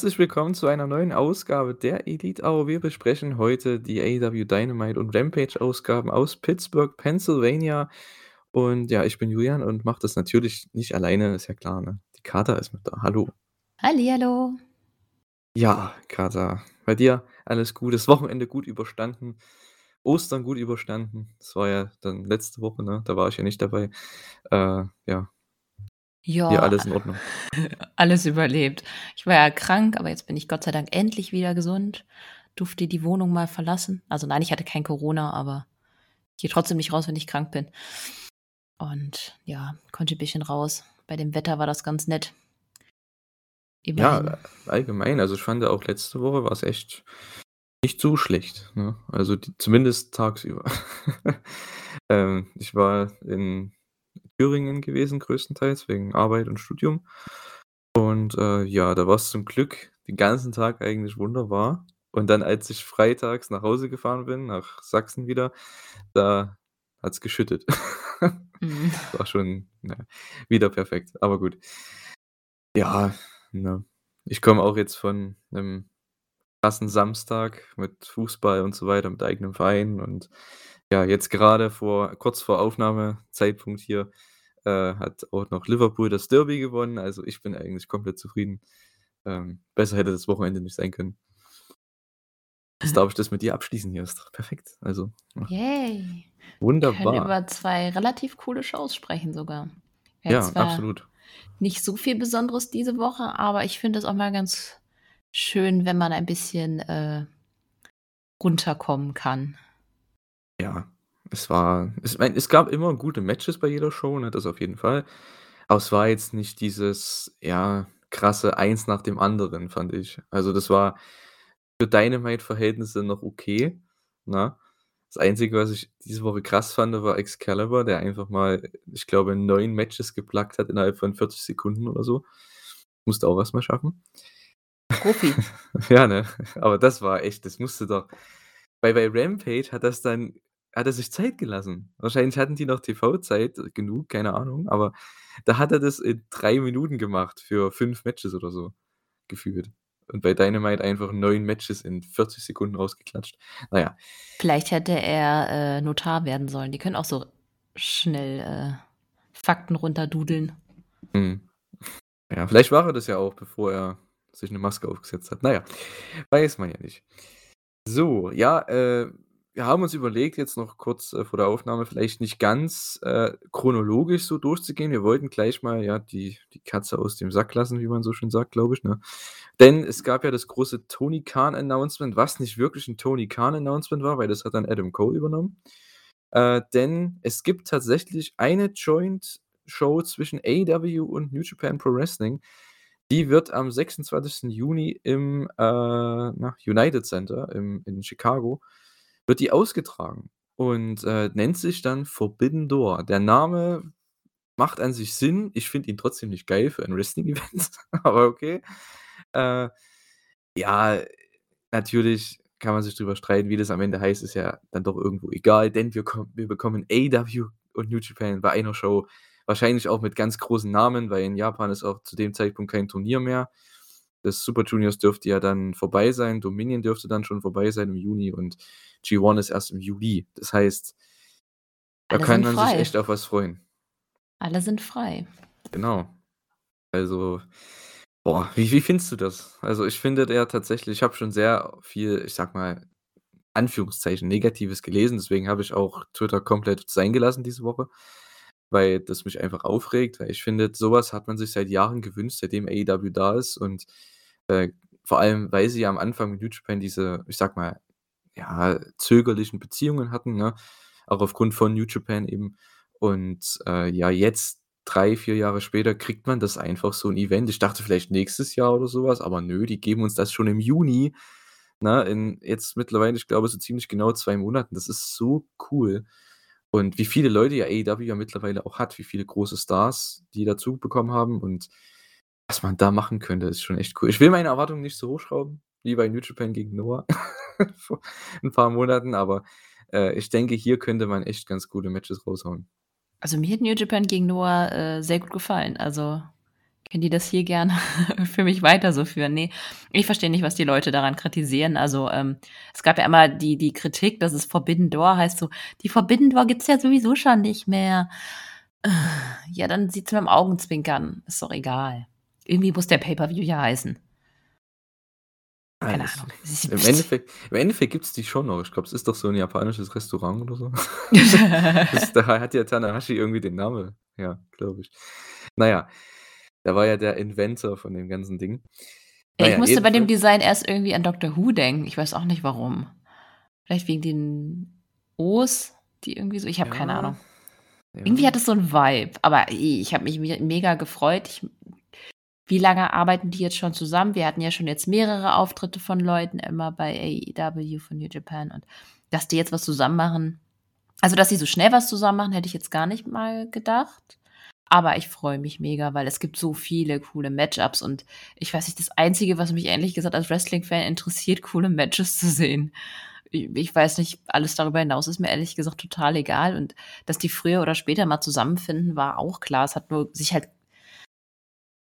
Herzlich willkommen zu einer neuen Ausgabe der Elite Hour. Wir besprechen heute die AEW Dynamite und Rampage Ausgaben aus Pittsburgh, Pennsylvania. Und ja, ich bin Julian und mache das natürlich nicht alleine, ist ja klar, ne? Die Kater ist mit da. Hallo. Hallihallo. Ja, Kater, bei dir alles gut, das Wochenende gut überstanden, Ostern gut überstanden. Das war ja dann letzte Woche, ne? Da war ich ja nicht dabei. Äh, ja. Ja, Hier alles in Ordnung. alles überlebt. Ich war ja krank, aber jetzt bin ich Gott sei Dank endlich wieder gesund. Durfte die Wohnung mal verlassen. Also nein, ich hatte kein Corona, aber ich gehe trotzdem nicht raus, wenn ich krank bin. Und ja, konnte ein bisschen raus. Bei dem Wetter war das ganz nett. Ja, Immerhin. allgemein, also ich fand auch letzte Woche war es echt nicht so schlecht, ne? Also die, zumindest tagsüber. ähm, ich war in Thüringen gewesen, größtenteils, wegen Arbeit und Studium. Und äh, ja, da war es zum Glück den ganzen Tag eigentlich wunderbar. Und dann, als ich freitags nach Hause gefahren bin, nach Sachsen wieder, da hat es geschüttet. Mhm. war schon na, wieder perfekt, aber gut. Ja, ne. Ich komme auch jetzt von einem krassen Samstag mit Fußball und so weiter, mit eigenem Verein. Und ja, jetzt gerade vor, kurz vor Aufnahmezeitpunkt hier, äh, hat auch noch Liverpool das Derby gewonnen. Also ich bin eigentlich komplett zufrieden. Ähm, besser hätte das Wochenende nicht sein können. Jetzt darf ich das mit dir abschließen hier. Ist doch perfekt. Also, ja, Yay. Wir können wunderbar. über zwei relativ coole Shows sprechen sogar. Ja, zwar absolut. nicht so viel Besonderes diese Woche, aber ich finde es auch mal ganz schön, wenn man ein bisschen äh, runterkommen kann. Ja, es war, es, mein, es gab immer gute Matches bei jeder Show, ne, das auf jeden Fall. Aber es war jetzt nicht dieses, ja, krasse Eins nach dem anderen, fand ich. Also das war für Dynamite-Verhältnisse noch okay. Ne? Das Einzige, was ich diese Woche krass fand, war Excalibur, der einfach mal, ich glaube, neun Matches geplackt hat innerhalb von 40 Sekunden oder so. Musste auch was mal schaffen. Profi. ja, ne? Aber das war echt, das musste doch. Weil bei Rampage hat das dann, hat er sich Zeit gelassen. Wahrscheinlich hatten die noch TV-Zeit, genug, keine Ahnung, aber da hat er das in drei Minuten gemacht für fünf Matches oder so, gefühlt. Und bei Dynamite einfach neun Matches in 40 Sekunden rausgeklatscht. Naja, Vielleicht hätte er äh, Notar werden sollen. Die können auch so schnell äh, Fakten runterdudeln. hm. ja, vielleicht war er das ja auch, bevor er sich eine Maske aufgesetzt hat. Naja, weiß man ja nicht. So, ja, äh, wir haben uns überlegt, jetzt noch kurz äh, vor der Aufnahme vielleicht nicht ganz äh, chronologisch so durchzugehen. Wir wollten gleich mal ja die, die Katze aus dem Sack lassen, wie man so schön sagt, glaube ich. Ne? Denn es gab ja das große Tony Khan Announcement, was nicht wirklich ein Tony Khan Announcement war, weil das hat dann Adam Cole übernommen. Äh, denn es gibt tatsächlich eine Joint Show zwischen AEW und New Japan Pro Wrestling. Die wird am 26. Juni im äh, United Center im, in Chicago wird die ausgetragen und äh, nennt sich dann Forbidden Door. Der Name macht an sich Sinn. Ich finde ihn trotzdem nicht geil für ein Wrestling-Event, aber okay. Äh, ja, natürlich kann man sich drüber streiten, wie das am Ende heißt, ist ja dann doch irgendwo egal, denn wir, wir bekommen AW und New Japan bei einer Show. Wahrscheinlich auch mit ganz großen Namen, weil in Japan ist auch zu dem Zeitpunkt kein Turnier mehr. Das Super Juniors dürfte ja dann vorbei sein, Dominion dürfte dann schon vorbei sein im Juni und G1 ist erst im Juli. Das heißt, da Alle kann man sich frei. echt auf was freuen. Alle sind frei. Genau. Also, boah, wie, wie findest du das? Also, ich finde der tatsächlich, ich habe schon sehr viel, ich sag mal, Anführungszeichen Negatives gelesen, deswegen habe ich auch Twitter komplett sein gelassen diese Woche, weil das mich einfach aufregt, weil ich finde, sowas hat man sich seit Jahren gewünscht, seitdem AEW da ist und äh, vor allem, weil sie ja am Anfang mit New Japan diese, ich sag mal, ja, zögerlichen Beziehungen hatten, ne? Auch aufgrund von New Japan eben. Und äh, ja, jetzt, drei, vier Jahre später, kriegt man das einfach so ein Event. Ich dachte vielleicht nächstes Jahr oder sowas, aber nö, die geben uns das schon im Juni. Na, in jetzt mittlerweile, ich glaube, so ziemlich genau zwei Monaten. Das ist so cool. Und wie viele Leute ja AEW ja mittlerweile auch hat, wie viele große Stars die dazu bekommen haben und was man da machen könnte, ist schon echt cool. Ich will meine Erwartungen nicht so hochschrauben, wie bei New Japan gegen Noah vor ein paar Monaten, aber äh, ich denke, hier könnte man echt ganz gute Matches raushauen. Also mir hat New Japan gegen Noah äh, sehr gut gefallen. Also können die das hier gerne für mich weiter so führen? Nee, ich verstehe nicht, was die Leute daran kritisieren. Also, ähm, es gab ja immer die, die Kritik, dass es Forbidden Door heißt so, die Forbidden Door gibt's ja sowieso schon nicht mehr. Ja, dann sieht's mit dem Augenzwinkern. Ist doch egal. Irgendwie muss der Pay-Per-View ja heißen. Keine. Ahnung. Im Endeffekt, im Endeffekt gibt es die schon noch. Ich glaube, es ist doch so ein japanisches Restaurant oder so. das, da hat ja Tanahashi irgendwie den Namen. Ja, glaube ich. Naja, der war ja der Inventor von dem ganzen Ding. Ja, ich Naja, musste bei dem Design erst irgendwie an Doctor Who denken. Ich weiß auch nicht warum. Vielleicht wegen den O's, die irgendwie so. Ich habe keine Ja, Ahnung. ja. Irgendwie hat es so einen Vibe. Aber ich habe mich me- mega gefreut. Ich, wie lange arbeiten die jetzt schon zusammen? Wir hatten ja schon jetzt mehrere Auftritte von Leuten immer bei AEW von New Japan und dass die jetzt was zusammen machen. Also, dass sie so schnell was zusammen machen, hätte ich jetzt gar nicht mal gedacht. Aber ich freue mich mega, weil es gibt so viele coole Matchups und ich weiß nicht, das Einzige, was mich ehrlich gesagt als Wrestling-Fan interessiert, coole Matches zu sehen. Ich, ich weiß nicht, alles darüber hinaus ist mir ehrlich gesagt total egal und dass die früher oder später mal zusammenfinden, war auch klar. Es hat nur sich halt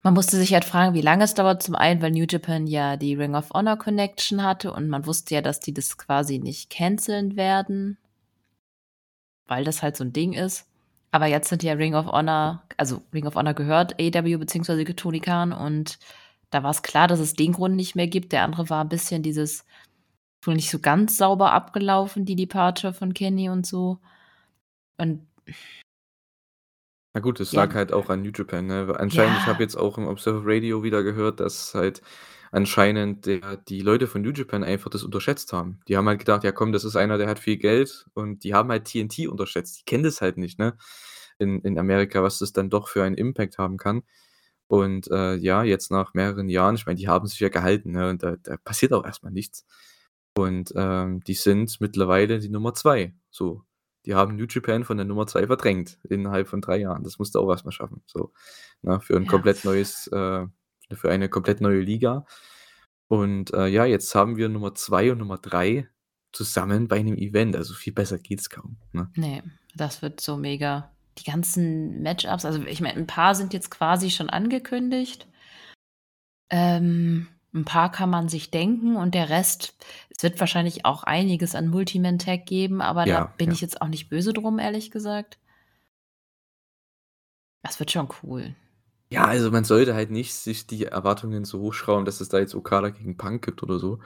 man musste sich halt fragen, wie lange es dauert. Zum einen, weil New Japan ja die Ring of Honor Connection hatte und man wusste ja, dass die das quasi nicht canceln werden, weil das halt so ein Ding ist. Aber jetzt sind ja Ring of Honor, also Ring of Honor gehört AEW bzw. Tony Khan und da war es klar, dass es den Grund nicht mehr gibt. Der andere war ein bisschen dieses wohl nicht so ganz sauber abgelaufen, die Departure von Kenny und so. Und Na gut, es Ja. lag halt auch an New Japan, ne? Anscheinend, ich Ja. habe jetzt auch im Observer Radio wieder gehört, dass halt anscheinend der die Leute von New Japan einfach das unterschätzt haben. Die haben halt gedacht: „Ja komm, das ist einer, der hat viel Geld“ und die haben halt TNT unterschätzt. Die kennen das halt nicht, ne, in in Amerika, was das dann doch für einen Impact haben kann. Und, äh, ja, jetzt nach mehreren Jahren ich meine, die haben sich ja gehalten, ne, und da da passiert auch erst mal nichts. Und, ähm, die sind mittlerweile die Nummer 2, so. Die haben New Japan von der Nummer 2 verdrängt innerhalb von 3 Jahren. Das musst du auch erst mal schaffen, so, ne, für 'n Ja. komplett neues äh, für eine komplett neue Liga. Und, äh, ja, jetzt haben wir Nummer 2 und Nummer 3 zusammen bei 'nem Event. Also, viel besser geht's kaum, ne? Ne, das wird so mega. Die ganzen Matchups, also ich meine, 'n paar sind jetzt quasi schon angekündigt. Ähm, 'n paar kann man sich denken und der Rest es wird wahrscheinlich auch einiges an Multiman-Tag geben, aber da Ja, bin ja. ich jetzt auch nicht böse drum, ehrlich gesagt. Das wird schon cool. Ja, also, man sollte halt nicht sich die Erwartungen so hochschrauben, dass es da jetzt Okada gegen Punk gibt oder so.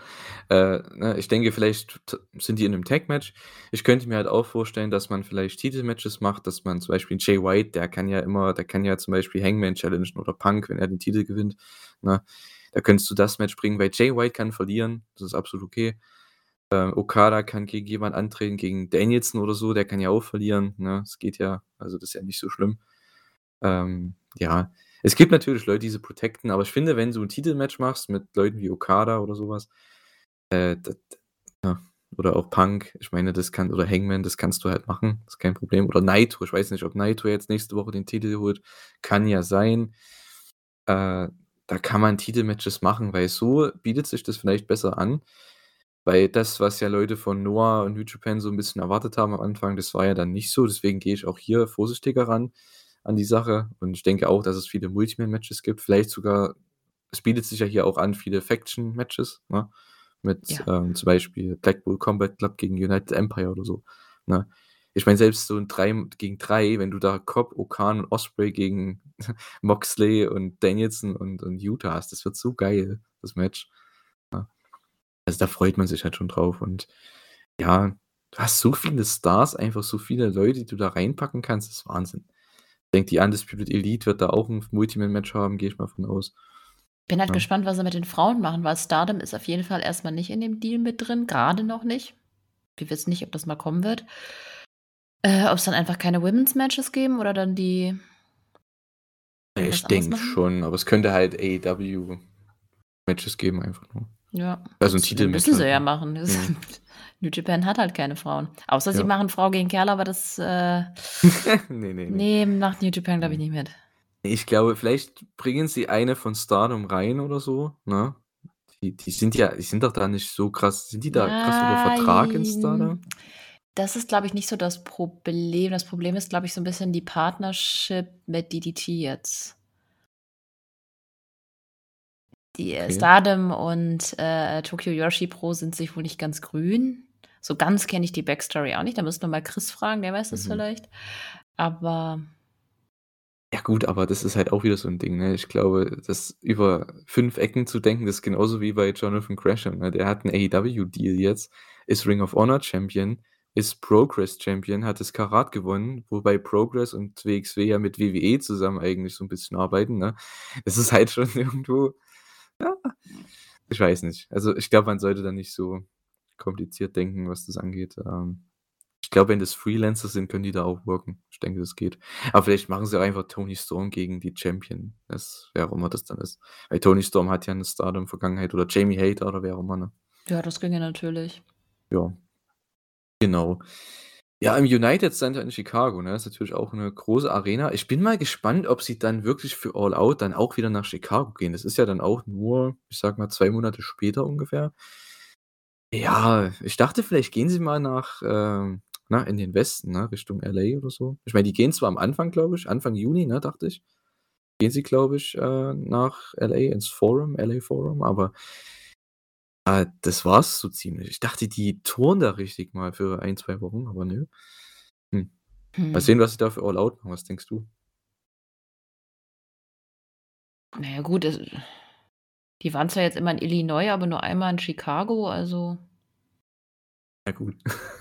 Äh, ne, ich denke, vielleicht sind die in 'nem Tag-Match. Ich könnte mir halt auch vorstellen, dass man vielleicht Titelmatches macht, dass man zum Beispiel Jay White, der kann ja immer der kann ja zum Beispiel Hangman challengen oder Punk, wenn er den Titel gewinnt, ne? Da könntest du das Match bringen, weil Jay White kann verlieren, das ist absolut okay. Ähm, Okada kann gegen jemanden antreten, gegen Danielson oder so, der kann ja auch verlieren, ne? Das geht ja. Also, das ist ja nicht so schlimm. Ähm, ja, es gibt natürlich Leute, die sie protecten, aber ich finde, wenn du 'n Titelmatch machst mit Leuten wie Okada oder so was, äh, d d ja, oder auch Punk, ich meine, das kann oder Hangman, das kannst du halt machen, ist kein Problem. Oder Naito, ich weiß nicht, ob Naito jetzt nächste Woche den Titel holt, kann ja sein. Äh, da kann man Titelmatches machen, weil so bietet sich das vielleicht besser an, weil das, was ja Leute von Noah und New Japan so 'n bisschen erwartet haben am Anfang, das war ja dann nicht so. Deswegen gehe ich auch hier vorsichtiger ran an die Sache und ich denke auch, dass es viele Multiman-Matches gibt, vielleicht sogar es bietet sich ja hier auch an, viele Faction-Matches, ne, mit, Ja. ähm, zum Beispiel Blackpool Combat Club gegen United Empire oder so, ne? Ich meine, selbst so 'n 3 m gegen 3, wenn du da Cobb, O-Khan und Ospreay gegen Moxley und Danielson und und Yuta hast, das wird so geil, das Match, ne? Also, da freut man sich halt schon drauf und ja, du hast so viele Stars, einfach so viele Leute, die du da reinpacken kannst, das ist Wahnsinn. Ich denke, die Undisputed Elite wird da auch 'n Multiman-Match haben, gehe ich mal von aus. Bin halt Ja. gespannt, was sie mit den Frauen machen, weil Stardom ist auf jeden Fall erst mal nicht in dem Deal mit drin, grade noch nicht. Wir wissen nicht, ob das mal kommen wird. Äh, ob's dann einfach keine Women's Matches geben oder dann die Ja, ich denke schon, aber es könnte halt AEW-Matches geben einfach nur. Ja, Also 'n das Titelmatch müssen sie halt, ja machen. Mhm. New Japan hat halt keine Frauen. Außer sie Ja. machen Frau gegen Kerl, aber das, äh Ne, ne, ne. ne, macht New Japan, glaube ich, nicht mit. Ich glaube, vielleicht bringen sie eine von Stardom rein oder so, ne? Die die sind ja die sind doch da nicht so krass sind die da krass unter Vertrag in Nein. Stardom? Das ist, glaube ich, nicht so das Problem. Das Problem ist, glaube ich, so 'n bisschen die Partnership mit DDT jetzt. Die äh, Okay. Stardom und äh, Tokyo Yoshi Pro sind sich wohl nicht ganz grün. So ganz kenne ich die Backstory auch nicht. Da müssten wir mal Chris fragen, der weiß das Mhm. vielleicht. Aber Ja gut, aber das ist halt auch wieder so ein Ding, ne? Ich glaube, das über 5 Ecken zu denken, das ist genauso wie bei Jonathan Gresham, ne? Der hat 'n AEW-Deal jetzt, ist Ring of Honor Champion, ist Progress Champion, hat das Karat gewonnen, wobei Progress und WXW ja mit WWE zusammen eigentlich so ein bisschen arbeiten, ne? Das ist halt schon irgendwo ja, ich weiß nicht. Also, ich glaube, man sollte da nicht so kompliziert denken, was das angeht. Ähm, ich glaube, wenn das Freelancer sind, können die da auch worken. Ich denke, das geht. Aber vielleicht machen sie auch einfach Tony Storm gegen die Champion. Das wer auch immer das dann ist. Weil Tony Storm hat ja 'ne Stardom-Vergangenheit oder Jamie Hayter oder wer auch immer, ne? ja, das ginge natürlich. Ja. Genau. Ja, im United Center in Chicago, ne, ist natürlich auch 'ne große Arena. Ich bin mal gespannt, ob sie dann wirklich für All Out dann auch wieder nach Chicago gehen. Das ist ja dann auch nur, ich sage mal, 2 Monate später ungefähr. Ja, ich dachte, vielleicht gehen sie mal nach, ähm, na, in den Westen, ne, Richtung LA oder so. Ich meine, die gehen zwar am Anfang, glaube ich, Anfang Juni, ne, dachte ich, gehen sie, glaube ich, äh, nach LA ins Forum, LA Forum, aber ah, das war's so ziemlich. Ich dachte, die touren da richtig mal für 1, 2 Wochen, aber nö. Hm. Mal Hm. sehen, was sie da für All Out machen. Was denkst du? Na ja, gut, es die waren zwar jetzt immer in Illinois, aber nur einmal in Chicago, also Ja gut.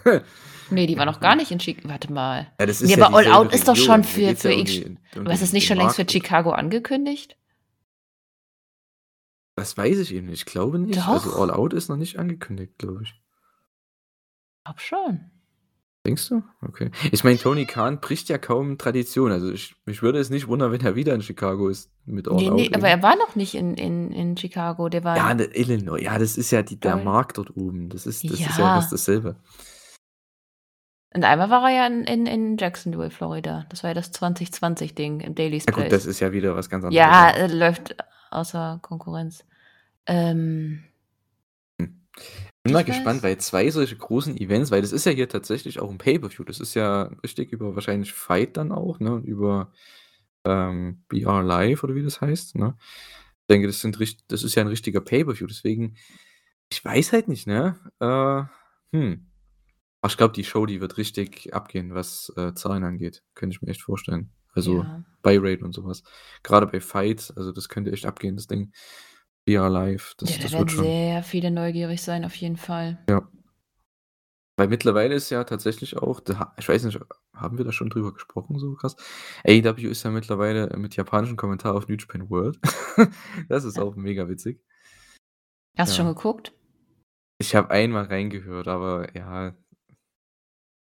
Ne, die waren noch gar nicht in Chi warte mal. Ja, das ist Ne, ja aber All Out ist doch schon für für ja um um aber ist das nicht schon längst für. Chicago angekündigt? Das weiß ich eben nicht. Ich glaube nicht. Also, Doch. All Out ist noch nicht angekündigt, glaube ich. Glaube schon. Denkst du? Okay. Ich meine, Tony Khan bricht ja kaum Tradition. Also, ich mich würde es nicht wundern, wenn er wieder in Chicago ist mit All Ne, Out ne, aber er war noch nicht in in in Chicago, der war Ja, in Illinois. Ja, das ist ja die der. Markt dort oben. Das ist das ist ja fast Ja. dasselbe. Und einmal war er ja in in in Jacksonville, Florida. Das war ja das 2020-Ding im Daily's Ja gut, das ist ja wieder was ganz anderes, Ja, ja. äh, läuft außer Konkurrenz. Ähm Hm. Bin mal gespannt, weiß weil 2 solche großen Events weil das ist ja hier tatsächlich auch 'n Pay-per-View. Das ist ja richtig über wahrscheinlich Fight dann auch, ne, über, ähm, BR Live oder wie das heißt, ne? Ich denke, das sind das ist ja 'n richtiger Pay-per-View, deswegen ich weiß halt nicht, ne? Äh, hm. Aber ich glaube, die Show, die wird richtig abgehen, was, äh, Zahlen angeht. Könnte ich mir echt vorstellen. Also, Ja. Buy-Rate und so was. Grade bei Fight, also, das könnte echt abgehen, das Ding. Live, Ja, das da das werden wird schon. sehr viele neugierig sein, auf jeden Fall. Ja. Weil mittlerweile ist ja tatsächlich auch da ich weiß nicht, haben wir da schon drüber gesprochen so krass? AEW ist ja mittlerweile mit japanischem Kommentar auf New Japan World. Das ist Ja. auch mega witzig. Hast du schon Ja. geguckt? Ich habe einmal reingehört, aber ja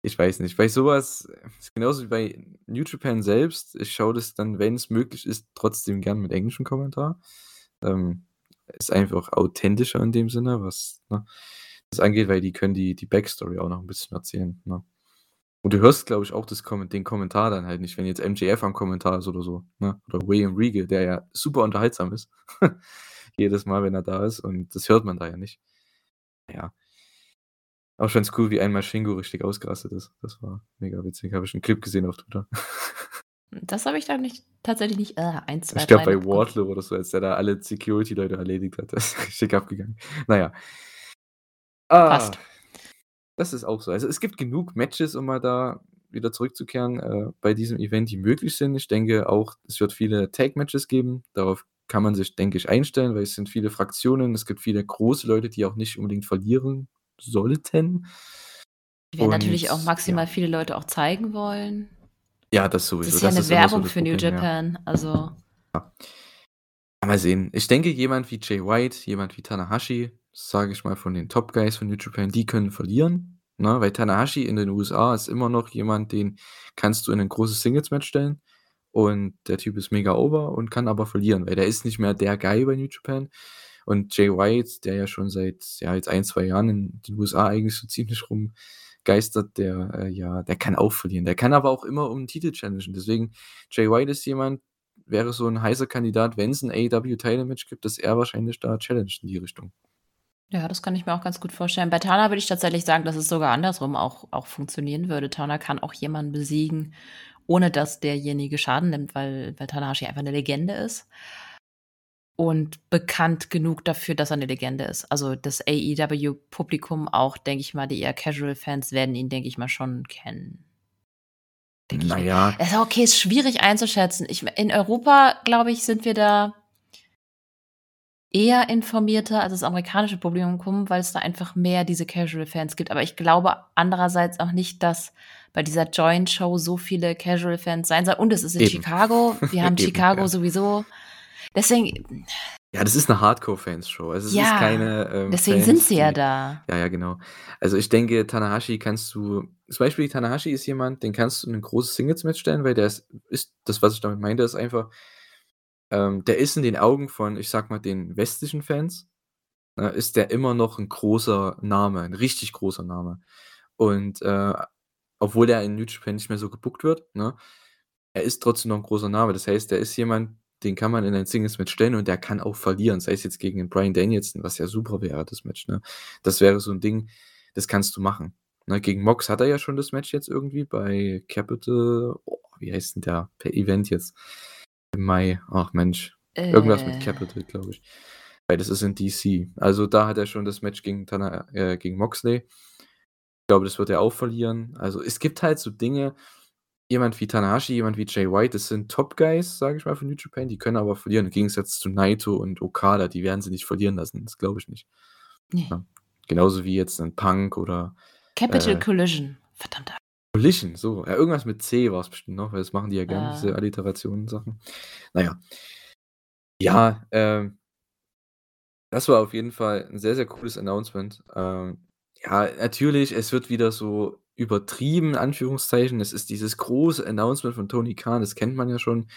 ich weiß nicht. Bei so was ist genauso wie bei New Japan selbst. Ich schaue das dann, wenn's möglich ist, trotzdem gern mit englischem Kommentar. Ähm, ist einfach authentischer in dem Sinne, was, ne, das angeht, weil die können die die Backstory auch noch 'n bisschen erzählen, ne? Und du hörst, glaube ich, auch das den Kommentar dann halt nicht, wenn jetzt MJF am Kommentar ist oder so, ne? Oder William Regal, der ja super unterhaltsam ist. Jedes Mal, wenn er da ist und das hört man da ja nicht. Ja. Auch fand's cool, wie einmal Shingo richtig ausgerastet ist. Das war mega witzig. Habe ich 'n Clip gesehen auf Twitter. Das habe ich dann nicht tatsächlich nicht äh, 1, 2, Ich glaube 3 bei. Wardlow oder so, als der da alle Security-Leute erledigt hat. Das ist richtig abgegangen. Na ja. Passt. Ah, das ist auch so. Also, es gibt genug Matches, um mal da wieder zurückzukehren, äh, bei diesem Event, die möglich sind. Ich denke auch, es wird viele Tag-Matches geben. Darauf kann man sich, denke ich, einstellen, weil es sind viele Fraktionen. Es gibt viele große Leute, die auch nicht unbedingt verlieren sollten. Die werden natürlich Und auch maximal ja. viele Leute auch zeigen wollen. Ja, das Das sowieso. ist ja Das 'ne ist so Werbung das für New Problem, ja. Japan, also Ja. Mal sehen. Ich denke, jemand wie Jay White, jemand wie Tanahashi, sage ich mal, von den Top Guys von New Japan, die können verlieren, ne? Weil Tanahashi in den USA ist immer noch jemand, den kannst du in 'nen großes Singles-Match stellen und der Typ ist mega over und kann aber verlieren, weil der ist nicht mehr der Guy bei New Japan. Und Jay White, der ja schon seit, ja, jetzt 1, 2 Jahren in den USA eigentlich so ziemlich rumgeistert, der, äh, ja der kann auch verlieren. Der kann aber auch immer um 'n Titel challengen. Deswegen, Jay White ist jemand wäre so 'n heißer Kandidat, wenn's 'n AEW-Title-Match gibt, dass er wahrscheinlich da challenged in die Richtung. Ja, das kann ich mir auch ganz gut vorstellen. Bei Tana würde ich tatsächlich sagen, dass es sogar andersrum auch auch funktionieren würde. Tana kann auch jemanden besiegen, ohne dass derjenige Schaden nimmt, weil weil Tanahashi einfach 'ne Legende ist. Und bekannt genug dafür, dass er eine Legende ist. Also das AEW-Publikum auch, denke ich mal, die eher Casual-Fans werden ihn, denke ich mal, schon kennen. Ich. Naja, Es ist okay, ist schwierig einzuschätzen. Ich, in Europa, glaube ich, sind wir da eher informierter als das amerikanische Publikum, weil es da einfach mehr diese Casual-Fans gibt. Aber ich glaube andererseits auch nicht, dass bei dieser Joint-Show so viele Casual-Fans sein sollen. Und es ist in Eben. Chicago. Wir haben Chicago ja. sowieso. Deswegen, ja, das ist eine Hardcore-Fans-Show. Also es Ja, ist keine. Ähm, deswegen Fans, sind sie ja die- da. Ja, ja, genau. Also ich denke, Tanahashi kannst du. Zum Beispiel Tanahashi ist jemand, den kannst du in ein großes Singles-Match stellen, weil der ist, ist, das, was ich damit meinte, ist einfach, ähm, der ist in den Augen von, ich sag mal, den westlichen Fans, äh, ist der immer noch ein großer Name, ein richtig großer Name. Und äh, obwohl der in New Japan nicht mehr so gebuckt wird, ne, er ist trotzdem noch ein großer Name. Das heißt, der ist jemand, den kann man in ein Singles-Match stellen und der kann auch verlieren, sei es jetzt gegen den Brian Danielson, was ja super wäre, das Match. Ne? Das wäre so ein Ding, das kannst du machen. Ne? Gegen Mox hat er ja schon das Match jetzt irgendwie bei Capital, oh, wie heißt denn der, per Event jetzt? Im Mai, ach Mensch, irgendwas mit Äh, Capital, glaube ich. Weil das ist in DC. Also da hat er schon das Match gegen, Tana, äh, gegen Moxley. Ich glaube, das wird er auch verlieren. Also es gibt halt so Dinge, jemand wie Tanahashi, jemand wie Jay White, das sind Top-Guys, sage ich mal, von New Japan, die können aber verlieren. Im Gegensatz zu Naito und Okada, die werden sie nicht verlieren lassen. Das glaube ich nicht. Nee. Ja. Genauso wie jetzt ein Punk oder Capital äh, Collision. Verdammt. Collision, so. Ja, irgendwas mit C war es bestimmt noch, weil das machen die ja gerne, Ah. diese Alliterationen-Sachen. Naja. Ja, ähm, das war auf jeden Fall ein sehr, sehr cooles Announcement. Ähm, ja, natürlich, es wird wieder so übertrieben, in Anführungszeichen. Es ist dieses große Announcement von Tony Khan, das kennt man ja schon.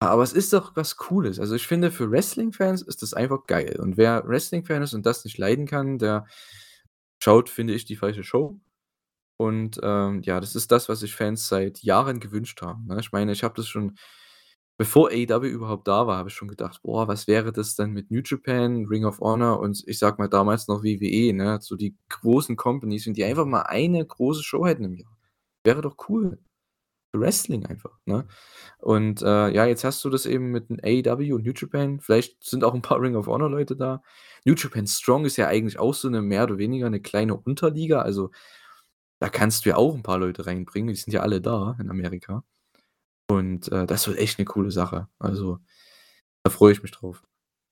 Aber es ist doch was Cooles. Also ich finde, für Wrestling-Fans ist das einfach geil. Und wer Wrestling-Fan ist und das nicht leiden kann, der schaut, finde ich, die falsche Show. Und ähm, ja, das ist das, was sich Fans seit Jahren gewünscht haben. Ne? Ich meine, ich habe das schon, bevor AEW überhaupt da war, habe ich schon gedacht, boah, was wäre das denn mit New Japan, Ring of Honor und ich sag mal damals noch WWE, ne? So die großen Companies, wenn die einfach mal eine große Show hätten im Jahr. Wäre doch cool. Wrestling einfach, ne? Und äh, ja, jetzt hast du das eben mit AEW und New Japan. Vielleicht sind auch ein paar Ring of Honor Leute da. New Japan Strong ist ja eigentlich auch so eine mehr oder weniger eine kleine Unterliga. Also da kannst du ja auch ein paar Leute reinbringen. Die sind ja alle da in Amerika. Und äh, das wird echt eine coole Sache. Also da freue ich mich drauf.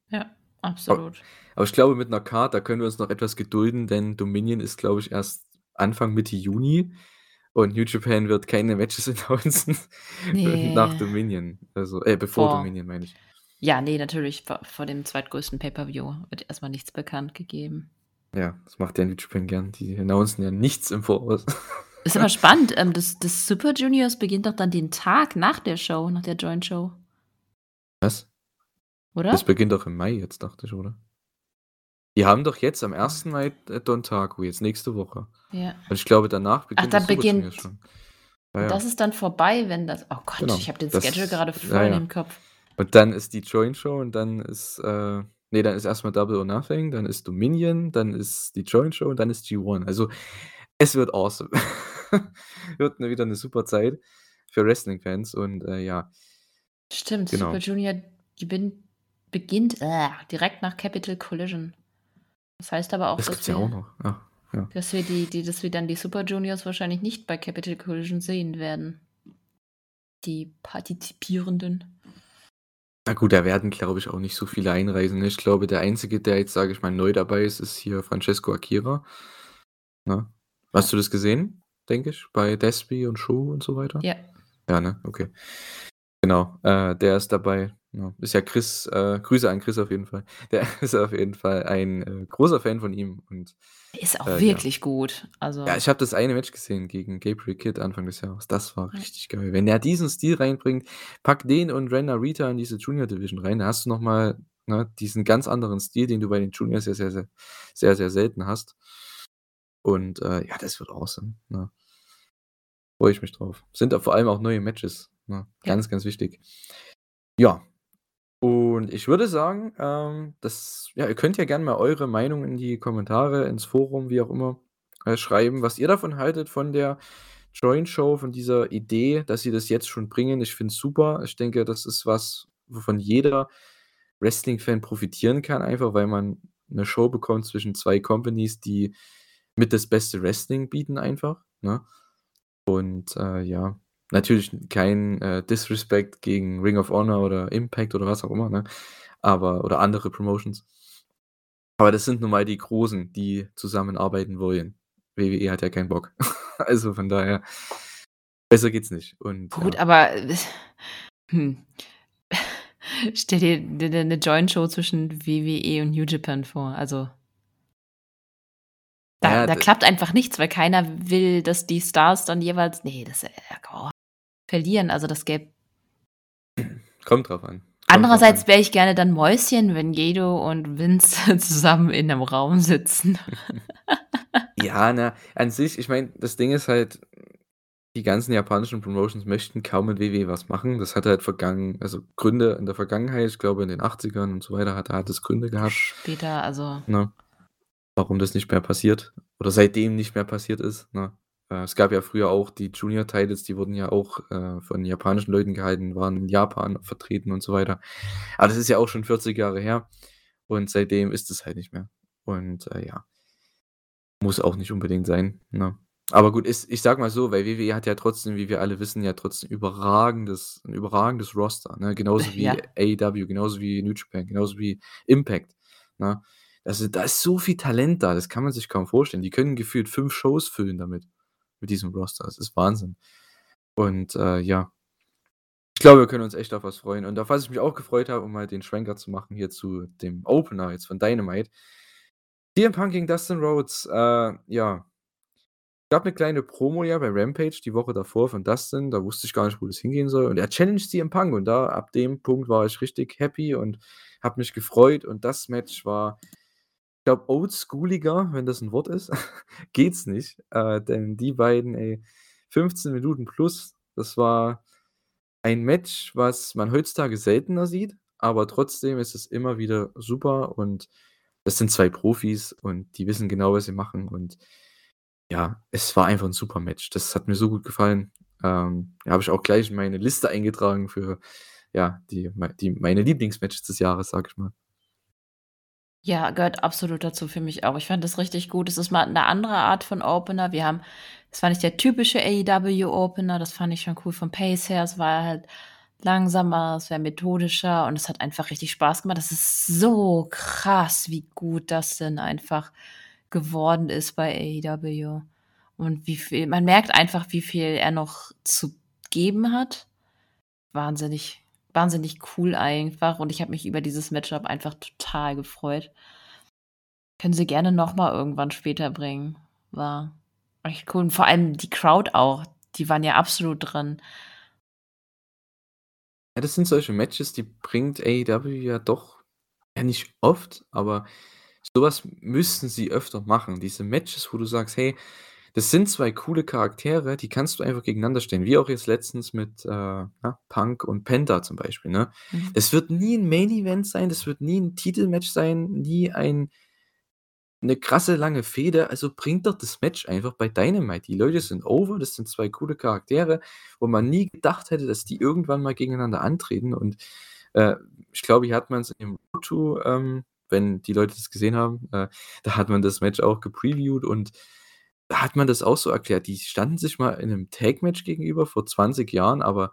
Ja, absolut. Aber ich glaube, mit einer da können wir uns noch etwas gedulden, denn Dominion ist, glaube ich, erst Anfang Mitte Juni. Und New Japan wird keine Matches announcen Nee. nach Dominion. Also, äh, bevor Vor- Dominion, meine ich. Ja, nee, natürlich. Vor, vor dem zweitgrößten Pay-Per-View wird erstmal nichts bekannt gegeben. Ja, das macht ja New Japan gern. Die announcen ja nichts im Voraus. Ist aber spannend. Ähm, das, das Super Juniors beginnt doch dann den Tag nach der Show, nach der Joint Show, Was? oder? Das beginnt doch im Mai jetzt, dachte ich, oder? Die haben doch jetzt am 1. Mai Don Taku, jetzt nächste Woche. ja. Und ich glaube, danach beginnt da das Super beginnt- Juniors schon. Ja, ja. das ist dann vorbei, wenn das. Oh Gott, Genau. ich habe den Das- Schedule gerade voll ja. im Kopf. Und dann ist die Joint Show und dann ist, äh, nee, dann ist erstmal Double or Nothing, dann ist Dominion, dann ist die Joint Show und dann ist G1. Also, es wird awesome. wird ne- wieder eine super Zeit für Wrestling-Fans und äh, ja, Stimmt, Genau. Super Junior beginnt äh, direkt nach Capital Collision. Das heißt aber auch, das dass gibt's ja wir, auch noch. Ja, ja. dass wir die, die, dass wir dann die Super Juniors wahrscheinlich nicht bei Capital Collision sehen werden. Die Partizipierenden. Na gut, da werden, glaube ich, auch nicht so viele einreisen. Ich glaube, der Einzige, der jetzt, sage ich mal, neu dabei ist, ist hier Francesco Akira. Ne? Hast du das gesehen, denke ich, bei Despi und Show und so weiter? Ja, Ja, ne? Okay. Genau, äh, der ist dabei. Ja. Ist ja Chris, äh, Grüße an Chris auf jeden Fall. Der ist auf jeden Fall ein äh, großer Fan von ihm. Und ist auch Äh, ja. wirklich gut. Also, ja, ich habe das eine Match gesehen gegen Gabriel Kidd Anfang des Jahres. Das war richtig geil. Wenn er diesen Stil reinbringt, pack den und Ren Narita in diese Junior Division rein, da hast du nochmal ne, diesen ganz anderen Stil, den du bei den Juniors ja sehr, sehr, sehr, sehr selten hast. Und äh, ja, das wird awesome. Ne? Freue ich mich drauf. Sind da vor allem auch neue Matches. Ne? Ja. Ganz, ganz wichtig. Ja. Und ich würde sagen, ähm, das, ja, ihr könnt ja gerne mal eure Meinung in die Kommentare, ins Forum, wie auch immer, äh, schreiben, was ihr davon haltet von der Joint Show, von dieser Idee, dass sie das jetzt schon bringen. Ich finde es super. Ich denke, das ist was, wovon jeder Wrestling-Fan profitieren kann, einfach weil man 'ne Show bekommt zwischen 2 Companies, die mit das beste Wrestling bieten einfach, ne? Und, äh, ja, natürlich kein, äh, Disrespect gegen Ring of Honor oder Impact oder was auch immer, ne? Aber oder andere Promotions. Aber das sind nun mal die Großen, die zusammenarbeiten wollen. WWE hat ja keinen Bock. Also, von daher besser geht's nicht und Gut, ja. aber, äh, hm. Stell dir 'ne 'ne 'ne Joint Show zwischen WWE und New Japan vor, also Da ja, da klappt einfach nichts, weil keiner will, dass die Stars dann jeweils ne, das, äh, oh, verlieren. Also, das gäbe Kommt drauf an. Kommt Andererseits an. wäre ich gerne dann Mäuschen, wenn Gedo und Vince zusammen in 'nem Raum sitzen. Ja, na, an sich ich meine, das Ding ist halt, die ganzen japanischen Promotions möchten kaum mit WWE was machen. Das hat halt vergangen also, Gründe in der Vergangenheit. Ich glaube, in den 80ern und so weiter hat hat es Gründe gehabt Später, also ne, warum das nicht mehr passiert oder seitdem nicht mehr passiert ist, ne? Äh, es gab ja früher auch die Junior Titles, die wurden ja auch, äh, von japanischen Leuten gehalten, waren in Japan vertreten und so weiter. Aber das ist ja auch schon 40 Jahre her und seitdem ist es halt nicht mehr. Und, äh, ja. Muss auch nicht unbedingt sein, ne? Aber gut, ist ich sage mal so, weil WWE hat ja trotzdem, wie wir alle wissen, ja trotzdem überragendes 'n überragendes Roster, ne? Genauso wie Ja. AEW, genauso wie New Japan, genauso wie Impact, ne? Also, da ist so viel Talent da, das kann man sich kaum vorstellen. Die können gefühlt 5 Shows füllen damit mit diesem Roster. Das ist Wahnsinn. Und, äh, ja. Ich glaube, wir können uns echt auf was freuen. Und auf was ich mich auch gefreut habe, um mal den Schwenker zu machen hier zu dem Opener jetzt von Dynamite. CM Punk gegen Dustin Rhodes, äh, ja. Gab 'ne kleine Promo ja bei Rampage die Woche davor von Dustin, da wusste ich gar nicht, wo das hingehen soll und er challenged CM Punk und da ab dem Punkt war ich richtig happy und habe mich gefreut und das Match war, glaube, oldschooliger, wenn das 'n Wort ist, geht's nicht. Äh, denn die beiden, ey, 15 Minuten plus, das war ein Match, was man heutzutage seltener sieht, aber trotzdem ist es immer wieder super und das sind 2 Profis und die wissen genau, was sie machen und ja, es war einfach 'n super Match. Das hat mir so gut gefallen. Ähm, ja, habe ich auch gleich in meine Liste eingetragen für, ja, die die meine Lieblingsmatches des Jahres, sage ich mal. Ja, gehört absolut dazu für mich auch. Ich fand das richtig gut. Es ist mal 'ne andere Art von Opener. Wir haben es war nicht der typische AEW Opener, das fand ich schon cool vom Pace her. Es war halt langsamer, es war methodischer und es hat einfach richtig Spaß gemacht. Das ist so krass, wie gut Dustin einfach geworden ist bei AEW und wie viel man merkt einfach, wie viel er noch zu geben hat. Wahnsinnig wahnsinnig cool einfach und ich habe mich über dieses Match-up einfach total gefreut. Können sie gerne noch mal irgendwann später bringen. War echt cool und vor allem die Crowd auch, die waren ja absolut drin. Ja, das sind solche Matches, die bringt AEW ja doch ja, nicht oft, aber so was müssten sie öfter machen. Diese Matches, wo du sagst: „Hey, das sind 2 coole Charaktere, die kannst du einfach gegeneinander stellen.“ Wie auch jetzt letztens mit, äh, na, Punk und Penta zum Beispiel, ne? Mhm. Das wird nie 'n Main Event sein, das wird nie 'n Titelmatch sein, nie ein 'ne krasse lange Fehde, also bringt doch das Match einfach bei Dynamite. Die Leute sind over, das sind 2 coole Charaktere, wo man nie gedacht hätte, dass die irgendwann mal gegeneinander antreten und, äh, ich glaube, hier hat man's im ähm, wenn die Leute das gesehen haben, äh, da hat man das Match auch gepreviewt und hat man das auch so erklärt. Die standen sich mal in 'nem Tag-Match gegenüber vor 20 Jahren, aber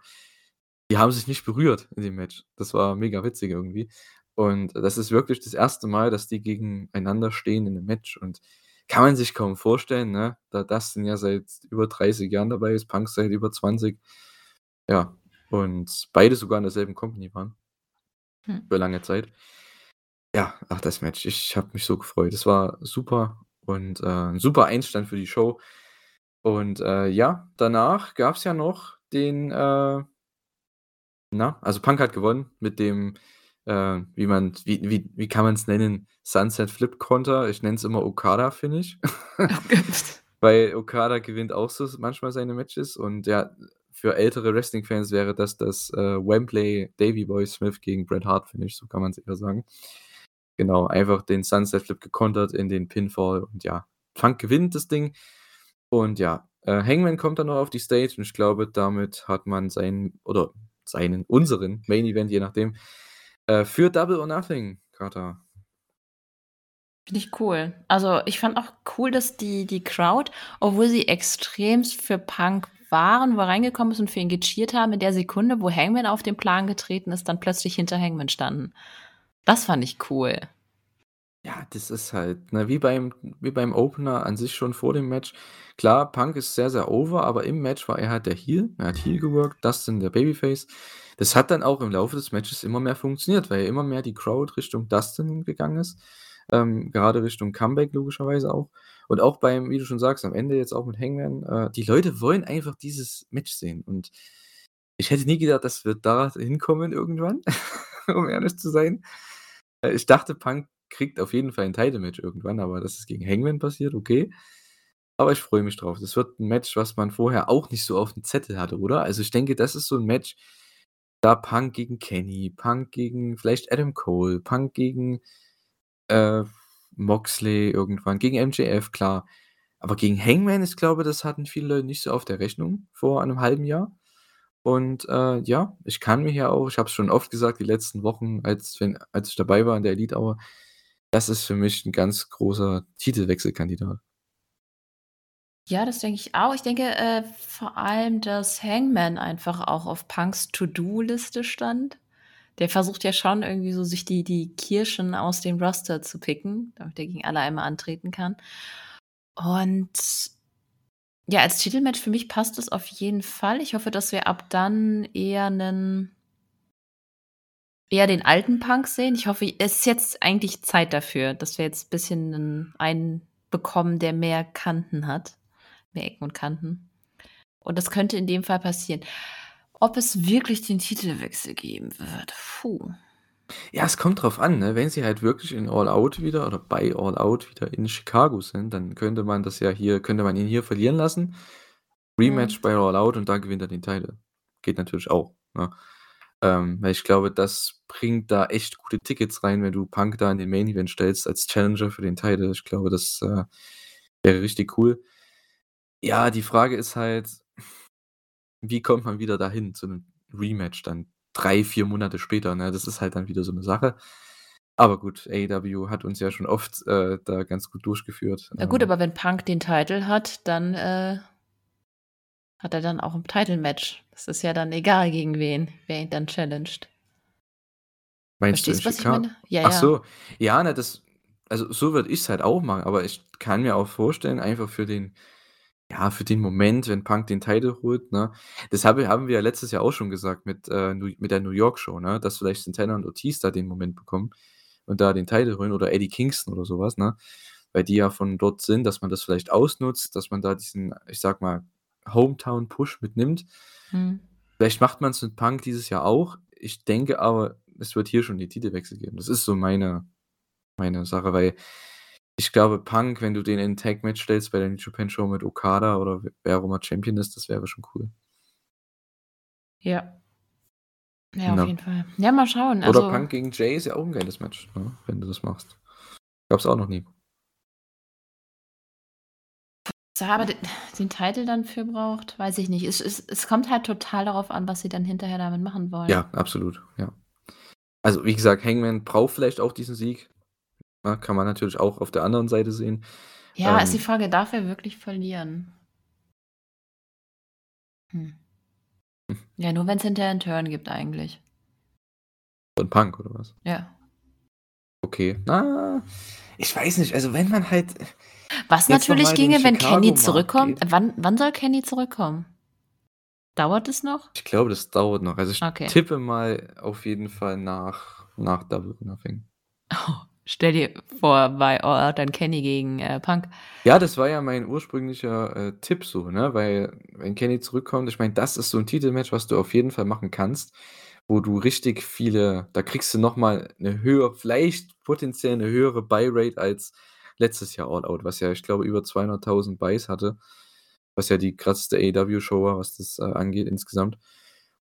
die haben sich nicht berührt in dem Match. Das war mega witzig irgendwie und das ist wirklich das 1. Mal, dass die gegeneinander stehen in 'nem Match und kann man sich kaum vorstellen, ne, da Dustin ja seit über 30 Jahren dabei ist, Punk seit über 20. Ja, und beide sogar in derselben Company waren Hm. für lange Zeit. Ja, ach, das Match, ich habe mich so gefreut. Es war super und, äh, 'n super Einstand für die Show und, äh, ja, danach gab's ja noch den, äh na, also Punk hat gewonnen mit dem, äh, wie man wie wie wie kann man's nennen, Sunset Flip Konter. Ich nenne es immer Okada-Finish. Weil Okada gewinnt auch so manchmal seine Matches und ja, für ältere Wrestling-Fans wäre das das, äh, Wembley Davey Boy Smith gegen Bret Hart Finish, so kann man's eher sagen. Genau, einfach den Sunset Flip gekontert in den Pinfall und ja, Punk gewinnt das Ding und ja, äh, Hangman kommt dann noch auf die Stage und ich glaube, damit hat man seinen oder seinen unseren Main Event, je nachdem Äh, für Double or Nothing, Carter. Finde ich cool. Also, ich fand auch cool, dass die die Crowd, obwohl sie extremst für Punk waren, wo er reingekommen ist und für ihn gecheert haben, in der Sekunde, wo Hangman auf den Plan getreten ist, dann plötzlich hinter Hangman standen. Das fand ich cool. Ja, das ist halt, ne, wie beim wie beim Opener an sich schon vor dem Match. Klar, Punk ist sehr, sehr over, aber im Match war er halt der Heel. Er hat Heel geworkt, Dustin der Babyface. Das hat dann auch im Laufe des Matches immer mehr funktioniert, weil immer mehr die Crowd Richtung Dustin gegangen ist. Ähm, gerade Richtung Comeback logischerweise auch. Und auch beim, wie du schon sagst, am Ende jetzt auch mit Hangman, äh, die Leute wollen einfach dieses Match sehen. Und ich hätte nie gedacht, dass wir da hinkommen irgendwann, um ehrlich zu sein. Äh, ich dachte, Punk kriegt auf jeden Fall ein Title-Match irgendwann, aber dass es gegen Hangman passiert, okay. Aber ich freue mich drauf. Das wird ein Match, was man vorher auch nicht so auf dem Zettel hatte, oder? Also ich denke, das ist so ein Match, da Punk gegen Kenny, Punk gegen vielleicht Adam Cole, Punk gegen äh, Moxley irgendwann, gegen MJF, klar. Aber gegen Hangman, ich glaube, das hatten viele nicht so auf der Rechnung vor einem halben Jahr. Und äh, ja, ich kann mir ja auch, ich habe es schon oft gesagt, die letzten Wochen, als, wenn, als ich dabei war in der Elite Hour, das ist für mich ein ganz großer Titelwechselkandidat. Ja, das denke ich auch. Ich denke äh, vor allem, dass Hangman einfach auch auf Punks To-Do-Liste stand. Der versucht ja schon irgendwie so, sich die, die Kirschen aus dem Roster zu picken, damit er gegen alle einmal antreten kann. Und ja, als Titelmatch für mich passt es auf jeden Fall. Ich hoffe, dass wir ab dann eher einen eher den alten Punk sehen. Ich hoffe, es ist jetzt eigentlich Zeit dafür, dass wir jetzt ein bisschen einen bekommen, der mehr Kanten hat. Mehr Ecken und Kanten. Und das könnte in dem Fall passieren. Ob es wirklich den Titelwechsel geben wird, puh. Ja, es kommt drauf an, ne? Wenn sie halt wirklich in All Out wieder oder bei All Out wieder in Chicago sind, dann könnte man das ja hier, könnte man ihn hier verlieren lassen. Rematch mhm. bei All Out und dann gewinnt er den Titel. Geht natürlich auch. Ne? Ähm, weil ich glaube, das bringt da echt gute Tickets rein, wenn du Punk da in den Main Event stellst als Challenger für den Titel. Ich glaube, das äh, wäre richtig cool. Ja, die Frage ist halt, wie kommt man wieder dahin zu einem Rematch dann drei, vier Monate später? Ne? Das ist halt dann wieder so eine Sache. Aber gut, AEW hat uns ja schon oft äh, da ganz gut durchgeführt. Na gut, ähm. aber wenn Punk den Titel hat, dann äh, hat er dann auch ein Title-Match. Das ist ja dann egal gegen wen, wer ihn dann challenged. Meinst Verstehst du, was ich meine? Ja, Ach ja. so, ja, ne, das, also so würde ich es halt auch machen, aber ich kann mir auch vorstellen, einfach für den, ja, für den Moment, wenn Punk den Titel holt, ne? Das habe, haben wir ja letztes Jahr auch schon gesagt mit, äh, mit der New York Show, ne? Dass vielleicht Santana und Ortiz da den Moment bekommen und da den Titel holen oder Eddie Kingston oder sowas, ne? Weil die ja von dort sind, dass man das vielleicht ausnutzt, dass man da diesen, ich sag mal, Hometown-Push mitnimmt. Mhm. Vielleicht macht man es mit Punk dieses Jahr auch. Ich denke aber, es wird hier schon die Titelwechsel geben. Das ist so meine, meine Sache, weil ich glaube, Punk, wenn du den in Tag-Match stellst bei der New Japan Show mit Okada oder wer auch immer Champion ist, das wäre schon cool. Ja. Ja, auf jeden Fall. Ja, mal schauen. Also, oder Punk gegen Jay ist ja auch ein geiles Match, ne, wenn du das machst. Gab's auch noch nie. aber den, den Titel dann für braucht, weiß ich nicht. Es, es, es kommt halt total darauf an, was sie dann hinterher damit machen wollen. Ja, absolut, ja. Also, wie gesagt, Hangman braucht vielleicht auch diesen Sieg. Ja, kann man natürlich auch auf der anderen Seite sehen. Ja, ähm, ist die Frage, darf er wirklich verlieren? Hm. Ja, nur wenn es hinterher einen Turn gibt eigentlich. Von Punk oder was? Ja. Okay. Na, ich weiß nicht. Also wenn man halt. Was natürlich ginge, wenn Kenny zurückkommt. Wann, wann soll Kenny zurückkommen? Dauert es noch? Ich glaube, das dauert noch. Also ich okay. tippe mal auf jeden Fall nach, nach Double Nothing. Oh, stell dir vor, bei All Out dann Kenny gegen äh, Punk. Ja, das war ja mein ursprünglicher äh, Tipp so, ne? Weil, wenn Kenny zurückkommt, ich meine, das ist so ein Titelmatch, was du auf jeden Fall machen kannst, wo du richtig viele, da kriegst du nochmal eine höhere, vielleicht potenziell eine höhere Buy-Rate als letztes Jahr All Out, was ja, ich glaube, über 200.000 Buys hatte, was ja die krasseste AEW-Show war, was das äh, angeht insgesamt.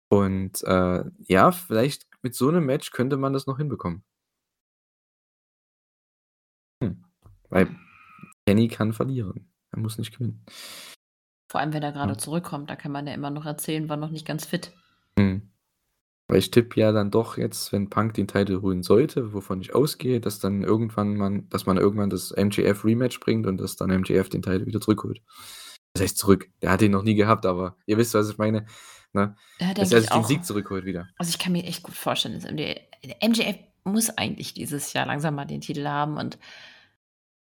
Und äh, ja, vielleicht mit so einem Match könnte man das noch hinbekommen. Weil Kenny kann verlieren. Er muss nicht gewinnen. Vor allem, wenn er gerade ja. zurückkommt, da kann man ja immer noch erzählen, war noch nicht ganz fit. Hm. Weil ich tippe ja dann doch jetzt, wenn Punk den Titel holen sollte, wovon ich ausgehe, dass dann irgendwann man dass man irgendwann das MJF-Rematch bringt und dass dann MJF den Titel wieder zurückholt. Was heißt zurück? Der hat ihn noch nie gehabt, aber ihr wisst, was ich meine, ne? Ja, Dass er ich sich den. Sieg zurückholt wieder. Also, ich kann mir echt gut vorstellen, dass MJ MJF muss eigentlich dieses Jahr langsam mal den Titel haben und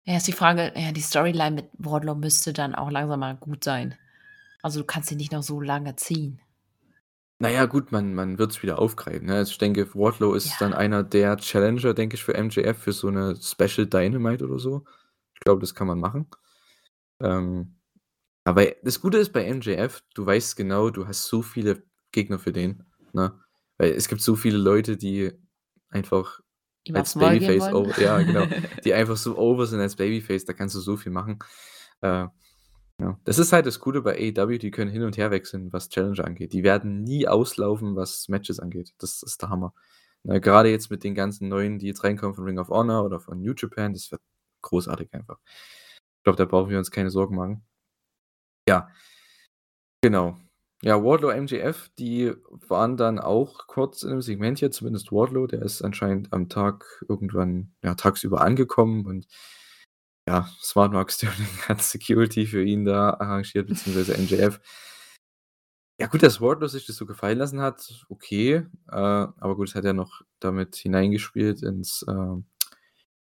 ja, ist die Frage ja, die Storyline mit Wardlow müsste dann auch langsam mal gut sein. Also, du kannst ihn nicht noch so lange ziehen. Na ja, gut, man man wird's wieder aufgreifen, ne? Also, ich denke, Wardlow ist dann Ja. einer der Challenger, denke ich, für MJF für so 'ne Special Dynamite oder so. Ich glaube, das kann man machen. Ähm, aber das Gute ist bei MJF, du weißt genau, du hast so viele Gegner für den, ne? Weil es gibt so viele Leute, die einfach Ihm als Babyface over ja, genau, die einfach so over sind als Babyface, da kannst du so viel machen. Äh, ja. Das ist halt das Gute bei AEW, die können hin und her wechseln, was Challenger angeht. Die werden nie auslaufen, was Matches angeht. Das ist der Hammer. Ne, grade jetzt mit den ganzen Neuen, die jetzt reinkommen von Ring of Honor oder von New Japan, das wird großartig einfach. Ich glaube, da brauchen wir uns keine Sorgen machen. Ja. Genau. Ja, Wardlow, MJF, die waren dann auch kurz in 'nem Segment hier, zumindest Wardlow, der ist anscheinend am Tag irgendwann, ja, tagsüber angekommen und ja, Smart Mark Sterling hat Security für ihn da arrangiert, beziehungsweise MJF. Ja gut, dass Wardlow sich das so gefallen lassen hat, okay, äh, aber gut, das hat ja noch damit hineingespielt ins, ähm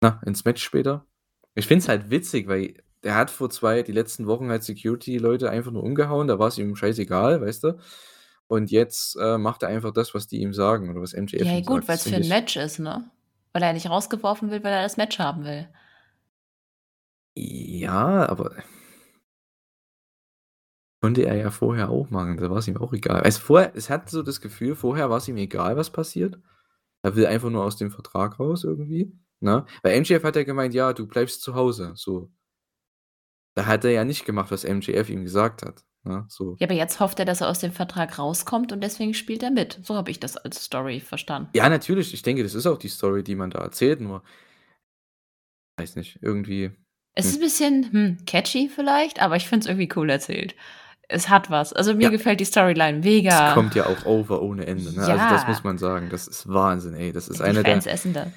na, ins Match später. Ich finde es halt witzig, weil der hat vor 2 die letzten Wochen halt Security-Leute einfach nur umgehauen, da war's ihm scheißegal, weißt du? Und jetzt, äh, macht er einfach das, was die ihm sagen oder was MJF Ja, ihm gut, sagt. Das weil's für finde 'n ich Match ist, ne? Weil er nicht rausgeworfen wird, weil er das Match haben will. Ja, aber konnte er ja vorher auch machen, da war's ihm auch egal. Also, vorher ich hatte so das Gefühl, vorher war's ihm egal, was passiert. Er will einfach nur aus dem Vertrag raus irgendwie, ne? Weil MJF hat ja gemeint: „Ja, du bleibst zu Hause“, so. Da hat er ja nicht gemacht, was MJF ihm gesagt hat, ne, so. Ja, aber jetzt hofft er, dass er aus dem Vertrag rauskommt und deswegen spielt er mit. So habe ich das als Story verstanden. Ja, natürlich. Ich denke, das ist auch die Story, die man da erzählt, nur weiß nicht, irgendwie, Es ist hm. 'n bisschen, hm, catchy vielleicht, aber ich finde es irgendwie cool erzählt. Es hat was. Also, mir Ja. gefällt die Storyline Es mega. kommt ja auch over ohne Ende, ne? Also, das muss Ja. man sagen. Das ist Wahnsinn, ey. Das ist Die einer Fans der essen das.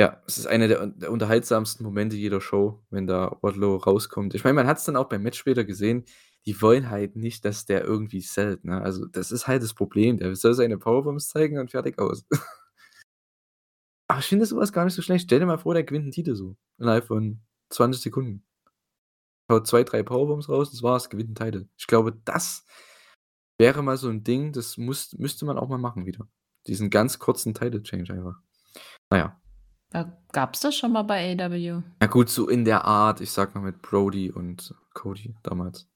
Ja, es ist einer der der unterhaltsamsten Momente jeder Show, wenn da Wardlow rauskommt. Ich meine, man hat's dann auch beim Match später gesehen, die wollen halt nicht, dass der irgendwie sellt, ne? Also, das ist halt das Problem. Der soll seine Powerbombs zeigen und fertig aus. Aber ich finde so was gar nicht so schlecht. Stell dir mal vor, der gewinnt 'n Titel so innerhalb von 20 Sekunden. Haut 2, 3 Powerbombs raus, das war's, gewinnt 'n Titel. Ich glaube, das wäre mal so 'n Ding, das muss müsste man auch mal machen wieder. Diesen ganz kurzen Title Change einfach. Na Äh, gab's das schon mal bei AEW? Ja gut, so in der Art, ich sage mal mit Brody und Cody damals.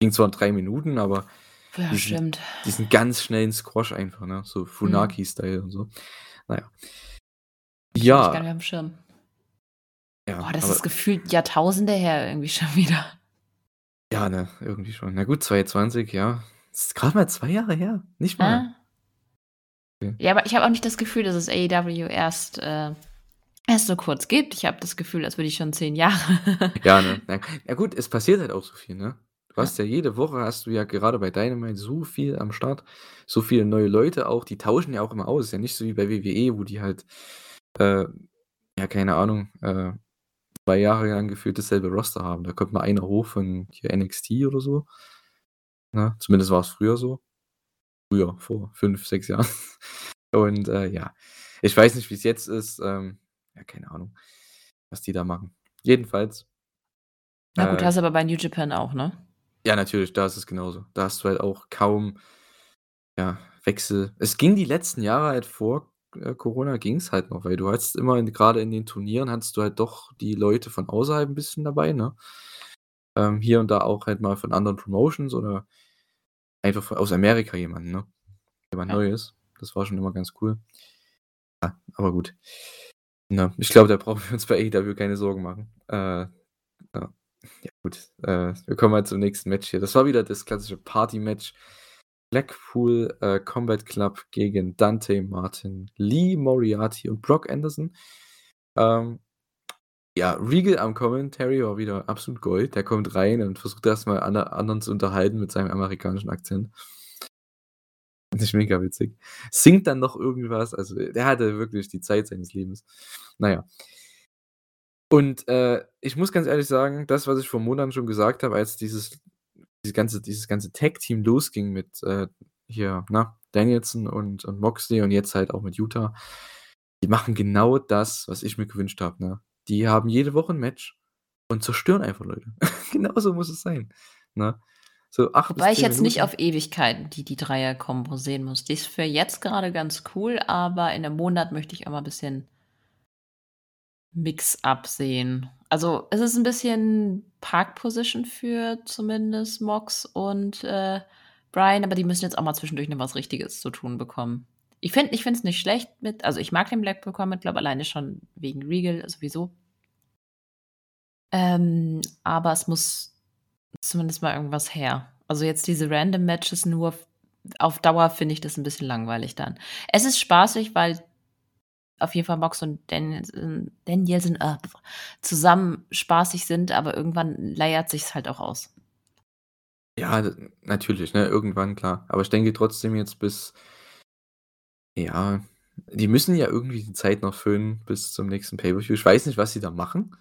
Ging zwar 3 Minuten, aber Ja, diesen stimmt. diesen ganz schnellen Squash einfach, ne, so Mhm. Funaki-Style und so. Na ja. Ich gar nicht aufm Schirm. Ja, Boah, das ist gefühlt Jahrtausende her irgendwie schon wieder. Ja, ne, irgendwie schon. Na gut, 2020, ja. Das ist grad mal 2 Jahre her, nicht mal. Ah. Okay. Ja, aber ich habe auch nicht das Gefühl, dass es AEW erst, äh erst so kurz gibt. Ich habe das Gefühl, als würde ich schon 10 Jahre Ja, ne? Na ja gut, es passiert halt auch so viel, ne? Du Ja. hast ja jede Woche hast du ja gerade bei Dynamite so viel am Start, so viele neue Leute auch, die tauschen ja auch immer aus. Ist ja nicht so wie bei WWE, wo die halt, äh, ja, keine Ahnung, äh, 2 Jahre lang gefühlt dasselbe Roster haben. Da kommt mal einer hoch von hier NXT oder so. Ne? Zumindest war's früher so. Früher, vor 5, 6 Jahren. Und, äh, ja, ich weiß nicht, wie's jetzt ist, ähm, ja, keine Ahnung, was die da machen. Jedenfalls Na gut, äh hast du aber bei New Japan auch, ne? Ja, natürlich, da ist es genauso. Da hast du halt auch kaum, ja, Wechsel. Es ging die letzten Jahre halt vor, äh, Corona ging's halt noch, weil du hattest immer in grade in den Turnieren hattest du halt doch die Leute von außerhalb 'n bisschen dabei, ne? Ähm, hier und da auch halt mal von anderen Promotions oder einfach von aus Amerika jemanden, ne? Jemand Ja. Neues. Das war schon immer ganz cool. Ja, aber gut. Ne, ich glaube, da brauchen wir uns bei AEW keine Sorgen machen. Äh, ja. Ja gut, äh, wir kommen mal zum nächsten Match hier. Das war wieder das klassische Party-Match. Blackpool, äh, Combat Club gegen Dante Martin, Lee Moriarty und Brock Anderson. Ähm, ja, Regal am Commentary war wieder absolut Gold. Der kommt rein und versucht erst mal alle anderen zu unterhalten mit seinem amerikanischen Akzent. Fand ich mega witzig. Singt dann noch irgendwas. Also, der hatte wirklich die Zeit seines Lebens. Na ja. Und, äh, ich muss ganz ehrlich sagen, das, was ich vor Monaten schon gesagt habe, als dieses dieses ganze dieses ganze Tag-Team losging mit, äh, hier, na, Danielson und und Moxley und jetzt halt auch mit Utah. Die machen genau das, was ich mir gewünscht habe, ne? Die haben jede Woche 'n Match und zerstören einfach Leute. Genauso muss es sein, ne? So 8 bis Wobei ich 10 jetzt nicht Minuten. auf Ewigkeiten die die Dreier-Kombo sehen muss. Die ist für jetzt grade ganz cool, aber in 'nem Monat möchte ich auch mal bisschen Mix-up sehen. Also, es ist 'n bisschen Park-Position für zumindest Mox und, äh, Bryan, aber die müssen jetzt auch mal zwischendurch noch was Richtiges zu tun bekommen. Ich finde ich finde es nicht schlecht mit also, ich mag den Blackpool Combat Club alleine schon wegen Regal sowieso. Ähm, aber es muss zumindest mal irgendwas her. Also, jetzt diese Random Matches nur auf Dauer finde ich das 'n bisschen langweilig dann. Es ist spaßig, weil auf jeden Fall Mox und Danielson äh, zusammen spaßig sind, aber irgendwann leiert sich's halt auch aus. Ja, natürlich, ne, irgendwann, klar. Aber ich denke trotzdem jetzt bis ja, die müssen ja irgendwie die Zeit noch füllen bis zum nächsten Pay-per-View. Ich weiß nicht, was sie da machen.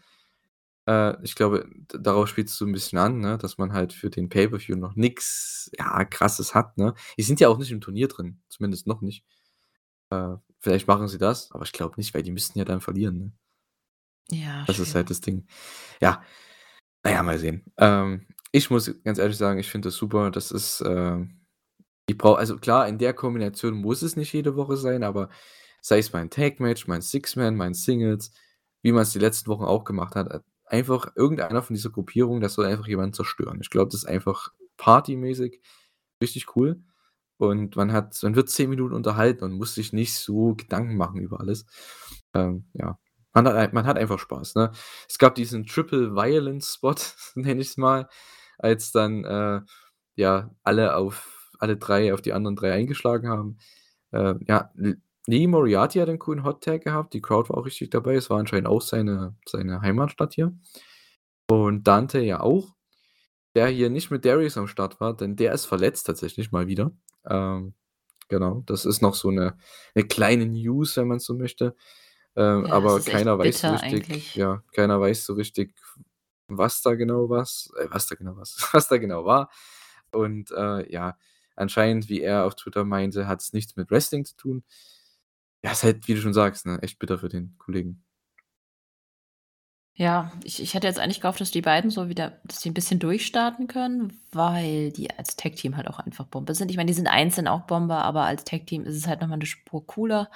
Äh, ich glaube, darauf spielst du 'n bisschen an, ne, dass man halt für den Pay-per-View noch nix, ja, Krasses hat, ne? Die sind ja auch nicht im Turnier drin, zumindest noch nicht. Äh, vielleicht machen sie das, aber ich glaube nicht, weil die müssten ja dann verlieren, ne? Ja, Das ist halt das Ding. Ja, na ja, mal sehen. Ähm, ich muss ganz ehrlich sagen, ich finde das super. Das ist, ähm ich brauche also klar, in der Kombination muss es nicht jede Woche sein, aber sei es mal 'n Tag-Match, mal 'n Six-Man, mal 'n Singles, wie man's die letzten Wochen auch gemacht hat. Einfach irgendeiner von dieser Gruppierung, der soll einfach jemanden zerstören. Ich glaube, das ist einfach partymäßig richtig cool und man hat man wird 10 Minuten unterhalten und muss sich nicht so Gedanken machen über alles. Ähm, ja, man hat man hat einfach Spaß, ne? Es gab diesen Triple Violence Spot, nenne ich's mal, als dann, äh, ja, alle auf alle 3 auf die anderen 3 eingeschlagen haben. Äh, ja, L Lee Moriarty hat 'n coolen Hot Tag gehabt. Die Crowd war auch richtig dabei. Es war anscheinend auch seine seine Heimatstadt hier. Und Dante ja auch, der hier nicht mit Darius am Start war, denn der ist verletzt tatsächlich mal wieder. Ähm, genau, das ist noch so 'ne 'ne kleine News, wenn man so möchte. Ähm, Ja, es aber keiner weiß so richtig eigentlich. ja, keiner weiß so richtig, was da genau was äh, was da genau was was da genau war. Und, äh, ja, anscheinend, wie er auf Twitter meinte, hat's nichts mit Wrestling zu tun. Ja, ist halt, wie du schon sagst, ne, echt bitter für den Kollegen. Ja, ich ich hätte jetzt eigentlich gehofft, dass die beiden so wieder dass die 'n bisschen durchstarten können, weil die als Tag-Team halt auch einfach Bombe sind. Ich meine, die sind einzeln auch Bombe, aber als Tag-Team ist es halt noch mal 'ne Spur cooler.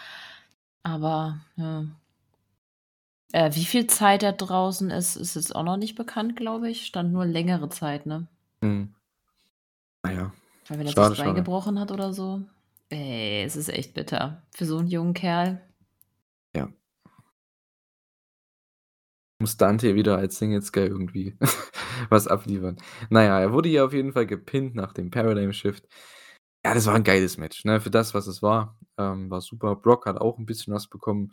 Aber, ja. Äh, wie viel Zeit er draußen ist, ist jetzt auch noch nicht bekannt, glaube ich. Stand nur längere Zeit, ne? Mhm. Na ja, Weil wenn er sich das Bein schade. gebrochen hat oder so. Ey, es ist echt bitter für so 'n jungen Kerl. Ja. Muss Dante wieder als Singles Guy irgendwie was abliefern. Na ja, er wurde hier auf jeden Fall gepinnt nach dem Paradigm Shift. Ja, das war 'n geiles Match, ne? Für das, was es war, ähm, war super. Brock hat auch 'n bisschen was bekommen.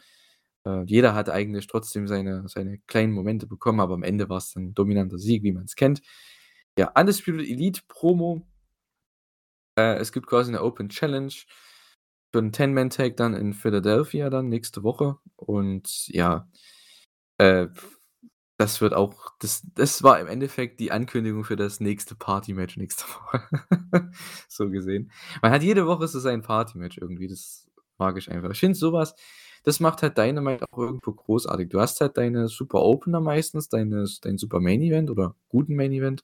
Äh, jeder hat eigentlich trotzdem seine seine kleinen Momente bekommen, aber am Ende war's dann 'n dominanter Sieg, wie man's kennt. Ja, Undisputed Elite Promo. Äh, es gibt quasi 'ne Open Challenge für 'n Ten-Man-Tag dann in Philadelphia dann nächste Woche. Und ja, äh, das wird auch das das war im Endeffekt die Ankündigung für das nächste Party-Match nächste Woche, so gesehen. Man hat jede Woche so sein Party-Match irgendwie, das mag ich einfach. Ich finde so was das macht halt Dynamite auch irgendwo großartig. Du hast halt deine Super Opener meistens, deine dein Super Main Event oder guten Main Event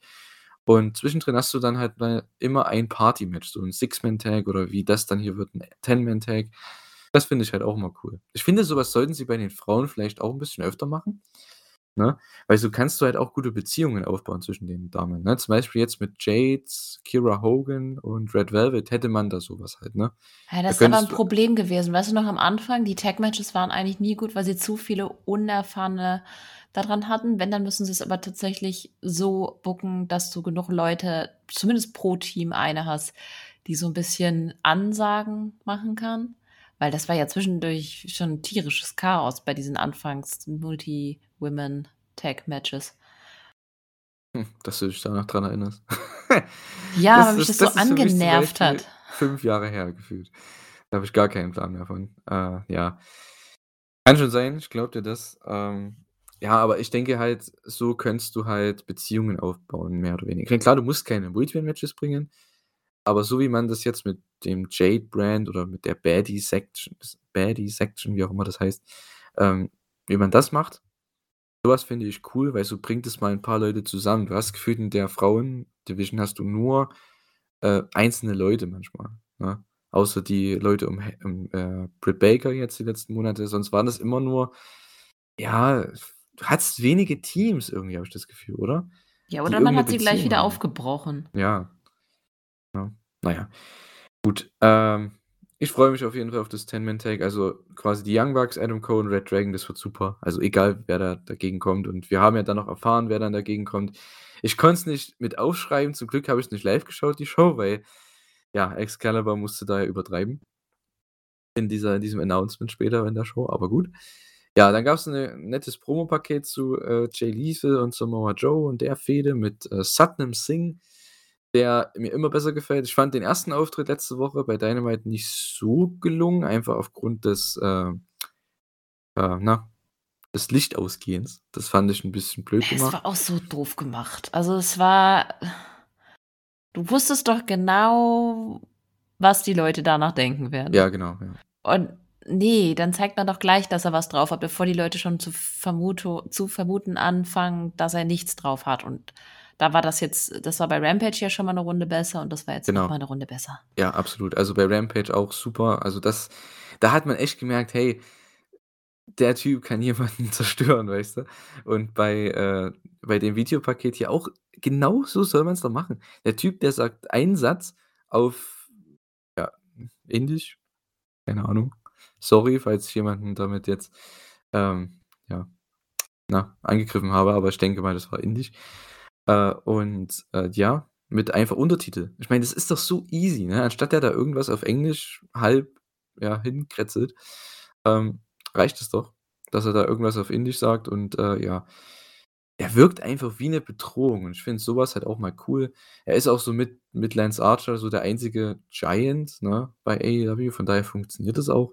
und zwischendrin hast du dann halt immer ein Party-Match, so 'n Six-Man-Tag oder wie das dann hier wird, 'n Ten-Man-Tag. Das finde ich halt auch immer cool. Ich finde, so was sollten sie bei den Frauen vielleicht auch 'n bisschen öfter machen, ne? Weil so kannst du halt auch gute Beziehungen aufbauen zwischen den Damen, ne? Zum Beispiel jetzt mit Jade, Kiera Hogan und Red Velvet hätte man da so was halt, ne? Ja, Da das ist aber 'n könntest du Problem gewesen. Weißt du noch am Anfang, die Tag-Matches waren eigentlich nie gut, weil sie zu viele Unerfahrene da dran hatten. Wenn, dann müssen sie's aber tatsächlich so booken, dass du genug Leute, zumindest pro Team eine hast, die so 'n bisschen Ansagen machen kann. Weil das war ja zwischendurch schon tierisches Chaos bei diesen Anfangs-Multi-Women-Tag-Matches. Hm, dass du dich da noch dran erinnerst. Ja, weil mich das so das zum angenervt hat. fünf Jahre her gefühlt. Da habe ich gar keinen Plan mehr von. Äh, ja. Kann schon sein, ich glaube dir das. Ähm, ja, aber ich denke halt, so könntest du halt Beziehungen aufbauen, mehr oder weniger. Klar, du musst keine Multiman-Matches bringen, aber so wie man das jetzt mit dem Jade-Brand oder mit der Baddie-Section, Baddie-Section, wie auch immer das heißt, ähm, wie man das macht, sowas finde ich cool, weil so bringt es mal ein paar Leute zusammen. Du hast gefühlt in der Frauen-Division hast du nur äh, einzelne Leute manchmal. Ne? Außer die Leute um, um äh, Britt Baker jetzt die letzten Monate. Sonst waren das immer nur, ja, du hattest wenige Teams irgendwie, habe ich das Gefühl, oder? Ja, oder man hat sie gleich wieder haben. aufgebrochen. Ja. ja. Naja. Gut. Ähm, ich freue mich auf jeden Fall auf das Ten-Man-Tag. Also quasi die Young Bucks, Adam Cole und Red Dragon, das wird super. Also egal, wer da dagegen kommt. Und wir haben ja dann noch erfahren, wer dann dagegen kommt. Ich konnte es nicht mit aufschreiben. Zum Glück habe ich es nicht live geschaut, die Show, weil ja, Excalibur musste da ja übertreiben. In, dieser, in diesem Announcement später in der Show, aber gut. Ja, dann gab es ein nettes Promopaket zu äh, Jay Lethal und Samoa Joe und der Fehde mit äh, Satnam Singh, der mir immer besser gefällt. Ich fand den ersten Auftritt letzte Woche bei Dynamite nicht so gelungen, einfach aufgrund des, äh, äh, na, des Lichtausgehens. Das fand ich ein bisschen blöd gemacht. Es war auch so doof gemacht. Also es war Du wusstest doch genau, was die Leute danach denken werden. Ja, genau. Ja. Und nee, dann zeigt man doch gleich, dass er was drauf hat, bevor die Leute schon zu, vermuto, zu vermuten anfangen, dass er nichts drauf hat. Und da war das jetzt, das war bei Rampage ja schon mal eine Runde besser und das war jetzt genau. noch mal eine Runde besser. Ja, absolut. Also bei Rampage auch super. Also das, da hat man echt gemerkt, hey, der Typ kann jemanden zerstören, weißt du? Und bei, äh, bei dem Videopaket hier auch genau so soll man es doch machen. Der Typ, der sagt einen Satz auf ja, Indisch, keine Ahnung. Sorry, falls ich jemanden damit jetzt ähm, ja, na, angegriffen habe, aber ich denke mal, das war Indisch. Äh, und äh, ja, mit einfach Untertitel. Ich meine, das ist doch so easy, ne? Anstatt der da irgendwas auf Englisch halb ja, hinkretzelt, ähm, reicht es doch, dass er da irgendwas auf Indisch sagt und äh, ja, er wirkt einfach wie eine Bedrohung und ich finde sowas halt auch mal cool. Er ist auch so mit mit Lance Archer so der einzige Giant, ne, bei AEW, von daher funktioniert das auch.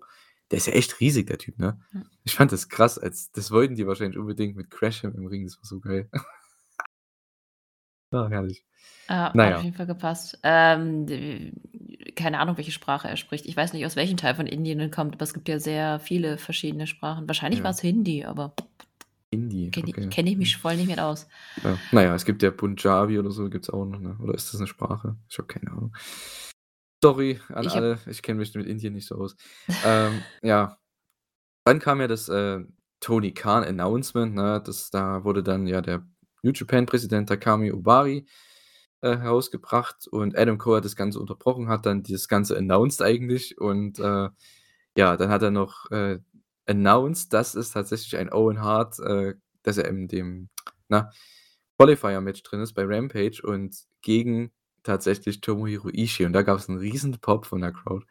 Der ist ja echt riesig, der Typ, ne? Ja. Ich fand das krass, als das wollten die wahrscheinlich unbedingt mit Crasham im Ring, das war so geil. Ah, herrlich. Ja, Na hat auf jeden Fall gepasst. Ähm, keine Ahnung, welche Sprache er spricht. Ich weiß nicht, aus welchem Teil von Indien er kommt, aber es gibt ja sehr viele verschiedene Sprachen. Wahrscheinlich Ja. war es Hindi, aber Hindi, kenne okay. kenn ich mich voll nicht mit aus. Ja. Na es gibt ja Punjabi oder so, gibt es auch noch, ne? Oder ist das eine Sprache? Ich habe keine Ahnung. Sorry an Ich alle, ich kenne mich mit Indien nicht so aus. Ähm, ja, dann kam ja das äh, Tony Khan Announcement, ne? Das, da wurde dann ja der New Japan-Präsident Takami Obari äh, herausgebracht und Adam Cole hat das Ganze unterbrochen, hat dann dieses Ganze announced eigentlich und äh, ja, dann hat er noch äh, announced, dass es tatsächlich ein Owen Hart, äh, dass er in dem na, Qualifier-Match drin ist bei Rampage und gegen tatsächlich Tomohiro Ishii und da gab es einen riesen Pop von der Crowd.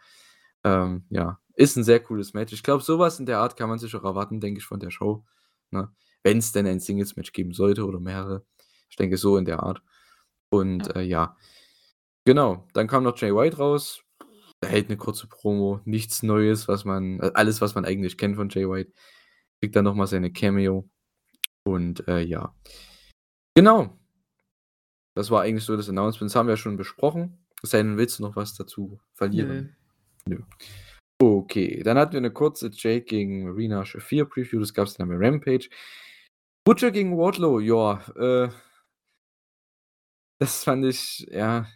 Ähm, ja, ist ein sehr cooles Match. Ich glaube, sowas in der Art kann man sich auch erwarten, denke ich, von der Show. Ne? Wenn es denn ein Singles-Match geben sollte oder mehrere. Ich denke, so in der Art. Und ja. Äh, ja. Genau, dann kam noch Jay White raus. Er hält eine kurze Promo, nichts Neues, was man, äh, alles, was man eigentlich kennt von Jay White. Kriegt dann nochmal seine Cameo. Und äh, ja. Genau. Das war eigentlich so das Announcement. Das haben wir ja schon besprochen. Sei denn, willst du noch was dazu verlieren? Nö. Nö. Okay, dann hatten wir eine kurze Jake gegen Marina Shafir Preview. Das gab es dann bei Rampage. Butcher gegen Wardlow, ja, äh, das fand ich, ja,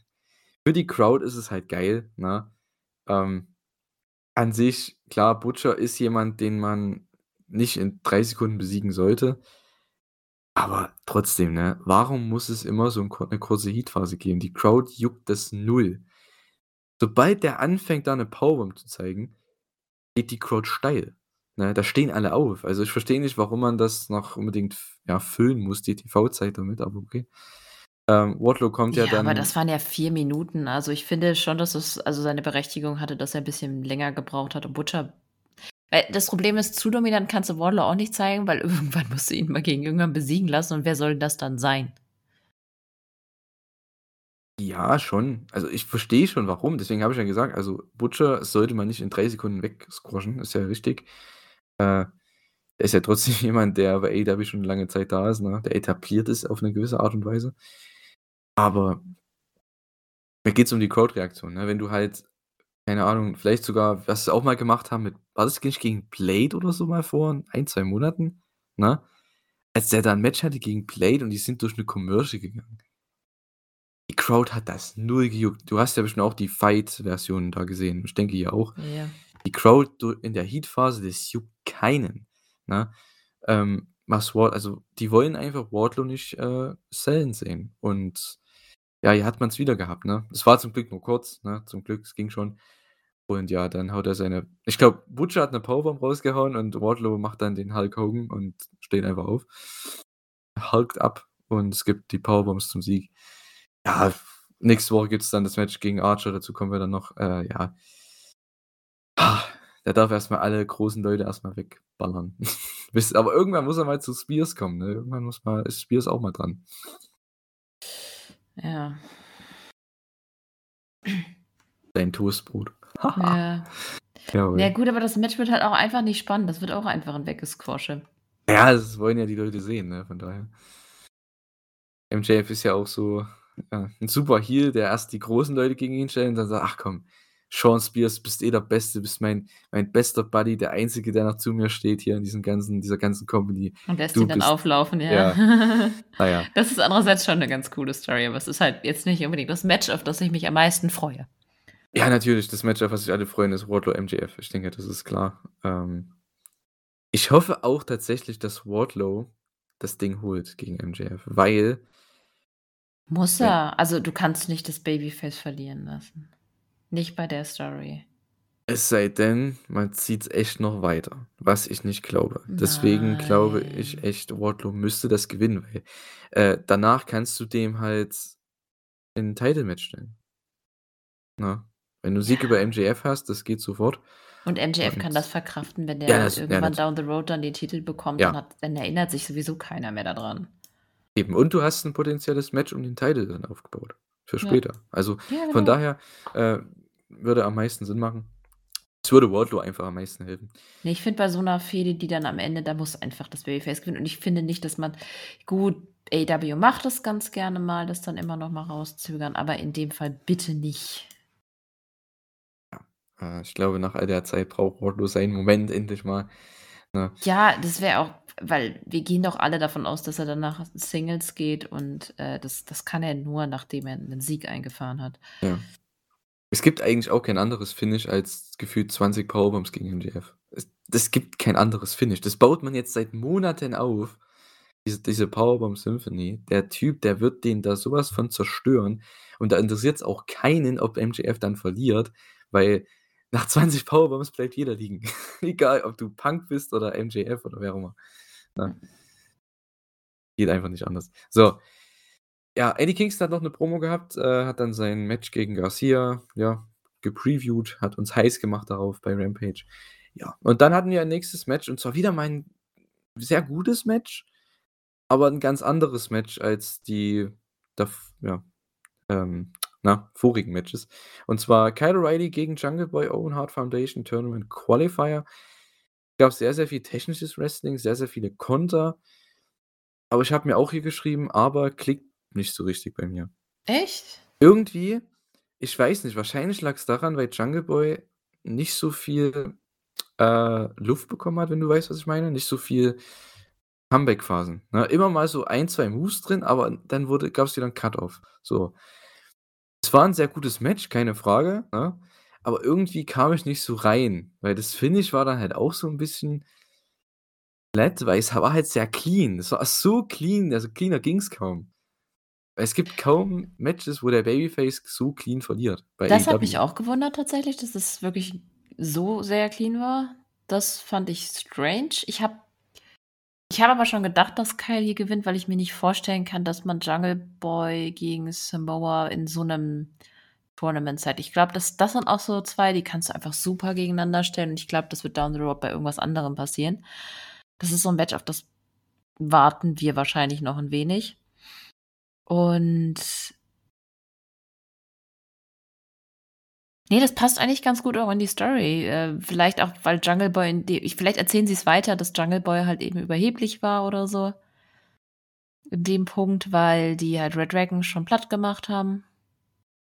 für die Crowd ist es halt geil, ne? Ähm, an sich, klar, Butcher ist jemand, den man nicht in drei Sekunden besiegen sollte. Aber trotzdem, ne? Warum muss es immer so eine kurze Heatphase geben? Die Crowd juckt das null. Sobald der anfängt, da eine Powerbomb zu zeigen, geht die Crowd steil. Ne, da stehen alle auf. Also, ich verstehe nicht, warum man das noch unbedingt ja, füllen muss, die TV-Zeit damit, aber okay. Ähm, Wardlow kommt ja, Ja, aber das waren ja vier Minuten. Also, ich finde schon, dass es also seine Berechtigung hatte, dass er ein bisschen länger gebraucht hat und Butcher weil das Problem ist, zu dominant kannst du Wardlow auch nicht zeigen, weil irgendwann musst du ihn mal gegen irgendwann besiegen lassen und wer soll das dann sein? Ja, schon. Also, ich verstehe schon, warum. Deswegen habe ich ja gesagt, also, Butcher sollte man nicht in 3 Sekunden wegsquashen, ist ja richtig. Äh, er ist ja trotzdem jemand, der bei AEW schon lange Zeit da ist, ne? Der etabliert ist auf eine gewisse Art und Weise. Aber mir geht's um die Crowd-Reaktion, ne? Wenn du halt, keine Ahnung, vielleicht sogar, was sie auch mal gemacht haben mit war das nicht gegen Blade oder so mal vor ein, 2 Monaten, ne? Als der da 'n Match hatte gegen Blade und die sind durch 'ne Commercial gegangen. Die Crowd hat das null gejuckt. Du hast ja bestimmt auch die Fight-Version da gesehen. Ich denke, ihr auch. Ja. Die Crowd in der Heat-Phase, das juckt keinen, ne? Ähm, was Ward also, die wollen einfach Wardlow nicht, äh, sellen sehen. Und ja, hier hat man's wieder gehabt, ne? Es war zum Glück nur kurz, ne? Zum Glück, es ging schon. Und ja, dann haut er seine ich glaube, Butcher hat 'ne Powerbomb rausgehauen und Wardlow macht dann den Hulk Hogan und steht einfach auf. Hulkt ab und es gibt die Powerbombs zum Sieg. Ja, nächste Woche gibt's dann das Match gegen Archer, dazu kommen wir dann noch. Äh, ja. Der darf erst mal alle großen Leute erst mal wegballern. Aber irgendwann muss er mal zu Spears kommen, ne? Irgendwann muss mal ist Spears auch mal dran. Ja. Dein Toastbrot. Ja. Jawohl. Ja gut, aber das Match wird halt auch einfach nicht spannend. Das wird auch einfach 'n Weggesquashe. Ja, das wollen ja die Leute sehen, ne? Von daher. MJF ist ja auch so, ja, 'n super Heel, der erst die großen Leute gegen ihn stellt und dann sagt: „Ach komm, Shawn Spears, bist eh der Beste, bist mein mein bester Buddy, der Einzige, der noch zu mir steht hier in diesem ganzen dieser ganzen Company. Und lässt Du ihn dann bist“ auflaufen, ja. Ja. Na ja. Das ist andererseits schon 'ne ganz coole Story, aber es ist halt jetzt nicht unbedingt das Match, auf das ich mich am meisten freue. Ja, natürlich, das Match, auf was sich alle freuen, ist Wardlow MJF. Ich denke, das ist klar. Ähm, ich hoffe auch tatsächlich, dass Wardlow das Ding holt gegen MJF, weil Muss er. Also, du kannst nicht das Babyface verlieren lassen. Nicht bei der Story. Es sei denn, man zieht's echt noch weiter, was ich nicht glaube. Deswegen glaube ich echt, Wardlow müsste das gewinnen, weil, äh, danach kannst du dem halt in 'n Title-Match stellen. Ne? Wenn du Sieg über Ja. MJF hast, das geht sofort. Und MJF kann Und das verkraften, wenn Ja, der das ja, irgendwann nat down the road dann den Titel bekommt, dann Ja. hat dann erinnert sich sowieso keiner mehr da dran. Eben. Und du hast 'n potenzielles Match um den Title dann aufgebaut für Ja. später. Also, Ja, von genau. daher, äh, würde am meisten Sinn machen. Es würde Wardlow einfach am meisten helfen. Ne, ich finde bei so 'ner Fehde, die dann am Ende da muss einfach das Babyface gewinnen. Und ich finde nicht, dass man gut, AEW macht das ganz gerne mal, das dann immer noch mal rauszögern, aber in dem Fall bitte nicht. Äh, ich glaube, nach all der Zeit braucht Wardlow seinen Moment endlich mal, ne? Ja, das wäre auch weil wir gehen doch alle davon aus, dass er dann nach Singles geht und, äh, das das kann er nur, nachdem er 'nen Sieg eingefahren hat. Ja. Es gibt eigentlich auch kein anderes Finish als gefühlt 20 Powerbombs gegen MJF. Es das gibt kein anderes Finish. Das baut man jetzt seit Monaten auf, diese diese Powerbomb Symphony. Der Typ, der wird den da so was von zerstören und da interessiert's auch keinen, ob MJF dann verliert, weil nach 20 Powerbombs bleibt jeder liegen. Egal, ob du Punk bist oder MJF oder wer auch immer, ne? Mhm. Geht einfach nicht anders. So. Ja, Eddie Kingston hat noch 'ne Promo gehabt, äh, hat dann sein Match gegen Garcia, ja, gepreviewt, hat uns heiß gemacht darauf bei Rampage. Ja, und dann hatten wir ein nächstes Match und zwar wieder mal 'n sehr gutes Match, aber 'n ganz anderes Match als die ja, ähm, na, vorigen Matches. Und zwar Kyle O'Reilly gegen Jungle Boy, Owen Hart Foundation Tournament Qualifier. Gab sehr, sehr viel technisches Wrestling, sehr, sehr viele Konter. Aber ich habe mir auch hier geschrieben, aber klickt nicht so richtig bei mir. Echt? Irgendwie, ich weiß nicht, wahrscheinlich lag's daran, weil Jungle Boy nicht so viel, äh, Luft bekommen hat, wenn du weißt, was ich meine? Nicht so viel Comeback-Phasen, ne? Immer mal so 1, 2 Moves drin, aber dann wurde gab's wieder 'n Cut-Off, so. Es war 'n sehr gutes Match, keine Frage, ne? Aber irgendwie kam ich nicht so rein, weil das Finish war dann halt auch so 'n bisschen flat, weil es war halt sehr clean. Es war so clean, also cleaner ging's kaum. Es gibt kaum Matches, wo der Babyface so clean verliert bei Das hat mich AEW. auch gewundert tatsächlich, dass es wirklich so sehr clean war. Das fand ich strange. Ich habe ich habe aber schon gedacht, dass Kyle hier gewinnt, weil ich mir nicht vorstellen kann, dass man Jungle Boy gegen Samoa in so 'nem Tournament zeigt. Ich glaube, das das sind auch so 2, die kannst du einfach super gegeneinander stellen und ich glaube, das wird down the road bei irgendwas anderem passieren. Das ist so 'n Match, auf das warten wir wahrscheinlich noch 'n wenig. Und Ne, das passt eigentlich ganz gut auch in die Story. Äh, vielleicht auch, weil Jungle Boy in de vielleicht erzählen sie's weiter, dass Jungle Boy halt eben überheblich war oder so. In dem Punkt, weil die halt Red Dragon schon platt gemacht haben.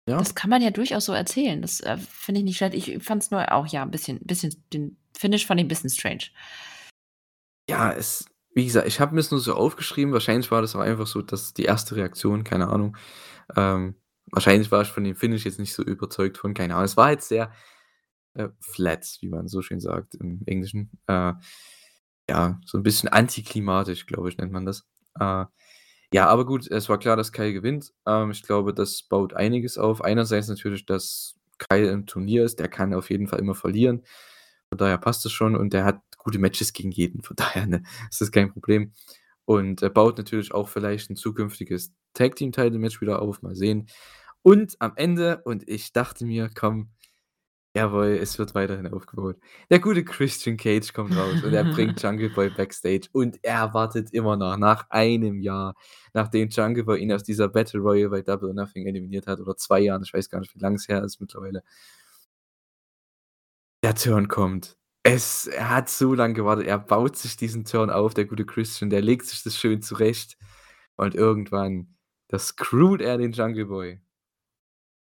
Ja. Das kann man ja durchaus so erzählen. Das, äh, finde ich nicht schlecht. Ich fand's nur auch, ja, 'n bisschen bisschen den Finish fand ich 'n bisschen strange. Ja, es wie gesagt, ich habe mir's nur so aufgeschrieben. Wahrscheinlich war das auch einfach so, dass die erste Reaktion, keine Ahnung. Ähm, wahrscheinlich war ich von dem Finish jetzt nicht so überzeugt von, keine Ahnung. Es war halt sehr, äh, flat, wie man so schön sagt im Englischen. Äh, ja, so 'n bisschen antiklimatisch, glaube ich, nennt man das. Äh, ja, aber gut, es war klar, dass Kyle gewinnt. Ähm, ich glaube, das baut einiges auf. Einerseits natürlich, dass Kyle im Turnier ist, der kann auf jeden Fall immer verlieren. Von daher passt das schon und der hat gute Matches gegen jeden. Von daher, ne, ist das kein Problem. Und er baut natürlich auch vielleicht 'n zukünftiges Tag Team Title Match wieder auf, mal sehen. Und am Ende und ich dachte mir: „Komm, jawohl, es wird weiterhin aufgebaut.“ Der gute Christian Cage kommt raus und er bringt Jungle Boy backstage und er wartet immer noch nach einem Jahr, nachdem Jungle Boy ihn aus dieser Battle Royal bei Double or Nothing eliminiert hat oder 2 Jahren, ich weiß gar nicht, wie lang es her ist mittlerweile. Der Turn kommt. Es er hat so lang gewartet. Er baut sich diesen Turn auf, der gute Christian, der legt sich das schön zurecht und irgendwann, da screwt er den Jungle Boy.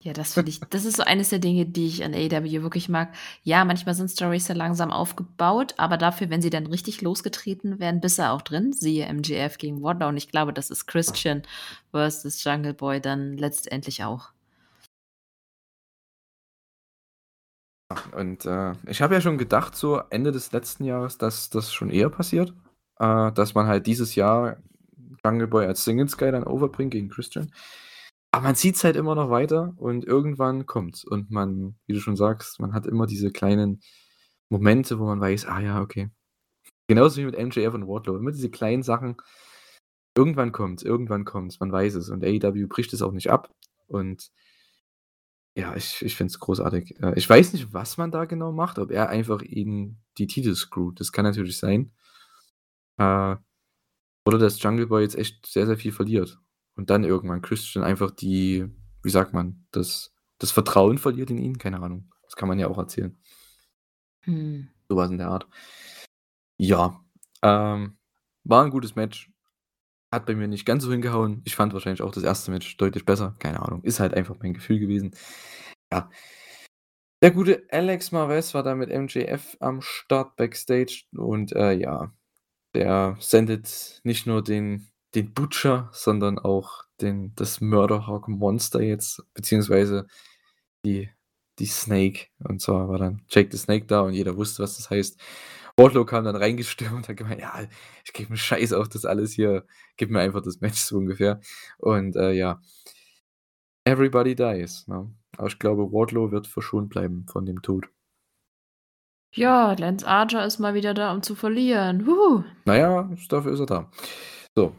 Ja, das finde ich das ist so eines der Dinge, die ich an AEW wirklich mag. Ja, manchmal sind Storys sehr langsam aufgebaut, aber dafür, wenn sie dann richtig losgetreten werden, bist du auch drin. Siehe MJF gegen Wardlow und ich glaube, das ist Christian versus Jungle Boy dann letztendlich auch. Und, äh, ich habe ja schon gedacht, so Ende des letzten Jahres, dass das schon eher passiert, äh, dass man halt dieses Jahr Jungle Boy als Singles Guy dann overbringt gegen Christian. Aber man zieht's halt immer noch weiter und irgendwann kommt's. Und man wie du schon sagst, man hat immer diese kleinen Momente, wo man weiß: „Ah ja, okay.“ Genauso wie mit MJF und Wardlow. Immer diese kleinen Sachen. Irgendwann kommt's, irgendwann kommt's, man weiß es. Und AEW bricht es auch nicht ab. Und ja, ich ich finde es großartig. Äh, ich weiß nicht, was man da genau macht, ob er einfach ihn die Titel screwt. Das kann natürlich sein. Äh, oder dass Jungle Boy jetzt echt sehr, sehr viel verliert und dann irgendwann Christian einfach die wie sagt man, das das Vertrauen verliert in ihn? Keine Ahnung. Das kann man ja auch erzählen. Mhm. So was in der Art. Ja, ähm, war 'n gutes Match. Hat bei mir nicht ganz so hingehauen. Ich fand wahrscheinlich auch das 1. Match deutlich besser. Keine Ahnung. Ist halt einfach mein Gefühl gewesen. Ja. Der gute Alex Marvez war da mit MJF am Start backstage und, äh, ja, der sendet nicht nur den den Butcher, sondern auch den das Murder Hawk Monster jetzt, beziehungsweise die die Snake. Und zwar war dann Jake the Snake da und jeder wusste, was das heißt. Wardlow kam dann reingestürmt und hat gemeint: „Ja, ich gebe 'n Scheiß auf das alles hier. Gib mir einfach das Match“, so ungefähr. Und, äh, ja. Everybody dies, ne? Aber ich glaube, Wardlow wird verschont bleiben von dem Tod. Ja, Lance Archer ist mal wieder da, um zu verlieren. Wuhu. Na ja, dafür ist er da. So.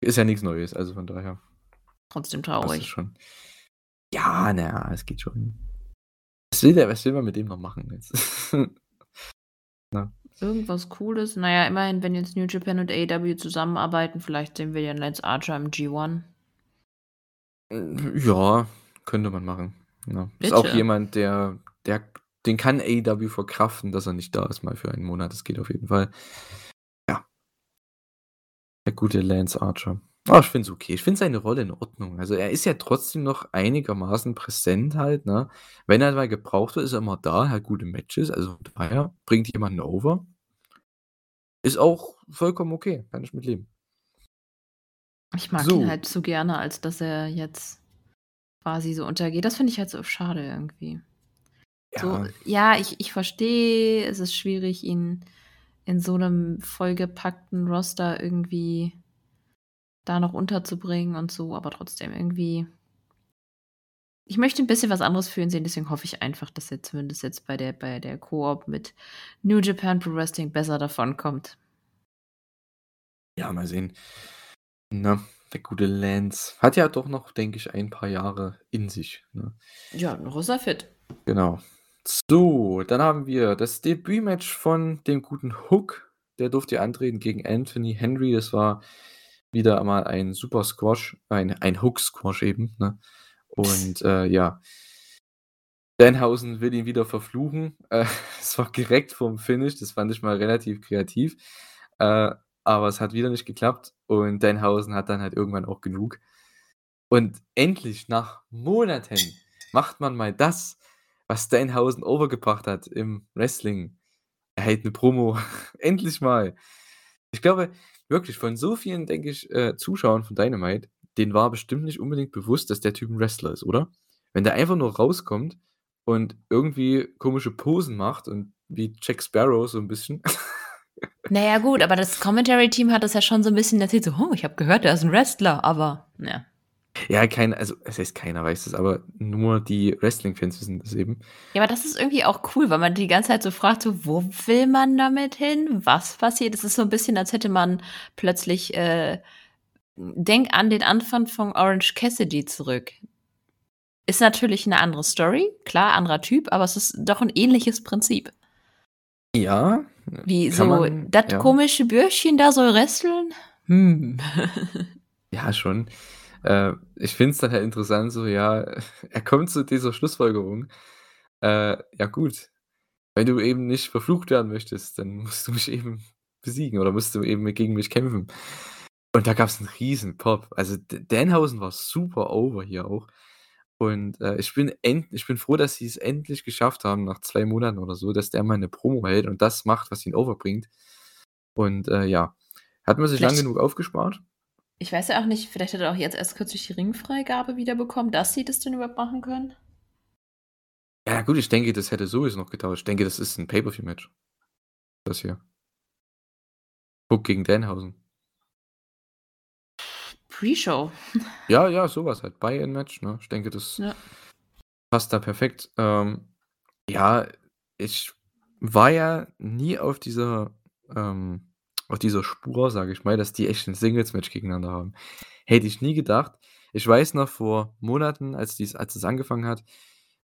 Ist ja nix Neues, also von daher Trotzdem traurig. schon. Ja, na ja, es geht schon. Was will der was will man mit dem noch machen jetzt? Ne? Irgendwas Cooles? Na ja, immerhin, wenn jetzt New Japan und AEW zusammenarbeiten, vielleicht sehen wir ja Lance Archer im G1. Hm, ja, könnte man machen, ne? Ist auch jemand, der der den kann AEW verkraften, dass er nicht da ist mal für einen Monat. Das geht auf jeden Fall. Der gute Lance Archer. Ah, ich finde es okay. Ich finde seine Rolle in Ordnung. Also, er ist ja trotzdem noch einigermaßen präsent halt, ne? Wenn er mal gebraucht wird, ist er immer da, hat gute Matches, also daher bringt jemanden over. Ist auch vollkommen okay, kann ich mit leben. Ich mag ihn So. halt zu gerne, als dass er jetzt quasi so untergeht. Das finde ich halt so schade irgendwie. So, Ja. ja, ich ich verstehe, es ist schwierig, ihn in so 'nem vollgepackten Roster irgendwie da noch unterzubringen und so, aber trotzdem irgendwie ich möchte 'n bisschen was anderes für ihn sehen, deswegen hoffe ich einfach, dass er zumindest jetzt bei der bei der Koop mit New Japan Pro Wrestling besser davonkommt. Ja, mal sehen. Ne, der gute Lance hat ja doch noch, denke ich, ein paar Jahre in sich, ne? Ja, noch ist er fit. Genau. So, dann haben wir das Debütmatch von dem guten Hook. Der durfte antreten gegen Anthony Henry. Das war wieder einmal ein super Squash, ein ein Hook Squash eben, ne? Und, äh, ja Danhausen will ihn wieder verfluchen. Äh, es war direkt vorm Finish, das fand ich mal relativ kreativ. Äh, aber es hat wieder nicht geklappt und Danhausen hat dann halt irgendwann auch genug. Und endlich nach Monaten macht man mal das, was Danhausen overgebracht hat im Wrestling. Er hält eine Promo. endlich mal. Ich glaube, wirklich, von so vielen, denke ich, äh, Zuschauern von Dynamite, denen war bestimmt nicht unbedingt bewusst, dass der Typ ein Wrestler ist, oder? Wenn der einfach nur rauskommt und irgendwie komische Posen macht und wie Jack Sparrow so ein bisschen. Naja, gut, aber das Commentary-Team hat das ja schon so ein bisschen erzählt, so, oh, ich habe gehört, er ist ein Wrestler, aber, ja. Ja, kein, also es heißt keiner weiß es, aber nur die Wrestling-Fans wissen das eben. Ja, aber das ist irgendwie auch cool, weil man die ganze Zeit so fragt, so, wo will man damit hin? Was passiert? Es ist so ein bisschen, als hätte man plötzlich, äh, denk an den Anfang von Orange Cassidy zurück. Ist natürlich eine andere Story, klar, anderer Typ, aber es ist doch ein ähnliches Prinzip. Ja. Wie so, das ja. komische Bürschchen da soll wresteln? Hm. ja, schon. Äh, ich finde es dann halt interessant, so, ja, er kommt zu dieser Schlussfolgerung. Äh, ja, gut. Wenn du eben nicht verflucht werden möchtest, dann musst du mich eben besiegen oder musst du eben gegen mich kämpfen. Und da gab es einen riesen Pop. Also Danhausen war super over hier auch. Und äh, ich, bin end ich bin froh, dass sie es endlich geschafft haben, nach zwei Monaten oder so, dass der mal eine Promo hält und das macht, was ihn overbringt. Und äh, ja, hat man sich lang genug aufgespart. Ich weiß ja auch nicht, vielleicht hat er auch jetzt erst kürzlich die Ringfreigabe wiederbekommen, dass sie das denn überhaupt machen können. Ja, gut, ich denke, das hätte sowieso noch gedauert. Ich denke, das ist ein Pay-Per-View-Match. Das hier. Hook gegen Danhausen. Pre-Show. Ja, ja, sowas halt. Buy-in-Match, ne? Ich denke, das ja. passt da perfekt. Ähm, ja, ich war ja nie auf dieser, ähm, auf dieser Spur, sage ich mal, dass die echt ein Singles-Match gegeneinander haben. Hätte ich nie gedacht. Ich weiß noch vor Monaten, als, dies, als es angefangen hat,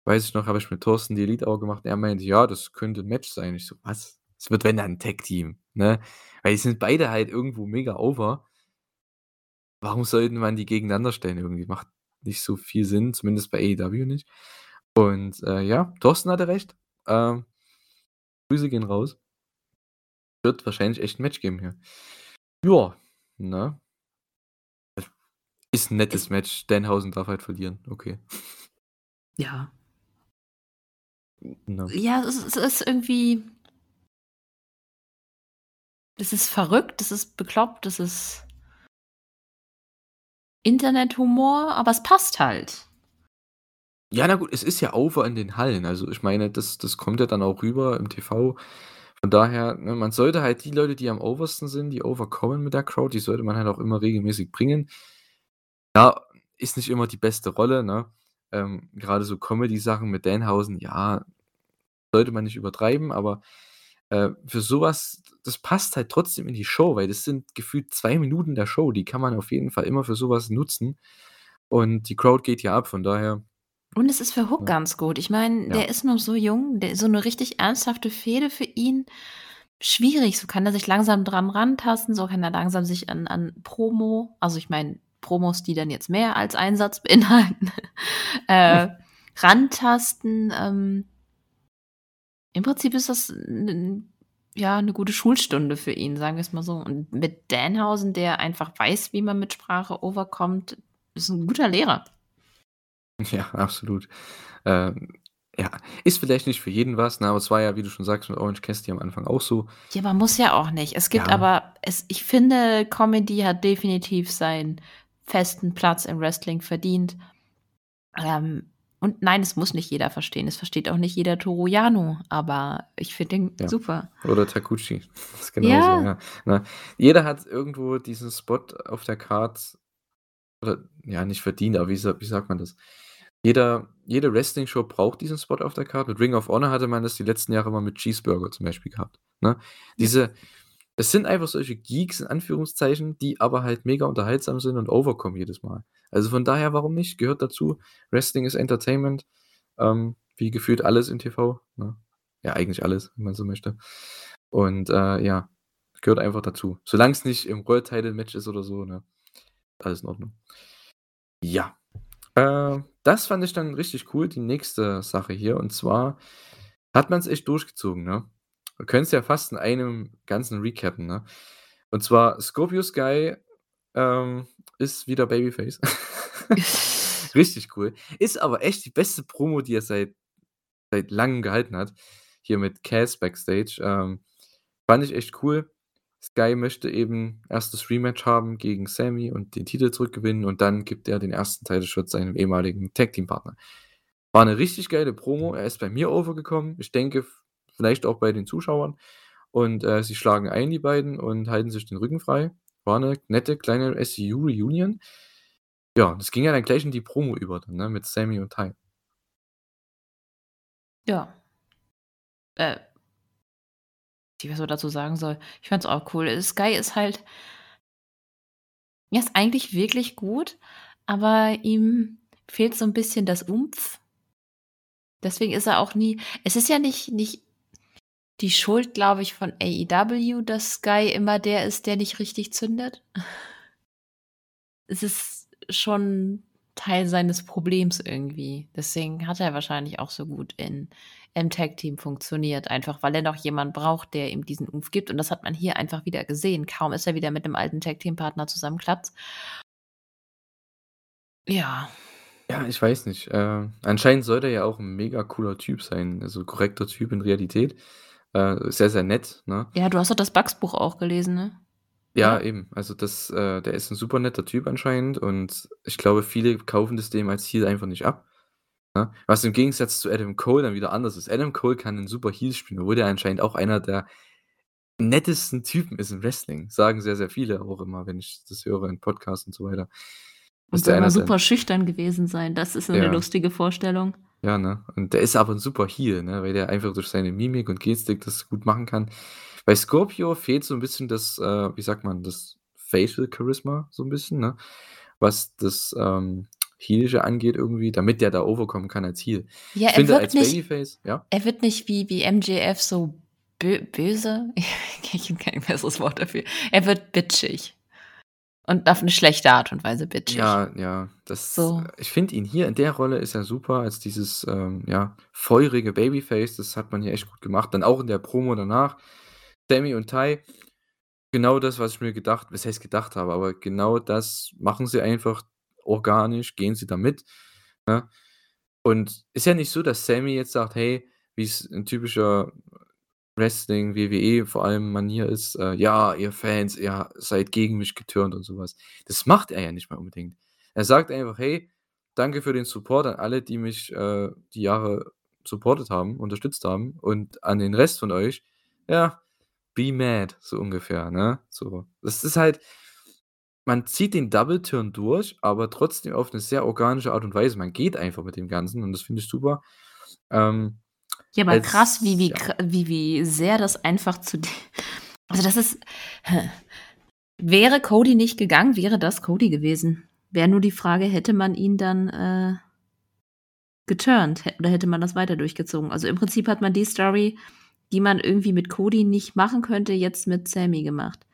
weiß ich noch, habe ich mit Thorsten die Elite auch gemacht. Er meinte, ja, das könnte ein Match sein. Ich so, was? Es wird wenn dann ein Tag-Team, ne? Weil die sind beide halt irgendwo mega over. Warum sollten man die gegeneinander stellen irgendwie? Macht nicht so viel Sinn, zumindest bei AEW nicht. Und äh, ja, Thorsten hatte recht. Ähm, Grüße gehen raus. Wird wahrscheinlich echt ein Match geben hier. Ja, ne? Ist ein nettes Match. Danhausen darf halt verlieren. Okay. Ja. No. Ja, es, es ist irgendwie. Das ist verrückt, das ist bekloppt, das ist Internethumor, aber es passt halt. Ja, na gut, es ist ja over in den Hallen. Also ich meine, das, das kommt ja dann auch rüber im TV. Von daher, ne, man sollte halt die Leute, die am oversten sind, die overkommen mit der Crowd, die sollte man halt auch immer regelmäßig bringen. Ja, ist nicht immer die beste Rolle, ne? Ähm, Gerade so Comedy-Sachen mit Danhausen, ja, sollte man nicht übertreiben, aber äh, für sowas, das passt halt trotzdem in die Show, weil das sind gefühlt zwei Minuten der Show, die kann man auf jeden Fall immer für sowas nutzen. Und die Crowd geht ja ab, von daher. Und es ist für Hook ja. ganz gut. Ich meine, ja. der ist noch so jung, der, so eine richtig ernsthafte Fehde für ihn. Schwierig, so kann er sich langsam dran rantasten, so kann er langsam sich an, an Promo, also ich meine, Promos, die dann jetzt mehr als Einsatz beinhalten, äh, rantasten. Ähm, im Prinzip ist das ja eine gute Schulstunde für ihn, sagen wir es mal so. Und mit Danhausen, der einfach weiß, wie man mit Sprache overkommt, ist ein guter Lehrer. Ja, absolut. Ähm, ja, ist vielleicht nicht für jeden was, ne, aber es war ja, wie du schon sagst, mit Orange Cassidy am Anfang auch so. Ja, man muss ja auch nicht. Es gibt ja. aber, es, ich finde, Comedy hat definitiv seinen festen Platz im Wrestling verdient. Ähm, und nein, es muss nicht jeder verstehen. Es versteht auch nicht jeder Toru Yano, aber ich finde den ja. super. Oder Takuchi. Das ist genauso, ja. ja. Na, jeder hat irgendwo diesen Spot auf der Card, oder ja, nicht verdient, aber wie, wie sagt man das? Jeder, jede Wrestling-Show braucht diesen Spot auf der Card. Mit Ring of Honor hatte man das die letzten Jahre mal mit Cheeseburger zum Beispiel gehabt. Ne? Diese, es sind einfach solche Geeks in Anführungszeichen, die aber halt mega unterhaltsam sind und overkommen jedes Mal. Also von daher, warum nicht? Gehört dazu. Wrestling ist Entertainment, ähm, wie gefühlt alles in TV. Ne? Ja, eigentlich alles, wenn man so möchte. Und äh, ja, gehört einfach dazu. Solange es nicht im World Title Match ist oder so, ne? Alles in Ordnung. Ja. Äh, das fand ich dann richtig cool, die nächste Sache hier. Und zwar hat man es echt durchgezogen, ne? Wir können es ja fast in einem Ganzen recappen, ne? Und zwar Scorpio Sky ähm, ist wieder Babyface. richtig cool. Ist aber echt die beste Promo, die er seit, seit langem gehalten hat. Hier mit Cass Backstage. Ähm, fand ich echt cool. Sky möchte eben erst das Rematch haben gegen Sammy und den Titel zurückgewinnen und dann gibt er den ersten Titelschutz seinem ehemaligen Tag-Team-Partner. War eine richtig geile Promo. Er ist bei mir overgekommen. Ich denke, vielleicht auch bei den Zuschauern. Und äh, sie schlagen ein, die beiden, und halten sich den Rücken frei. War eine nette kleine SCU-Reunion. Ja, das ging ja dann gleich in die Promo über, dann, ne, mit Sammy und Ty. Ja. Äh, ich weiß, was dazu sagen soll. Ich fand's auch cool. Sky ist halt. Er ist eigentlich wirklich gut, aber ihm fehlt so ein bisschen das Umf. Deswegen ist er auch nie. Es ist ja nicht, nicht die Schuld, glaube ich, von AEW, dass Sky immer der ist, der nicht richtig zündet. Es ist schon Teil seines Problems irgendwie. Deswegen hat er wahrscheinlich auch so gut in im Tag-Team funktioniert, einfach weil er noch jemand braucht, der ihm diesen Umf gibt. Und das hat man hier einfach wieder gesehen. Kaum ist er wieder mit einem alten Tag-Team-Partner zusammenklappt. Ja. Ja, ich weiß nicht. Äh, anscheinend sollte er ja auch ein mega cooler Typ sein. Also korrekter Typ in Realität. Äh, sehr, sehr nett, ne? Ja, du hast doch das Bugs-Buch auch gelesen, ne? Ja, eben. Also das, äh, der ist ein super netter Typ anscheinend und ich glaube, viele kaufen das dem als Heal einfach nicht ab. Ne? Was im Gegensatz zu Adam Cole dann wieder anders ist. Adam Cole kann einen super Heal spielen, obwohl der anscheinend auch einer der nettesten Typen ist im Wrestling. Sagen sehr, sehr viele auch immer, wenn ich das höre in Podcasts und so weiter. Und soll mal super schüchtern gewesen sein. Das ist eine ja. lustige Vorstellung. Ja, ne? Und der ist aber ein super Heal, ne? Weil der einfach durch seine Mimik und Gestik das gut machen kann. Bei Scorpio fehlt so ein bisschen das, äh, wie sagt man, das Facial Charisma so ein bisschen, ne? Was das ähm, Heelische angeht irgendwie, damit der da overkommen kann als Heal. Ja, ich er wird nicht, Babyface, ja? Er wird nicht wie, wie MJF so bö böse. ich habe kein besseres Wort dafür. Er wird bitchig. Und auf eine schlechte Art und Weise bitchig. Ja, ja. Das, so. Ich finde ihn hier in der Rolle ist er super, als dieses ähm, ja, feurige Babyface. Das hat man hier echt gut gemacht. Dann auch in der Promo danach. Sammy und Ty, genau das, was ich mir gedacht, was heißt gedacht habe, aber genau das machen sie einfach organisch, gehen sie damit. Ne? Und ist ja nicht so, dass Sammy jetzt sagt, hey, wie es ein typischer Wrestling, WWE vor allem Manier ist, äh, ja, ihr Fans, ihr seid gegen mich getürnt und sowas. Das macht er ja nicht mal unbedingt. Er sagt einfach, hey, danke für den Support an alle, die mich äh, die Jahre supportet haben, unterstützt haben und an den Rest von euch, ja, be mad, so ungefähr, ne? So. Das ist halt, man zieht den Double Turn durch, aber trotzdem auf eine sehr organische Art und Weise. Man geht einfach mit dem Ganzen und das finde ich super. Ähm, ja, aber als, krass, wie, wie, ja. wie, wie sehr das einfach zu. Also, das ist. Wäre Cody nicht gegangen, wäre das Cody gewesen. Wäre nur die Frage, hätte man ihn dann äh, geturnt oder hätte man das weiter durchgezogen? Also im Prinzip hat man die Story, die man irgendwie mit Cody nicht machen könnte, jetzt mit Sammy gemacht.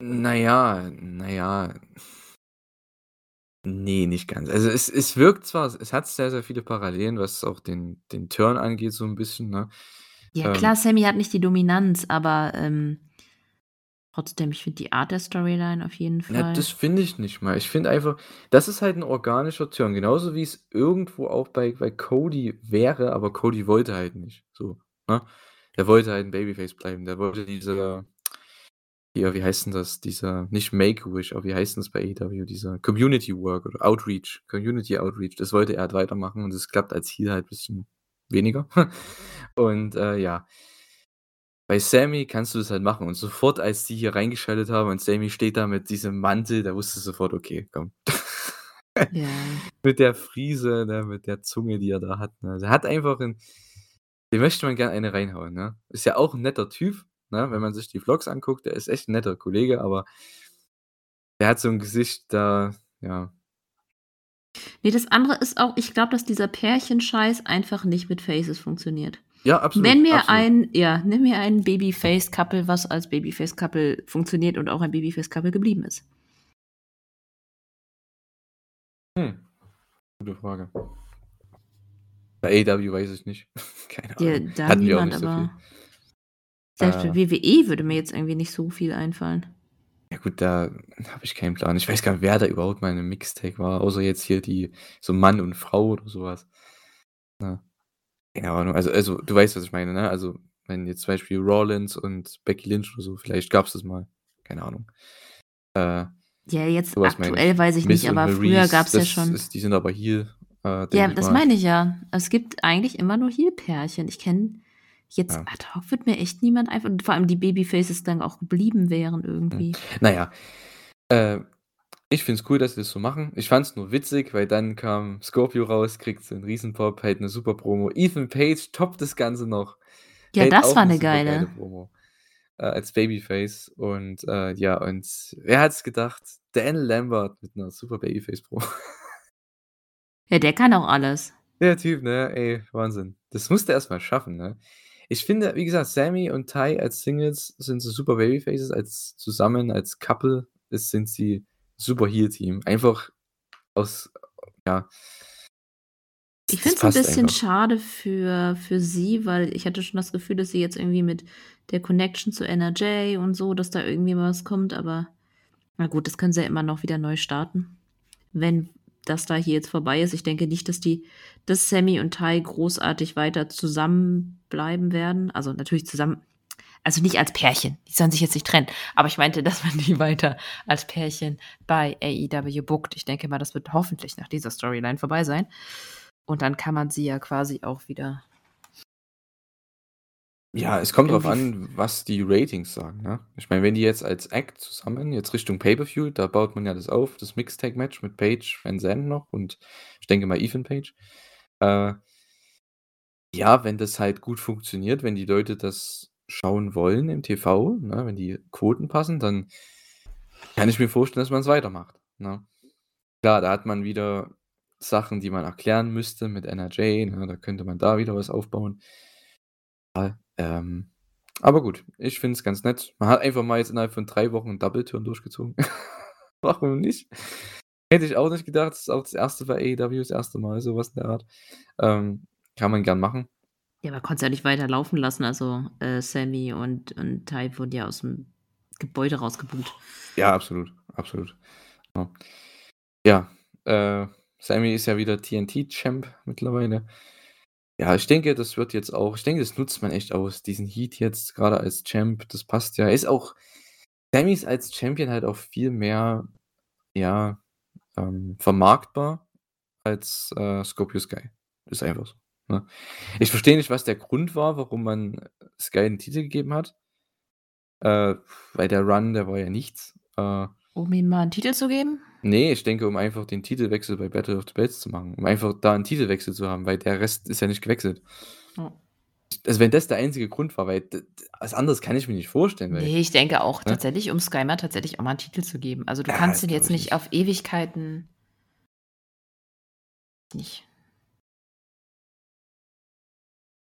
Naja, naja. Nee, nicht ganz. Also, es es wirkt zwar es hat sehr, sehr viele Parallelen, was auch den den Turn angeht so ein bisschen, ne? Ja Ähm klar, Sammy hat nicht die Dominanz, aber, ähm, trotzdem, ich finde die Art der Storyline auf jeden Ja, das finde ich nicht mal. Ich finde einfach das ist halt ein organischer Turn, genauso wie es irgendwo auch bei bei Cody wäre, aber Cody wollte halt nicht, so, ne? Der wollte halt 'n Babyface bleiben. Der wollte diese ja, wie heißt denn das? Dieser, nicht Make-A-Wish, aber wie heißt denn das bei AEW? Dieser Community Work oder Outreach, Community Outreach, das wollte er halt weitermachen und es klappt als Heal halt ein bisschen weniger. und äh, ja, bei Sammy kannst du das halt machen und sofort, als die hier reingeschaltet haben und Sammy steht da mit diesem Mantel, da wusste sofort, okay, komm. Ja. mit der Friese, ne, mit der Zunge, die er da hat. Ne? Also er hat einfach ein, den möchte man gerne eine reinhauen, ne? Ist ja auch ein netter Typ, ne? Wenn man sich die Vlogs anguckt, der ist echt 'n netter Kollege, aber der hat so ein Gesicht, da ja. Ne, das andere ist auch, ich glaube, dass dieser Pärchenscheiß einfach nicht mit Faces funktioniert. Ja, absolut, Nenn mir absolut. ein ja, nenn mir ein Babyface-Couple, was als Babyface-Couple funktioniert und auch ein Babyface-Couple geblieben ist. Hm. Gute Frage. Bei AEW weiß ich nicht. Keine Ja, Ahnung. da Hatten niemand, so viel. aber selbst Äh. bei WWE würde mir jetzt irgendwie nicht so viel einfallen. Ja gut, da habe ich keinen Plan. Ich weiß gar nicht, wer da überhaupt mal in 'nem Mixtape war, außer jetzt hier die so Mann und Frau oder so was. Ja. Keine Ahnung. Also also, du weißt, was ich meine, ne? Also, wenn jetzt zum Beispiel Rollins und Becky Lynch oder so, vielleicht gab's das mal. Keine Ahnung. Äh, Ja, jetzt meine aktuell ich. weiß ich Miz nicht, aber früher Maryse, gab's ja schon ist die sind aber Heel, äh, Ja, das mal. meine ich ja. Es gibt eigentlich immer nur Heel-Pärchen. Ich kenne jetzt Ja. ad hoc wird mir echt niemand einfach und vor allem die Babyfaces dann auch geblieben wären Hm. irgendwie. Na ja, äh, ich finde es cool, dass sie das so machen. Ich fand es nur witzig, weil dann kam Scorpio raus, kriegt so 'n Riesenpop, hält 'ne super Promo. Ethan Page toppt das Ganze noch. Ja, das war 'ne 'ne supergeile geile. Promo, äh, als Babyface und, äh, ja, und wer hat's gedacht? Dan Lambert mit 'ner super Babyface-Promo. Ja, der kann auch alles. Der Typ, ne? Ey, Wahnsinn. Das musst du erst mal schaffen, ne? Ich finde, wie gesagt, Sammy und Ty als Singles sind so super Babyfaces, als zusammen als Couple ist sind sie super Heel-Team. Einfach aus ja Ich finde es 'n passt bisschen einfach. schade für für sie, weil ich hatte schon das Gefühl, dass sie jetzt irgendwie mit der Connection zu NRJ und so, dass da irgendwie mal was kommt, aber na gut, das können sie ja immer noch wieder neu starten, wenn das da hier jetzt vorbei ist. Ich denke nicht, dass die dass Sammy und Ty großartig weiter zusammenbleiben werden. Also, natürlich zusammen also, nicht als Pärchen. Die sollen sich jetzt nicht trennen. Aber ich meinte, dass man die weiter als Pärchen bei AEW bookt. Ich denke mal, das wird hoffentlich nach dieser Storyline vorbei sein. Und dann kann man sie ja quasi auch wieder Ja, es kommt drauf irgendwie an, was die Ratings sagen, ne? Ich meine, wenn die jetzt als Act zusammen jetzt Richtung Pay-per-View, da baut man ja das auf, das Mixed-Tag-Match mit Page, Van Zandt noch und ich denke mal Ethan Page. Äh ja, wenn das halt gut funktioniert, wenn die Leute das schauen wollen im TV, ne, wenn die Quoten passen, dann kann ich mir vorstellen, dass man's weitermacht, ne? Klar, da hat man wieder Sachen, die man erklären müsste mit NRJ, ne? Da könnte man da wieder was aufbauen. Ja, ähm, aber gut, ich finde es ganz nett. Man hat einfach mal jetzt innerhalb von 3 Wochen 'n Double-Turn durchgezogen. Warum nicht? Hätte ich auch nicht gedacht. Das ist auch das 1. bei AEW, das 1. Mal so was in der Art. Ähm, kann man gern machen. Ja, man konnt's ja nicht weiter laufen lassen. Also, äh, Sammy und und Ty wurden ja aus'm Gebäude rausgeboot. Ja, absolut, absolut. Ja. Ja, äh, Sammy ist ja wieder TNT-Champ mittlerweile. Ja, ich denke, das wird jetzt auch ich denke, das nutzt man echt aus, diesen Heat jetzt grade als Champ, das passt ja. Ist auch Sammy ist als Champion halt auch viel mehr, ja, ähm, vermarktbar als, äh, Scorpio Sky. Ist einfach so, ne? Ich verstehe nicht, was der Grund war, warum man Sky 'n Titel gegeben hat. Äh, weil der Run, der war ja nichts. Äh Um ihm mal 'n Titel zu geben? Ne, ich denke, um einfach den Titelwechsel bei Battle of the Belts zu machen, um einfach da 'n Titelwechsel zu haben, weil der Rest ist ja nicht gewechselt. Ja. Also, wenn das der einzige Grund war, weil was anderes kann ich mir nicht vorstellen, weil Ne, ich denke auch ne? tatsächlich, um Sky mal tatsächlich auch mal 'n Titel zu geben. Also, du Ja, kannst ihn jetzt nicht nicht. auf Ewigkeiten nicht.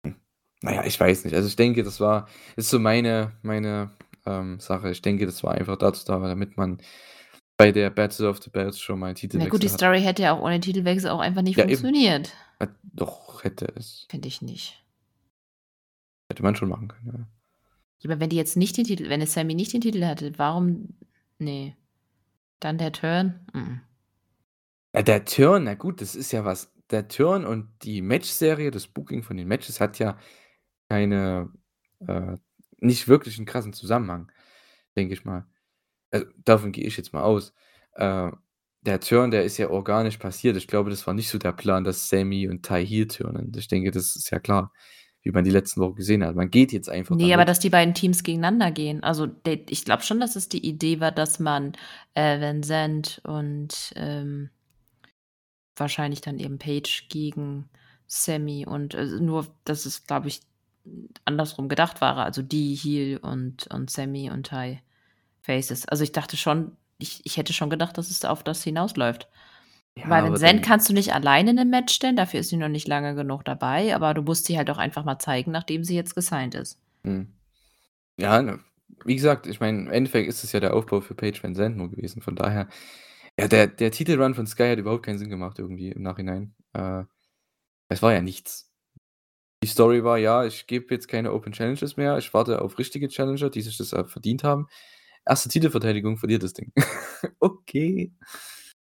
Hm, na ja, ich weiß nicht. Also, ich denke, das war ist so meine meine, ähm, Sache. Ich denke, das war einfach dazu da, damit man bei der Battle of the Belts schon mal 'n Na gut, die Titelwechsel hat. Story hätte ja auch ohne Titelwechsel auch einfach nicht Ja, eben. funktioniert. Äh, doch, hätte es. Finde ich nicht. Hätte man schon machen können, ja. Ja, aber wenn die jetzt nicht den Titel wenn es Sammy nicht den Titel hätte, warum ne. Dann der Turn? Mm-mm. Ja, der Turn, na gut, das ist ja was der Turn und die Matchserie, das Booking von den Matches hat ja keine äh, nicht wirklich 'n krassen Zusammenhang, denke ich mal. Also, davon gehe ich jetzt mal aus. Äh, der Turn, der ist ja organisch passiert. Ich glaube, das war nicht so der Plan, dass Sammy und Ty heel turnen. Ich denke, das ist ja klar, wie man die letzten Wochen gesehen hat. Man geht jetzt einfach Ne, aber damit dass die beiden Teams gegeneinander gehen. Also, ich glaube schon, dass es die Idee war, dass man, äh, Van Zandt und, ähm wahrscheinlich dann eben Page gegen Sammy und, äh, nur, dass es, glaube ich, andersrum gedacht war. Also, die Heel und und Sammy und Ty Faces. Also, ich dachte schon ich ich hätte schon gedacht, dass es auf das hinausläuft. Ja, Weil Zandt dann kannst du nicht alleine in 'nem Match stellen, dafür ist sie noch nicht lange genug dabei, aber du musst sie halt auch einfach mal zeigen, nachdem sie jetzt gesigned ist. Mhm. Ja, ne, wie gesagt, ich meine, im Endeffekt ist es ja der Aufbau für Page Van Zandt nur gewesen. Von daher Ja, der der Titelrun von Sky hat überhaupt keinen Sinn gemacht irgendwie im Nachhinein. Äh, es war ja nichts. Die Story war: „Ja, ich gebe jetzt keine Open Challenges mehr. Ich warte auf richtige Challenger, die sich das, äh, verdient haben. Erste Titelverteidigung, verliert das Ding.“ Okay.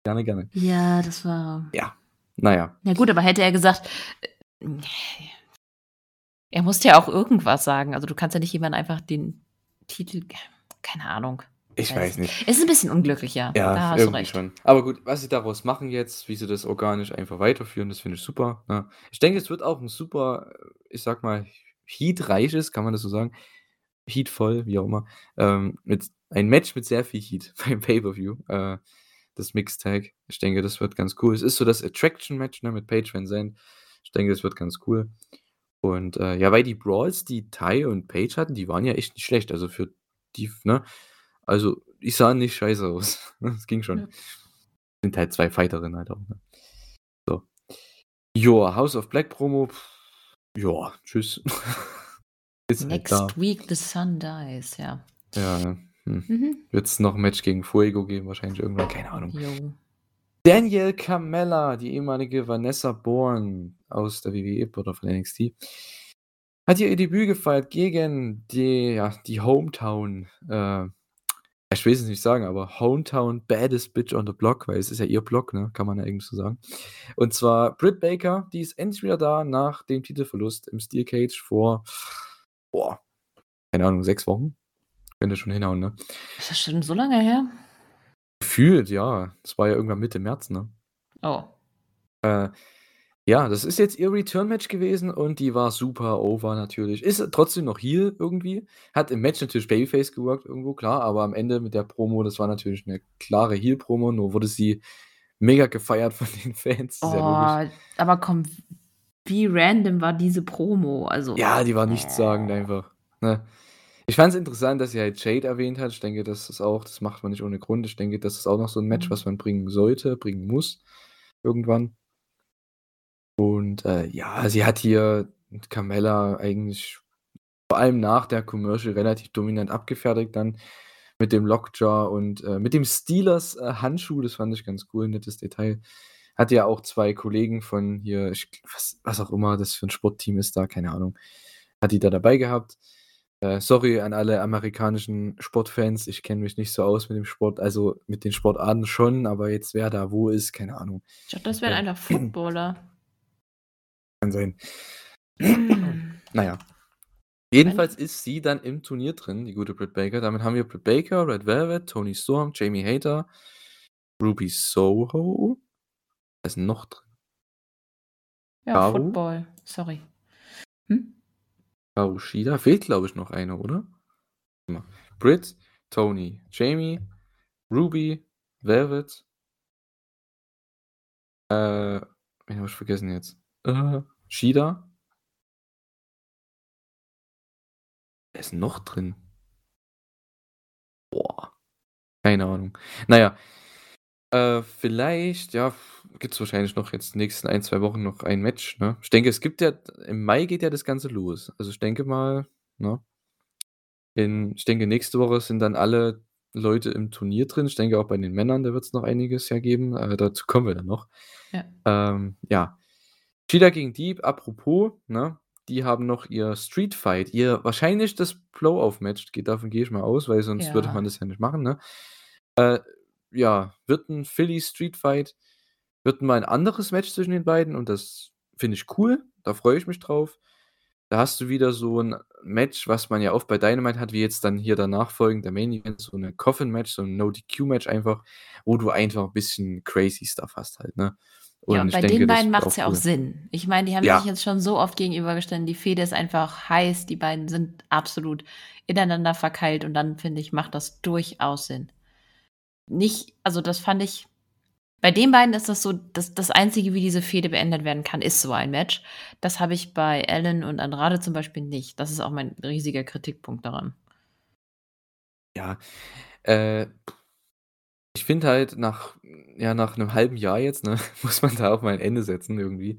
Gerne, gerne. Ja, das war Ja, na ja. Ja gut, aber hätte er gesagt äh, er musste ja auch irgendwas sagen. Also, du kannst ja nicht jemandem einfach den Titel keine Ahnung. Ich weiß nicht. Es ist 'n bisschen unglücklich, ja. Da Ja, du irgendwie schon. Aber gut, was sie daraus machen jetzt, wie sie das organisch einfach weiterführen, das finde ich super, ne? Ich denke, es wird auch 'n super, äh, ich sage mal, heatreiches, kann man das so sagen? Heatvoll, wie auch immer, ähm, mit ein Match mit sehr viel Heat beim Pay-per-View, äh, das Mixed Tag. Ich denke, das wird ganz cool. Es ist so das Attraction-Match, ne, mit Paige VanZant. Ich denke, das wird ganz cool. Und, äh, ja, weil die Brawls, die Tay und Paige hatten, die waren ja echt nicht schlecht. Also, für die ne? Also, die sahen nicht scheiße aus. Das ging schon. Ja. Sind halt 2 Fighterinnen halt auch, ne? So. Ja, House of Black Promo, ja, tschüss. Ist halt Next da. week the sun dies, ja. Ja, hm. Mhm. Wird's noch 'n Match gegen Fuego geben wahrscheinlich irgendwann, keine Ahnung. Jo. Danielle Carmella, die ehemalige Vanessa Borne aus der WWE oder von NXT, hat hier ihr Debüt gefeiert gegen die ja, die Hometown, äh ich will's jetzt nicht sagen, aber Hometown Baddest Bitch on the Block, weil es ist ja ihr Block, ne, kann man ja eigentlich so sagen. Und zwar Britt Baker, die ist endlich wieder da nach dem Titelverlust im Steel Cage vor, boah, keine Ahnung, 6 Wochen? Könnte schon hinhauen, ne? Ist das schon so lange her? Gefühlt, ja. Das war ja irgendwann Mitte März, ne? Oh. Äh, ja, das ist jetzt ihr Return-Match gewesen und die war super over natürlich. Ist trotzdem noch Heel irgendwie. Hat im Match natürlich Babyface geworkt irgendwo, klar, aber am Ende mit der Promo, das war natürlich 'ne klare Heel-Promo, nur wurde sie mega gefeiert von den Fans. Ist ja. Oh, aber komm, wie random war diese Promo? Also Ja, die war nichtssagend einfach, ne? Ich fand's interessant, dass sie halt Jade erwähnt hat. Ich denke, das ist auch das macht man nicht ohne Grund. Ich denke, das ist auch noch so 'n Match, Mhm. was man bringen sollte, bringen muss irgendwann. Und, äh, ja, sie hat hier Carmella eigentlich vor allem nach der Commercial relativ dominant abgefertigt dann mit dem Lockjaw und, äh, mit dem Steelers, äh, Handschuh. Das fand ich ganz cool, nettes Detail. Hatte ja auch 2 Kollegen von hier, ich was was auch immer das für 'n Sportteam ist da, keine Ahnung, hat die da dabei gehabt. Äh, sorry an alle amerikanischen Sportfans, ich kenne mich nicht so aus mit dem Sport, also mit den Sportarten schon, aber jetzt wer da wo ist, keine Ahnung. Ich dachte, das wären Äh, einfach Footballer. Kann sein. Hm. Na ja. Jedenfalls ist sie dann im Turnier drin, die gute Britt Baker. Damit haben wir Britt Baker, Red Velvet, Toni Storm, Jamie Hayter, Ruby Soho. Ist noch drin? Ja, Karu? Football, sorry. Hm? Hikaru Shida. Fehlt, glaube ich, noch eine, oder? Britt, Toni, Jamie, Ruby, Velvet äh, wen habe ich vergessen jetzt? Äh, Shida? Wer ist noch drin? Boah, keine Ahnung. Na ja, äh, vielleicht, ja, gibt's wahrscheinlich noch jetzt die nächsten 1, 2 Wochen noch ein Match, ne? Ich denke, es gibt ja im Mai geht ja das Ganze los. Also, ich denke mal, ne? In ich denke, nächste Woche sind dann alle Leute im Turnier drin. Ich denke auch bei den Männern, da wird's noch einiges ja geben. Äh, dazu kommen wir dann noch. Ja. Ähm, ja. Shida gegen Deeb, apropos, ne? Die haben noch ihr Street Fight, ihr wahrscheinlich das Blow-Off-Match, davon gehe ich mal aus, weil sonst würde Ja. man das ja nicht machen, ne? Äh, ja, wird 'n Philly Street Fight, wird mal 'n anderes Match zwischen den beiden und das finde ich cool, da freue ich mich drauf. Da hast du wieder so 'n Match, was man ja oft bei Dynamite hat, wie jetzt dann hier danach folgend der Main Event, so 'ne Coffin-Match, so 'n No-DQ-Match einfach, wo du einfach 'n bisschen crazy Stuff hast halt, ne? Ja, Und und ich bei denke, den beiden macht's auch ja auch cool. Sinn. Ich meine, die haben Ja. sich jetzt schon so oft gegenübergestanden. Die Fehde ist einfach heiß. Die beiden sind absolut ineinander verkeilt und dann, finde ich, macht das durchaus Sinn. Nicht also, das fand ich bei den beiden ist das so das das Einzige, wie diese Fehde beendet werden kann, ist so ein Match. Das habe ich bei Ellen und Andrade zum Beispiel nicht. Das ist auch mein riesiger Kritikpunkt daran. Ja, äh, ich finde halt nach ja, nach 'nem halben Jahr jetzt, ne, muss man da auch mal ein Ende setzen irgendwie.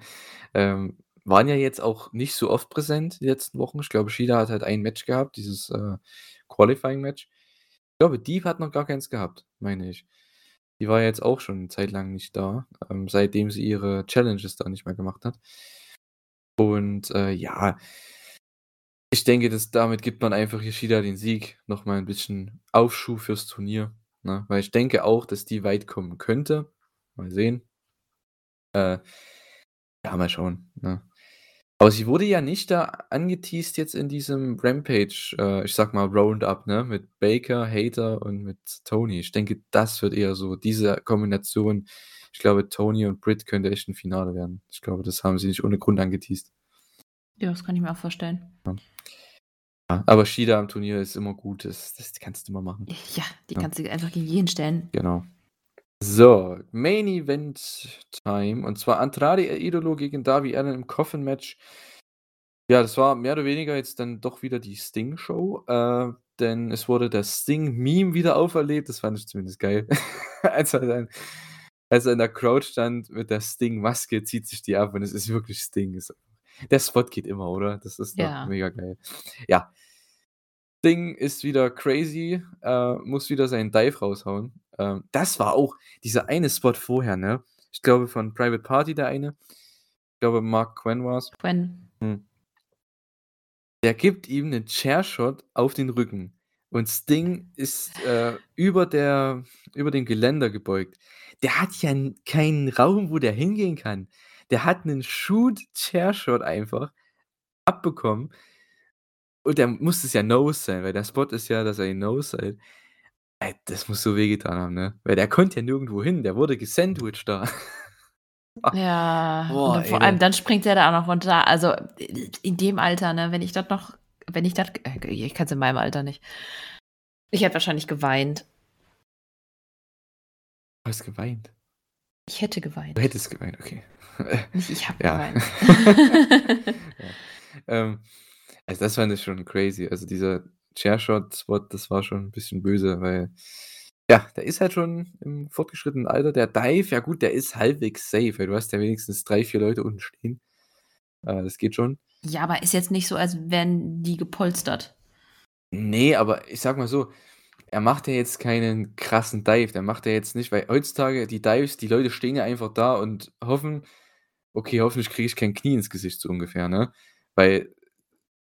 Ähm, waren ja jetzt auch nicht so oft präsent die letzten Wochen. Ich glaube, Shida hat halt ein Match gehabt, dieses, äh, Qualifying-Match. Ich glaube, Deeb hat noch gar keins gehabt, meine ich. Die war jetzt auch schon 'ne Zeit lang nicht da, ähm, seitdem sie ihre Challenges da nicht mehr gemacht hat. Und, äh, ja ich denke, dass damit gibt man einfach Yoshida den Sieg, noch mal 'n bisschen Aufschub fürs Turnier, ne? Weil ich denke auch, dass die weit kommen könnte. Mal sehen. Äh, ja, mal schauen, ne? Aber sie wurde ja nicht da angeteased jetzt in diesem Rampage, äh, ich sage mal, Roundup, ne, mit Baker, Hayter und mit Tony. Ich denke, das wird eher so diese Kombination ich glaube, Tony und Britt könnte echt 'n Finale werden. Ich glaube, das haben sie nicht ohne Grund angeteased. Ja, das kann ich mir auch vorstellen. Ja. Ja, aber Shida am Turnier ist immer gut. Das das kannst du immer machen. Ja, die Ja. kannst du einfach gegen jeden stellen. Genau. So, Main Event Time und zwar Andrade El Idolo gegen Darby Allin im Coffin Match. Ja, das war mehr oder weniger jetzt dann doch wieder die Sting Show, äh, denn es wurde das Sting Meme wieder auferlebt. Das fand ich zumindest geil. Als er dann als er in der Crowd stand mit der Sting Maske, zieht sich die ab und es ist wirklich Sting. Der Spot geht immer, oder? Das ist doch Ja. mega geil. Ja. Sting ist wieder crazy, äh, muss wieder seinen Dive raushauen. Ähm, das war auch dieser eine Spot vorher, ne? Ich glaube von Private Party der eine. Ich glaube, Mark Quinn war's. Quinn. Hm. Der gibt ihm 'nen Chairshot auf den Rücken und Sting ist, äh, über der über dem Geländer gebeugt. Der hat ja keinen Raum, wo der hingehen kann. Der hat 'nen Shoot Chairshot einfach abbekommen und der muss es ja Nose sein, weil der Spot ist ja, dass er ihn Nose hält. Das muss so wehgetan haben, ne? Weil der konnte ja nirgendwo hin. Der wurde gesandwiched da. Ja, und Boah, dann ey, vor allem, dann springt der da auch noch runter. Also, in dem Alter, ne, wenn ich das noch wenn ich das äh, ich kann's in meinem Alter nicht. Ich hätte wahrscheinlich geweint. Du hast geweint? Ich hätte geweint. Du hättest geweint, okay. Nicht ich habe Ja. geweint. Ja. Ähm, also, das fand ich schon crazy. Also, dieser Chairshot-Spot, das war schon 'n bisschen böse, weil ja, der ist halt schon im fortgeschrittenen Alter. Der Dive, ja gut, der ist halbwegs safe, weil du hast ja wenigstens 3, 4 Leute unten stehen. Äh, das geht schon. Ja, aber ist jetzt nicht so, als wären die gepolstert. Ne, aber ich sage mal so, er macht ja jetzt keinen krassen Dive. Der macht ja jetzt nicht weil heutzutage die Dives, die Leute stehen ja einfach da und hoffen: „Okay, hoffentlich kriege ich kein Knie ins Gesicht“, so ungefähr, ne? Weil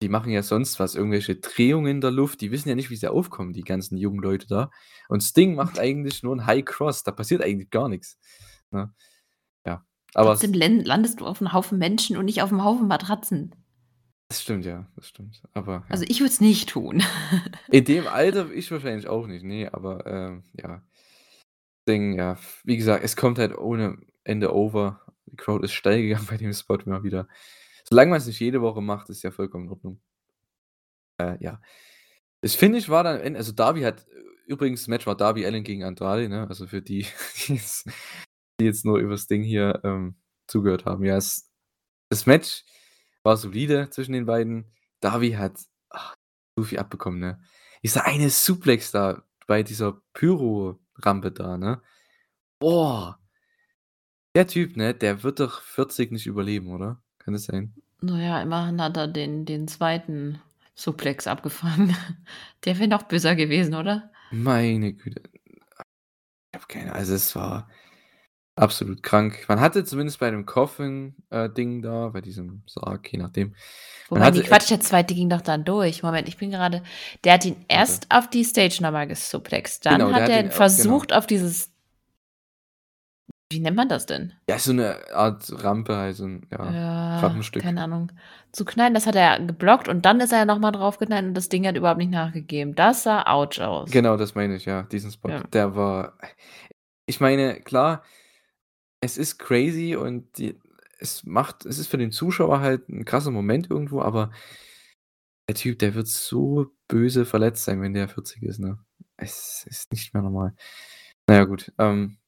die machen ja sonst was, irgendwelche Drehungen in der Luft. Die wissen ja nicht, wie sie aufkommen, die ganzen jungen Leute da. Und Sting macht eigentlich nur 'n High Cross. Da passiert eigentlich gar nix, ne? Ja, aber Trotzdem landest du auf 'n Haufen Menschen und nicht auf 'm Haufen Matratzen. Das stimmt, ja, das stimmt. Aber ja. Also, ich würde es nicht tun. In dem Alter ich wahrscheinlich auch nicht, ne, aber, ähm, ja. Sting, ja, wie gesagt, es kommt halt ohne Ende over. Die Crowd ist steil gegangen bei dem Spot immer wieder. Solange man's nicht jede Woche macht, ist ja vollkommen in Ordnung. Äh, ja. Das Finish war dann also, Darby hat übrigens, das Match war Darby Allin gegen Andrade, ne? Also, für die, die jetzt die jetzt nur über Sting hier, ähm, zugehört haben. Ja, es das Match war solide zwischen den beiden. Darby hat, ach, so viel abbekommen, ne? Dieser eine Suplex da bei dieser Pyro-Rampe da, ne? Boah. Der Typ, ne, der wird doch 40 nicht überleben, oder? Kann das sein? Na ja, immerhin hat er den den 2. Suplex abgefangen. Der wäre noch böser gewesen, oder? Meine Güte. Ich habe keine also, es war absolut krank. Man hatte zumindest bei dem Coffin äh, Ding da, bei diesem Sarg, je nachdem Wobei, hatte ne, Quatsch, der 2. ging doch dann durch. Moment, ich bin gerade der hat ihn erst auf die Stage noch mal gesuplext. Dann Genau, hat hat er au versucht, genau. auf dieses wie nennt man das denn? Ja, so 'ne Art Rampe halt, so 'n, ja, Ja, Treppenstück. keine Ahnung. Zu knallen, das hat er geblockt und dann ist er ja noch mal draufgeknallt und das Ding hat überhaupt nicht nachgegeben. Das sah ouch aus. Genau, das meine ich, ja, diesen Spot. Ja. Der war ich meine, klar, es ist crazy und die es macht es ist für den Zuschauer halt 'n krasser Moment irgendwo, aber der Typ, der wird so böse verletzt sein, wenn der 40 ist, ne? Es ist nicht mehr normal. Na ja, gut, ähm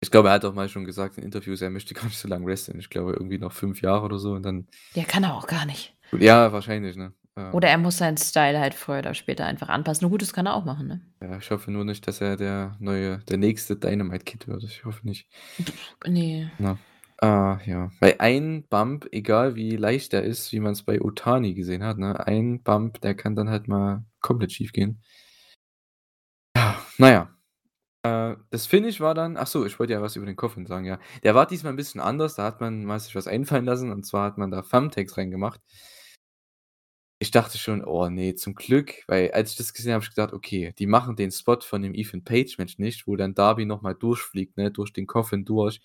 ich glaube, er hat auch mal schon gesagt in Interviews, er möchte gar nicht so lange wresteln. Ich glaube, irgendwie noch 5 Jahre oder so und dann Ja, kann er auch gar nicht. Ja, wahrscheinlich, ne? Ähm Oder er muss seinen Style halt früher oder später einfach anpassen. Nur gut, das kann er auch machen, ne? Ja, ich hoffe nur nicht, dass er der neue der nächste Dynamite Kid wird. Ich hoffe nicht. Ne. Ne? Ah, ja. Weil ein Bump, egal wie leicht der ist, wie man's bei Otani gesehen hat, ne? Ein Bump, der kann dann halt mal komplett schiefgehen. Ja, na ja. Äh, das Finish war dann achso, ich wollte ja was über den Coffin sagen, ja. Der war diesmal ein bisschen anders, da hat man mal sich was einfallen lassen und zwar hat man da Thumbtacks reingemacht. Ich dachte schon: „Oh ne, zum Glück“, weil als ich das gesehen habe, habe ich gedacht: „Okay, die machen den Spot von dem Ethan Page-Match nicht, wo dann Darby noch mal durchfliegt, ne, durch den Coffin durch.“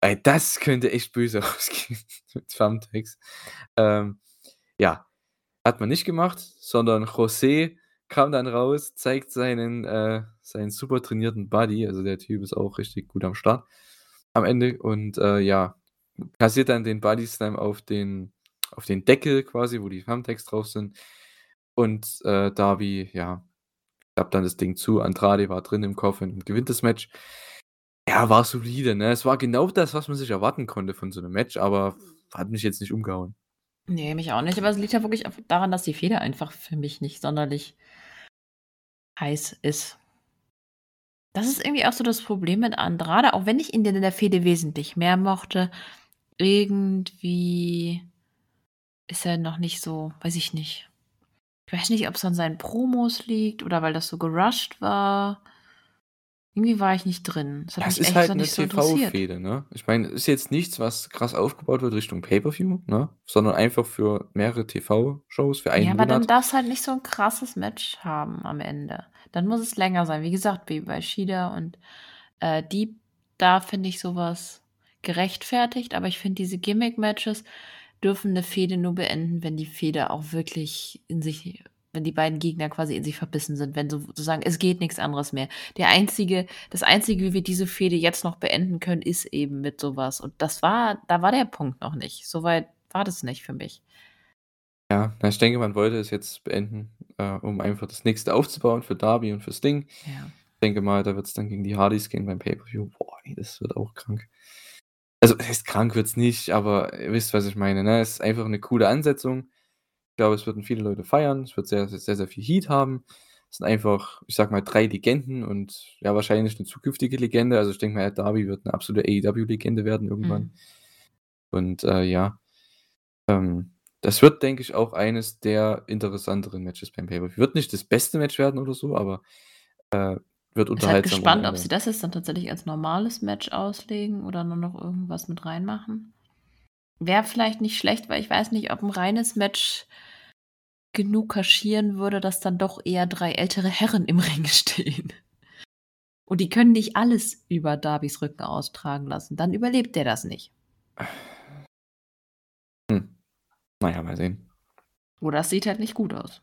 Ey, das könnte echt böse ausgehen mit Thumbtacks. Ähm, ja, hat man nicht gemacht, sondern José kam dann raus, zeigt seinen, äh seinen super trainierten Buddy, also der Typ ist auch richtig gut am Start am Ende und, äh, ja, kassiert dann den Body Slam auf den auf den Deckel quasi, wo die Thumbtacks drauf sind und, äh, Darby, ja, klappt dann das Ding zu. Andrade war drin im Coffin und gewinnt das Match. Ja, war solide, ne? Es war genau das, was man sich erwarten konnte von so 'nem Match, aber hat mich jetzt nicht umgehauen. Ne, mich auch nicht, aber es liegt ja wirklich daran, dass die Fehde einfach für mich nicht sonderlich heiß ist. Das ist irgendwie auch so das Problem mit Andrade, auch wenn ich ihn in der Fehde wesentlich mehr mochte. Irgendwie ist er noch nicht so weiß ich nicht. Ich weiß nicht, ob's an seinen Promos liegt oder weil das so gerusht war. Irgendwie war ich nicht drin. Das Das ist halt 'ne nicht so. TV-Fehde, ne? Ich meine, ist jetzt nichts, was krass aufgebaut wird Richtung Pay-per-View, ne, sondern einfach für mehrere TV-Shows für einen Ja, aber dann Monat. darf's halt nicht so 'n krasses Match haben am Ende. Dann muss es länger sein. Wie gesagt, wie bei Shida und, äh, Deeb, da finde ich so was gerechtfertigt, aber ich finde, diese Gimmick-Matches dürfen 'ne Fehde nur beenden, wenn die Fehde auch wirklich in sich wenn die beiden Gegner quasi in sich verbissen sind, wenn so sozusagen es geht nix anderes mehr. Der einzige das Einzige, wie wir diese Fehde jetzt noch beenden können, ist eben mit so was und das war da war der Punkt noch nicht. So weit war das nicht für mich. Ja, na, ich denke, man wollte es jetzt beenden, äh, um einfach das Nächste aufzubauen für Darby und für Sting. Ja. Ich denke mal, da wird's dann gegen die Hardys gehen beim Pay-per-View. Boah, ey, das wird auch krank. Also, was heißt krank wird's nicht, aber ihr wisst, was ich meine, ne? Es ist einfach 'ne coole Ansetzung. Ich glaube, es würden viele Leute feiern. Es wird sehr, sehr, sehr, viel Heat haben. Es sind einfach, ich sage mal, 3 Legenden und ja, wahrscheinlich 'ne zukünftige Legende. Also, ich denke mal, Darby wird 'ne absolute AEW-Legende werden irgendwann. Mhm. Und, äh, ja. Ähm, das wird, denke ich, auch eines der interessanteren Matches beim Pay-per-View. Wird nicht das beste Match werden oder so, aber, äh, wird Bin halt unterhaltsam ohne gespannt, ob sie das jetzt dann tatsächlich als normales Match auslegen oder nur noch irgendwas mit reinmachen. Wäre vielleicht nicht schlecht, weil ich weiß nicht, ob 'n reines Match genug kaschieren würde, dass dann doch eher 3 ältere Herren im Ring stehen. Und die können nicht alles über Darbys Rücken austragen lassen. Dann überlebt der das nicht. Hm. Na ja, mal sehen. Oder es sieht halt nicht gut aus.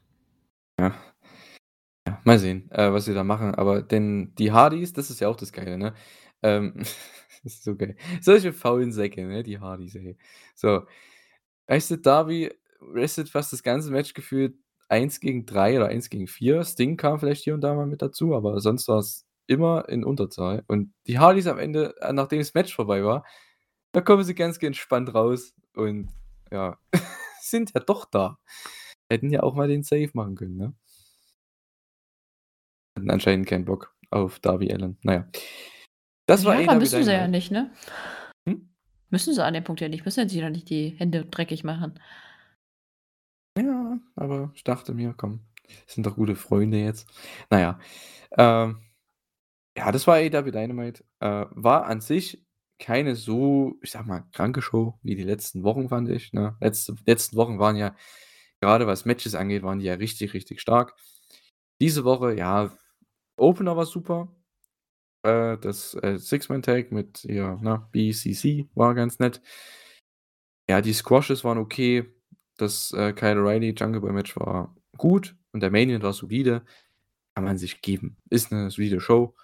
Ja. Ja, mal sehen, äh, was sie da machen. Aber denn die Hardys, das ist ja auch das Geile, ne? Ähm, das ist so geil. Solche faulen Säcke, ne, die Hardys, ey. So, weißt du, Darby wrestelt fast das ganze Match gefühlt 1 gegen 3 oder 1 gegen 4. Sting kam vielleicht hier und da mal mit dazu, aber sonst war's immer in Unterzahl. Und die Hardys am Ende, äh, nachdem das Match vorbei war, da kommen sie ganz entspannt raus und ja, sind ja doch da. Hätten ja auch mal den Save machen können, ne? Hatten anscheinend keinen Bock auf Darby Allin. Na ja. Das war Ja, aber müssen sie ja nicht, ne? Hm? Müssen sie an dem Punkt ja nicht. Müssen sich ja nicht die Hände dreckig machen. Ja, aber ich dachte mir: „Komm, sind doch gute Freunde jetzt.“ Na ja, ähm, ja, das war AEW Dynamite. Äh, war an sich keine so, ich sage mal, kranke Show wie die letzten Wochen, fand ich, ne? Letzte letzten Wochen waren ja grade was Matches angeht, waren die ja richtig, richtig stark. Diese Woche, ja, Opener war super. Äh, das, äh, Six-Man-Tag mit hier, ne, BCC war ganz nett. Ja, die Squashes waren okay. Das, äh, Kyle O'Reilly Jungle Boy Match war gut und der Main war solide. Kann man sich geben. Ist 'ne solide Show,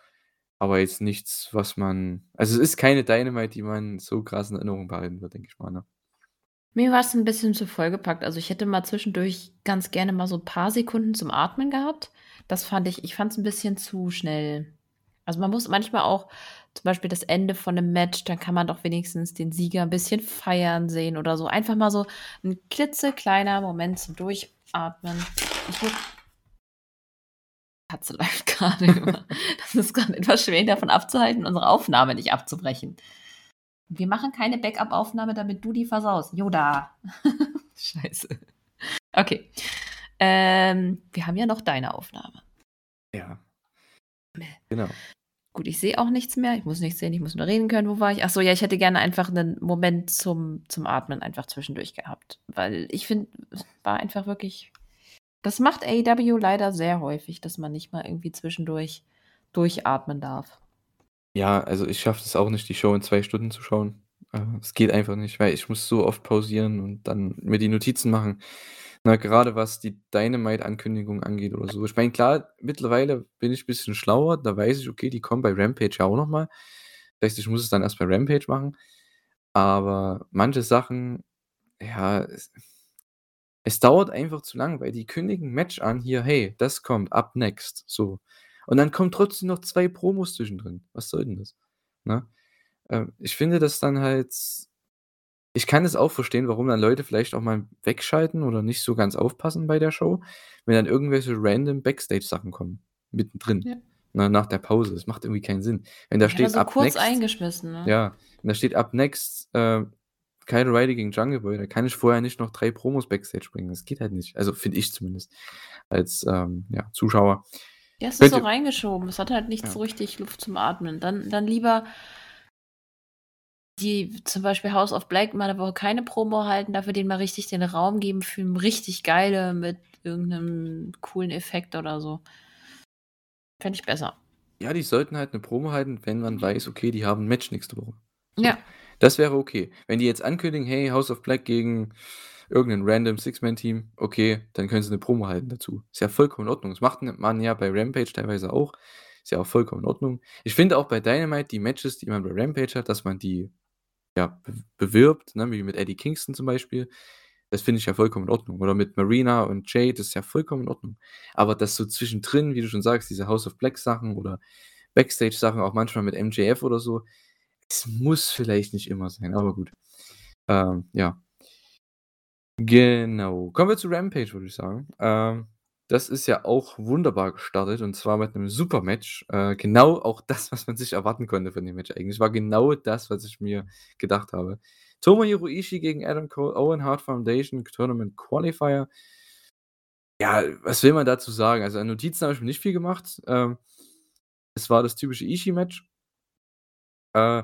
aber jetzt nichts, was man also, es ist keine Dynamite, die man so krass in Erinnerung behalten wird, denke ich mal, ne? Mir war's 'n bisschen zu vollgepackt. Also, ich hätte mal zwischendurch ganz gerne mal so 'n paar Sekunden zum Atmen gehabt. Das fand ich ich fand's 'n bisschen zu schnell. Also, man muss manchmal auch zum Beispiel das Ende von 'nem Match, dann kann man doch wenigstens den Sieger 'n bisschen feiern sehen oder so. Einfach mal so 'n klitzekleiner Moment zum Durchatmen. Ich würde Katze läuft grade über. Das ist grad etwas schwer, davon abzuhalten, unsere Aufnahme nicht abzubrechen. Wir machen keine Backup-Aufnahme, damit du die versaust. Yoda. Scheiße. Okay. Ähm, wir haben ja noch deine Aufnahme. Ja. Genau. Gut, ich sehe auch nichts mehr. Ich muss nichts sehen, ich muss nur reden können. Wo war ich? Ach so, ja, ich hätte gerne einfach 'nen Moment zum zum Atmen einfach zwischendurch gehabt, weil ich finde, es war einfach wirklich das macht AEW leider sehr häufig, dass man nicht mal irgendwie zwischendurch durchatmen darf. Ja, also ich schaffe das auch nicht, die Show in 2 Stunden zu schauen. Äh, es geht einfach nicht, weil ich muss so oft pausieren und dann mir die Notizen machen. Na, gerade was die Dynamite-Ankündigung angeht oder so. Ich meine, klar, mittlerweile bin ich ein bisschen schlauer. Da weiß ich, okay, die kommen bei Rampage ja auch noch mal. Das heißt, ich muss es dann erst bei Rampage machen. Aber manche Sachen, ja, es dauert einfach zu lang, weil die kündigen Match an, hier: „Hey, das kommt up next“, so. Und dann kommen trotzdem noch 2 Promos zwischendrin. Was soll denn das, ne? Ähm, ich finde das dann halt ich kann es auch verstehen, warum dann Leute vielleicht auch mal wegschalten oder nicht so ganz aufpassen bei der Show, wenn dann irgendwelche random Backstage-Sachen kommen, mittendrin, Ja. ne, nach der Pause. Das macht irgendwie keinen Sinn. Wenn da Ja, steht so up kurz next eingeschmissen, ne? ja, wenn da steht up next, äh, Kyle O'Reilly gegen Jungle Boy, da kann ich vorher nicht noch 3 Promos Backstage bringen. Das geht halt nicht. Also, finde ich zumindest als, ähm, ja, Zuschauer. Ja, es ist so reingeschoben. Es hat halt nicht Ja. so richtig Luft zum Atmen. Dann dann lieber die zum Beispiel House of Black mal 'ne Woche keine Promo halten, dafür denen mal richtig den Raum geben für 'n richtig geile mit irgend 'nem coolen Effekt oder so. Fände ich besser. Ja, die sollten halt 'ne Promo halten, wenn man weiß, okay, die haben 'n Match nächste Woche. So. Ja. Das wäre okay. Wenn die jetzt ankündigen: „Hey, House of Black gegen irgend 'nen random Six-Man-Team“, okay, dann können sie 'ne Promo halten dazu. Ist ja vollkommen in Ordnung. Das macht man ja bei Rampage teilweise auch. Ist ja auch vollkommen in Ordnung. Ich finde auch bei Dynamite die Matches, die man bei Rampage hat, dass man die, ja, be bewirbt, ne, wie mit Eddie Kingston zum Beispiel. Das finde ich ja vollkommen in Ordnung. Oder mit Marina und Jade, das ist ja vollkommen in Ordnung. Aber das so zwischendrin, wie du schon sagst, diese House of Black Sachen oder Backstage-Sachen, auch manchmal mit MJF oder so, es muss vielleicht nicht immer sein, aber gut. Ähm, ja. Genau. Kommen wir zu Rampage, würde ich sagen. Ähm, das ist ja auch wunderbar gestartet und zwar mit 'nem super Match. Äh, genau auch das, was man sich erwarten konnte von dem Match eigentlich. War genau das, was ich mir gedacht habe. Tomohiro Ishii gegen Adam Cole, Owen Hart Foundation Tournament Qualifier. Ja, was will man dazu sagen? Also, an Notizen habe ich mir nicht viel gemacht. Ähm, es war das typische Ishii-Match. Äh,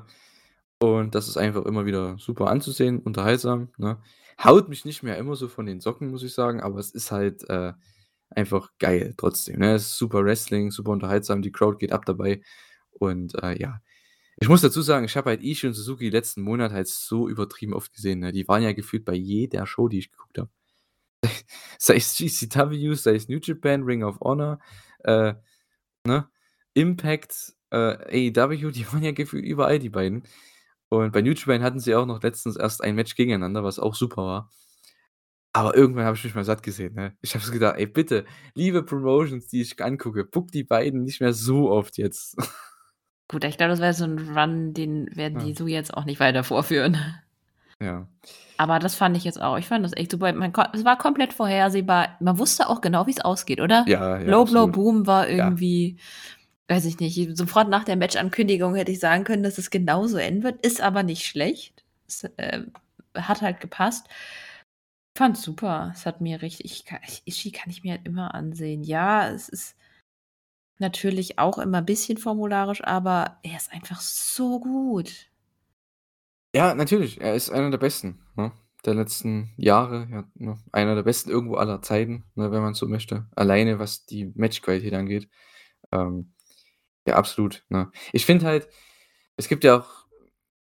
und das ist einfach immer wieder super anzusehen, unterhaltsam, ne? Haut mich nicht mehr immer so von den Socken, muss ich sagen, aber es ist halt, äh, einfach geil trotzdem, ne? Es ist super Wrestling, super unterhaltsam, die Crowd geht ab dabei und, äh, ja. Ich muss dazu sagen, ich habe halt Ishii und Suzuki letzten Monat halt so übertrieben oft gesehen, ne? Die waren ja gefühlt bei jeder Show, die ich geguckt habe. Sei es GCW, sei es New Japan, Ring of Honor, äh, ne? Impact, äh, AEW, die waren ja gefühlt überall, die beiden. Und bei New Japan hatten sie auch noch letztens erst ein Match gegeneinander, was auch super war. Aber irgendwann habe ich mich mal satt gesehen, ne? Ich habe gedacht: „Ey, bitte, liebe Promotions, die ich angucke, bookt die beiden nicht mehr so oft jetzt.“ Gut, ich glaube, das wäre so 'n Run, den werden die Ja. so jetzt auch nicht weiter vorführen. Ja. Aber das fand ich jetzt auch ich fand das echt super. Man es war komplett vorhersehbar. Man wusste auch genau, wie's ausgeht, oder? Ja, ja, Low Blow absolut. Boom war Ja. Weiß ich nicht, sofort nach der Matchankündigung hätte ich sagen können, dass es genauso enden wird, ist aber nicht schlecht. Es, äh, hat halt gepasst. Fand's super. Es hat mir richtig ich Ishii kann ich mir halt immer ansehen. Ja, es ist natürlich auch immer bisschen formularisch, aber er ist einfach so gut. Ja, natürlich. Er ist einer der Besten, ne, der letzten Jahre, ja, ne? Einer der Besten irgendwo aller Zeiten, ne, wenn man so möchte. Alleine, was die Matchqualität angeht. Ähm, ja, absolut, ne? Ich finde halt, es gibt ja auch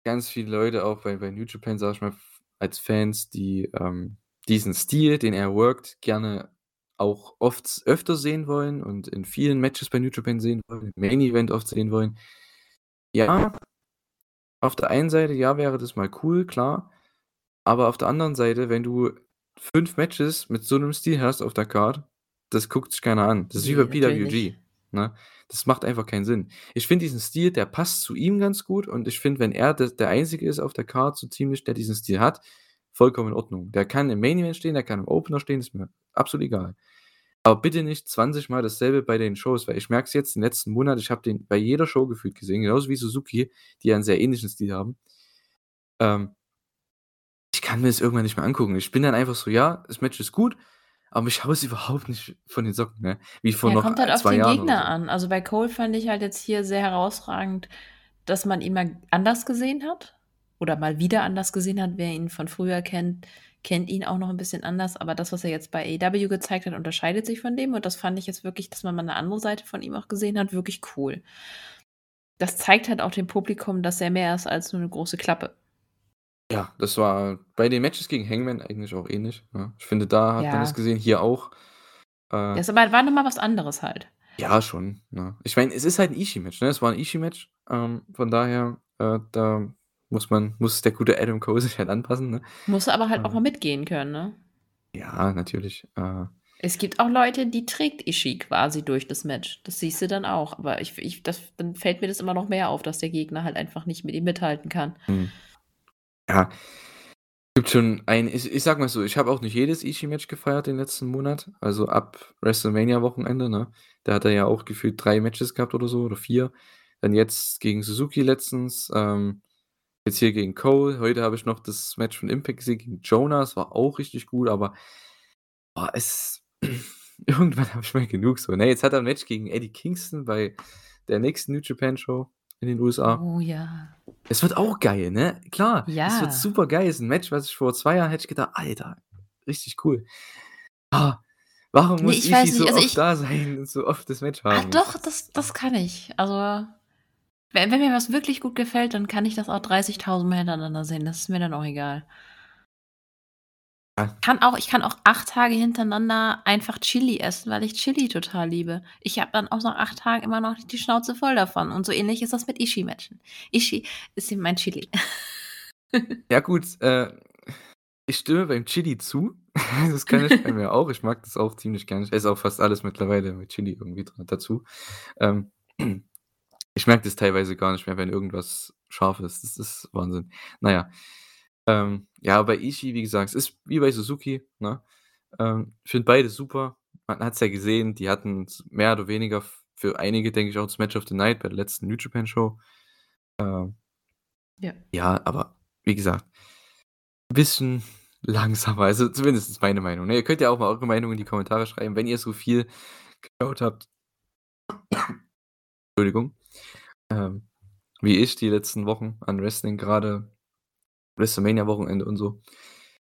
ganz viele Leute auch bei bei New Japan, sage ich mal, f als Fans, die, ähm, diesen Stil, den er workt, gerne auch oft öfter sehen wollen und in vielen Matches bei New Japan sehen wollen, im Main Event oft sehen wollen. Ja, auf der einen Seite, ja, wäre das mal cool, klar. Aber auf der anderen Seite, wenn du 5 Matches mit so 'nem Stil hast auf der Card, das guckt sich keiner an. Das ist wie bei natürlich PWG, nicht. Ne? Das macht einfach keinen Sinn. Ich finde diesen Stil, der passt zu ihm ganz gut und ich finde, wenn er d der Einzige ist auf der Card so ziemlich, der diesen Stil hat, vollkommen in Ordnung. Der kann im Main Event stehen, der kann im Opener stehen, ist mir absolut egal. Aber bitte nicht 20 Mal dasselbe bei den Shows, weil ich merke es jetzt den letzten Monat, ich habe den bei jeder Show gefühlt gesehen, genauso wie Suzuki, die ja 'n sehr ähnlichen Stil haben. Ähm ich kann mir das irgendwann nicht mehr angucken. Ich bin dann einfach so: „Ja, das Match ist gut, aber mich haut es überhaupt nicht von den Socken, ne? Wie vor Ja, noch kommt halt auf 2 den Jahren Gegner so. an. Also, bei Cole fand ich halt jetzt hier sehr herausragend, dass man ihn mal anders gesehen hat oder mal wieder anders gesehen hat. Wer ihn von früher kennt, kennt ihn auch noch 'n bisschen anders, aber das, was er jetzt bei AEW gezeigt hat, unterscheidet sich von dem und das fand ich jetzt wirklich, dass man mal 'ne andere Seite von ihm auch gesehen hat, wirklich cool. Das zeigt halt auch dem Publikum, dass er mehr ist als nur 'ne große Klappe. Ja, das war bei den Matches gegen Hangman eigentlich auch ähnlich, ne? Ich finde, da hat man das Ja. gesehen, hier auch. Äh Das aber war noch mal was anderes halt. Ja, schon, ne? Ich meine, es ist halt 'n Ishii-Match, ne? Es war 'n Ishii-Match, ähm, von daher, äh, da muss man muss der gute Adam Cole sich halt anpassen, ne? Musst du aber halt auch Äh mal mitgehen können, ne? Ja, natürlich, äh Es gibt auch Leute, die trägt Ishii quasi durch das Match. Das siehst du dann auch, aber ich ich das dann fällt mir das immer noch mehr auf, dass der Gegner halt einfach nicht mit ihm mithalten kann. Mhm. Ja. Gibt schon ein ich ich sage mal so, ich habe auch nicht jedes Ishii-Match gefeiert den letzten Monat, also ab WrestleMania-Wochenende, ne? Da hat er ja auch gefühlt 3 Matches gehabt oder so oder 4. Dann jetzt gegen Suzuki letztens, ähm, jetzt hier gegen Cole. Heute habe ich noch das Match von Impact gesehen gegen Jonas, war auch richtig gut, aber boah, es irgendwann habe ich mal genug so, ne? Jetzt hat er 'n Match gegen Eddie Kingston bei der nächsten New Japan Show in den USA. Oh ja. Es wird auch geil, ne? Klar, es wird Ja. supergeil. Ist 'n Match, was ich vor 2 Jahren hätte ich gedacht: „Alter, richtig cool.“ Ah, warum muss ich Ishii weiß nicht, so also oft ich da sein und so oft das Match Ah, haben? doch, das das kann ich. Also, wenn wenn mir was wirklich gut gefällt, dann kann ich das auch 30.000 Mal hintereinander sehen. Das ist mir dann auch egal. Ja. Kann auch ich kann auch 8 Tage hintereinander einfach Chili essen, weil ich Chili total liebe. Ich habe dann auch nach 8 Tagen immer noch die Schnauze voll davon und so ähnlich ist das mit Ishii-Matchen. Ishii ist eben mein Chili. Ja gut, äh, ich stimme beim Chili zu. Das kann ich bei mir auch. Ich mag das auch ziemlich gerne. Ich esse auch fast alles mittlerweile mit Chili irgendwie dazu. Ähm, ich merke das teilweise gar nicht mehr, wenn irgendwas scharf ist. Das ist Wahnsinn. Na ja. Ähm, ja, bei Ishii, wie gesagt, es ist wie bei Suzuki, ne? Ähm, ich finde beide super. Man hat's ja gesehen, die hatten's mehr oder weniger für einige, denke ich, auch das Match of the Night bei der letzten New Japan Show. Ähm Ja. ja, aber wie gesagt, bisschen langsamer, also zumindest ist meine Meinung, ne? Ihr könnt ja auch mal eure Meinung in die Kommentare schreiben, wenn ihr so viel geschaut habt Entschuldigung, ähm, wie ich die letzten Wochen an Wrestling, grade WrestleMania-Wochenende und so,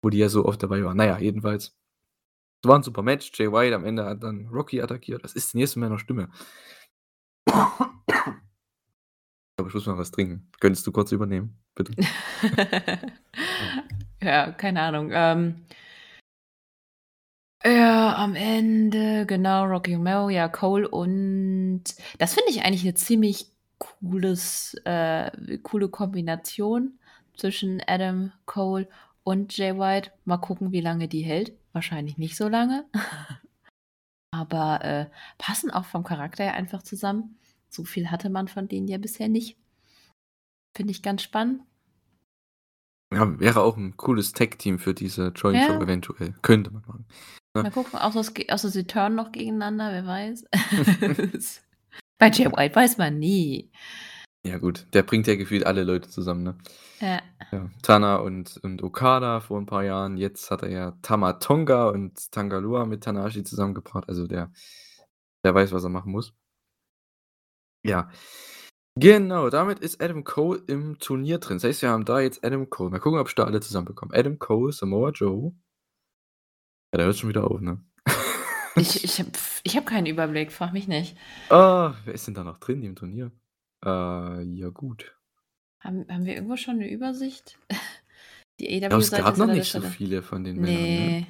wo die ja so oft dabei waren. Na ja, jedenfalls. Es war 'n super Match. Jay White am Ende hat dann Rocky attackiert. Was ist denn jetzt mit meiner Stimme? Ich glaube, ich muss mal was trinken. Könntest du kurz übernehmen, bitte? Ja, keine Ahnung. Ähm ja, am Ende, genau, Rocky Romero, ja, Cole und das finde ich eigentlich 'ne ziemlich cooles äh, coole Kombination zwischen Adam Cole und Jay White. Mal gucken, wie lange die hält. Wahrscheinlich nicht so lange. Aber, äh, passen auch vom Charakter her einfach zusammen. So viel hatte man von denen ja bisher nicht. Finde ich ganz spannend. Ja, wäre auch 'n cooles Tag-Team für diese Joint Show Ja. eventuell. Könnte man machen, ne? Mal gucken, außer außer sie turnen noch gegeneinander, wer weiß. Bei Jay White weiß man nie. Ja gut, der bringt ja gefühlt alle Leute zusammen, ne? Ja. Ja, Tana und und Okada vor 'n paar Jahren. Jetzt hat er ja Tama Tonga und Tanga Loa mit Tanahashi zusammengebracht. Also der der weiß, was er machen muss. Ja. Genau, damit ist Adam Cole im Turnier drin. Das heißt, wir haben da jetzt Adam Cole. Mal gucken, ob ich da alle zusammenbekomme. Adam Cole, Samoa Joe. Ja, der hört schon wieder auf, ne? Ich ich habe ich habe keinen Überblick, frage mich nicht. Ah, wer ist denn da noch drin im Turnier? Äh, ja gut. Haben haben wir irgendwo schon 'ne Übersicht? Die glaube, es gab noch nicht so viele von den Männern, ne? Ne.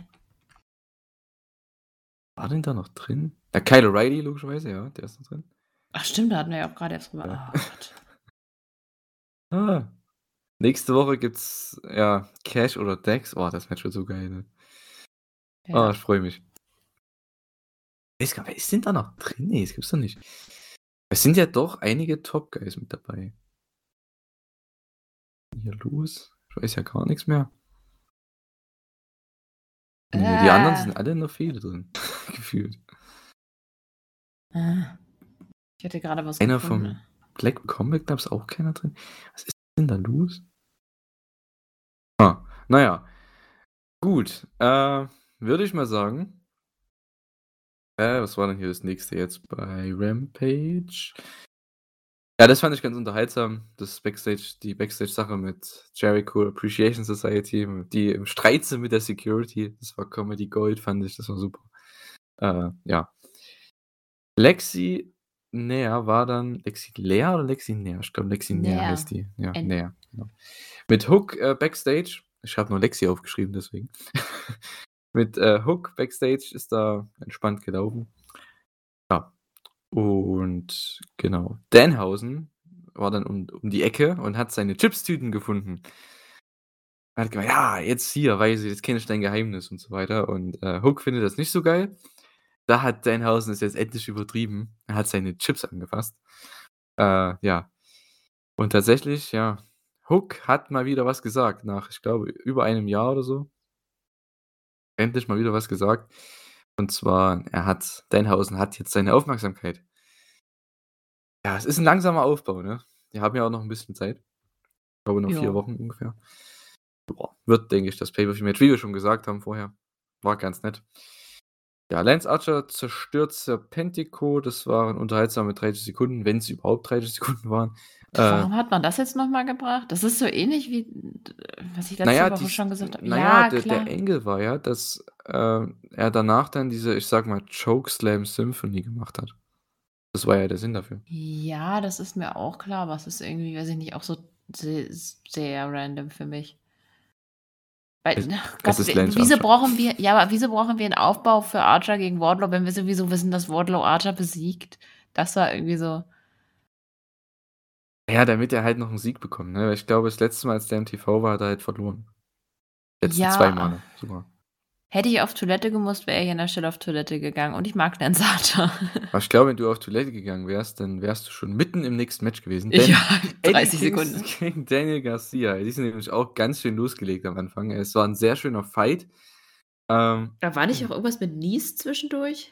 War denn da noch drin? Ja, Kyle O'Reilly logischerweise, ja, der ist noch drin. Ach stimmt, da hatten wir ja auch grade erst drüber Ja. oh Gott. Ah. Nächste Woche gibt's, ja, Cash oder Dax. Oh, das Match wird so geil, ne? Oh, Ja. ich freue mich. Weiß gar wer ist denn da noch drin? Ne, das gibt's doch nicht. Es sind ja doch einige Top Guys mit dabei. Hier los. Ich weiß ja gar nix mehr. Ne, die anderen sind Äh. alle in der Fehde drin, gefühlt. Äh. Ich hatte grade was Einer gefunden. vom Black Combat Club ist auch keiner drin. Was ist denn da los? Ah, na ja. Gut, äh, würde ich mal sagen Äh, was war denn hier das nächste jetzt bei Rampage? Ja, das fand ich ganz unterhaltsam. Das Backstage, die Backstage-Sache mit Jericho Appreciation Society, die im Streit sind mit der Security. Das war Comedy Gold, fand ich. Das war super. Äh, ja. Lexi Nair war dann Lexi Leer oder Lexi Nair? Ich glaube, Lexi Nair heißt die. Ja, N. Genau. Mit Hook äh, Backstage. Ich habe nur Lexi aufgeschrieben, deswegen. mit äh, Hook Backstage ist da entspannt gelaufen. Ja. Und genau. Danhausen war dann um, um die Ecke und hat seine Chipstüten gefunden. Er hat gemeint, ja, jetzt hier, weiß ich, jetzt kenne ich dein Geheimnis und so weiter. Und äh, Hook findet das nicht so geil. Da hat Danhausen es jetzt endlich übertrieben. Er hat seine Chips angefasst. Äh, ja. Und tatsächlich, ja, Hook hat mal wieder was gesagt, nach, ich glaube, über einem Jahr oder so. Endlich mal wieder was gesagt. Und zwar, er hat, Danhausen hat jetzt seine Aufmerksamkeit. Ja, es ist ein langsamer Aufbau, ne? Wir haben ja auch noch ein bisschen Zeit. Ich glaube, noch vier Ja. Wochen ungefähr. Boah, wird, denke ich, das Pay-Per-View-Match, wie wir schon gesagt haben vorher. War ganz nett. Ja, Lance Archer zerstört Serpentico. Das waren unterhaltsam mit 30 Sekunden, wenn es überhaupt 30 Sekunden waren. Äh, Warum hat man das jetzt nochmal gebracht? Das ist so ähnlich wie, äh, was ich letzte naja, Woche die, schon gesagt habe. naja Ja, der, der Engel war ja, dass äh, er danach dann diese, ich sag mal, Chokeslam Symphony gemacht hat. Das war ja der Sinn dafür. Ja, das ist mir auch klar, aber es ist irgendwie, weiß ich nicht, auch so sehr, sehr random für mich. Weil, Es, es Gott, wi- Lance wieso brauchen wir, ja, aber wieso brauchen wir einen Aufbau für Archer gegen Wardlow, wenn wir sowieso wissen, dass Wardlow Archer besiegt? Das war irgendwie so. Ja, damit er halt noch einen Sieg bekommt, ne? Weil ich glaube, das letzte Mal, als der im TV war, hat er halt verloren. Letzten zwei Ja, Male sogar. hätte ich auf Toilette gemusst, wäre ich an der Stelle auf Toilette gegangen. Und ich mag Lance Archer. Aber ich glaube, wenn du auf Toilette gegangen wärst, dann wärst du schon mitten im nächsten Match gewesen. Denn Ja, Eddie 30 Kingston Sekunden. gegen Daniel Garcia. Die sind nämlich auch ganz schön losgelegt am Anfang. Es war ein sehr schöner Fight. Ähm, Da war nicht auch irgendwas mit Nies zwischendurch?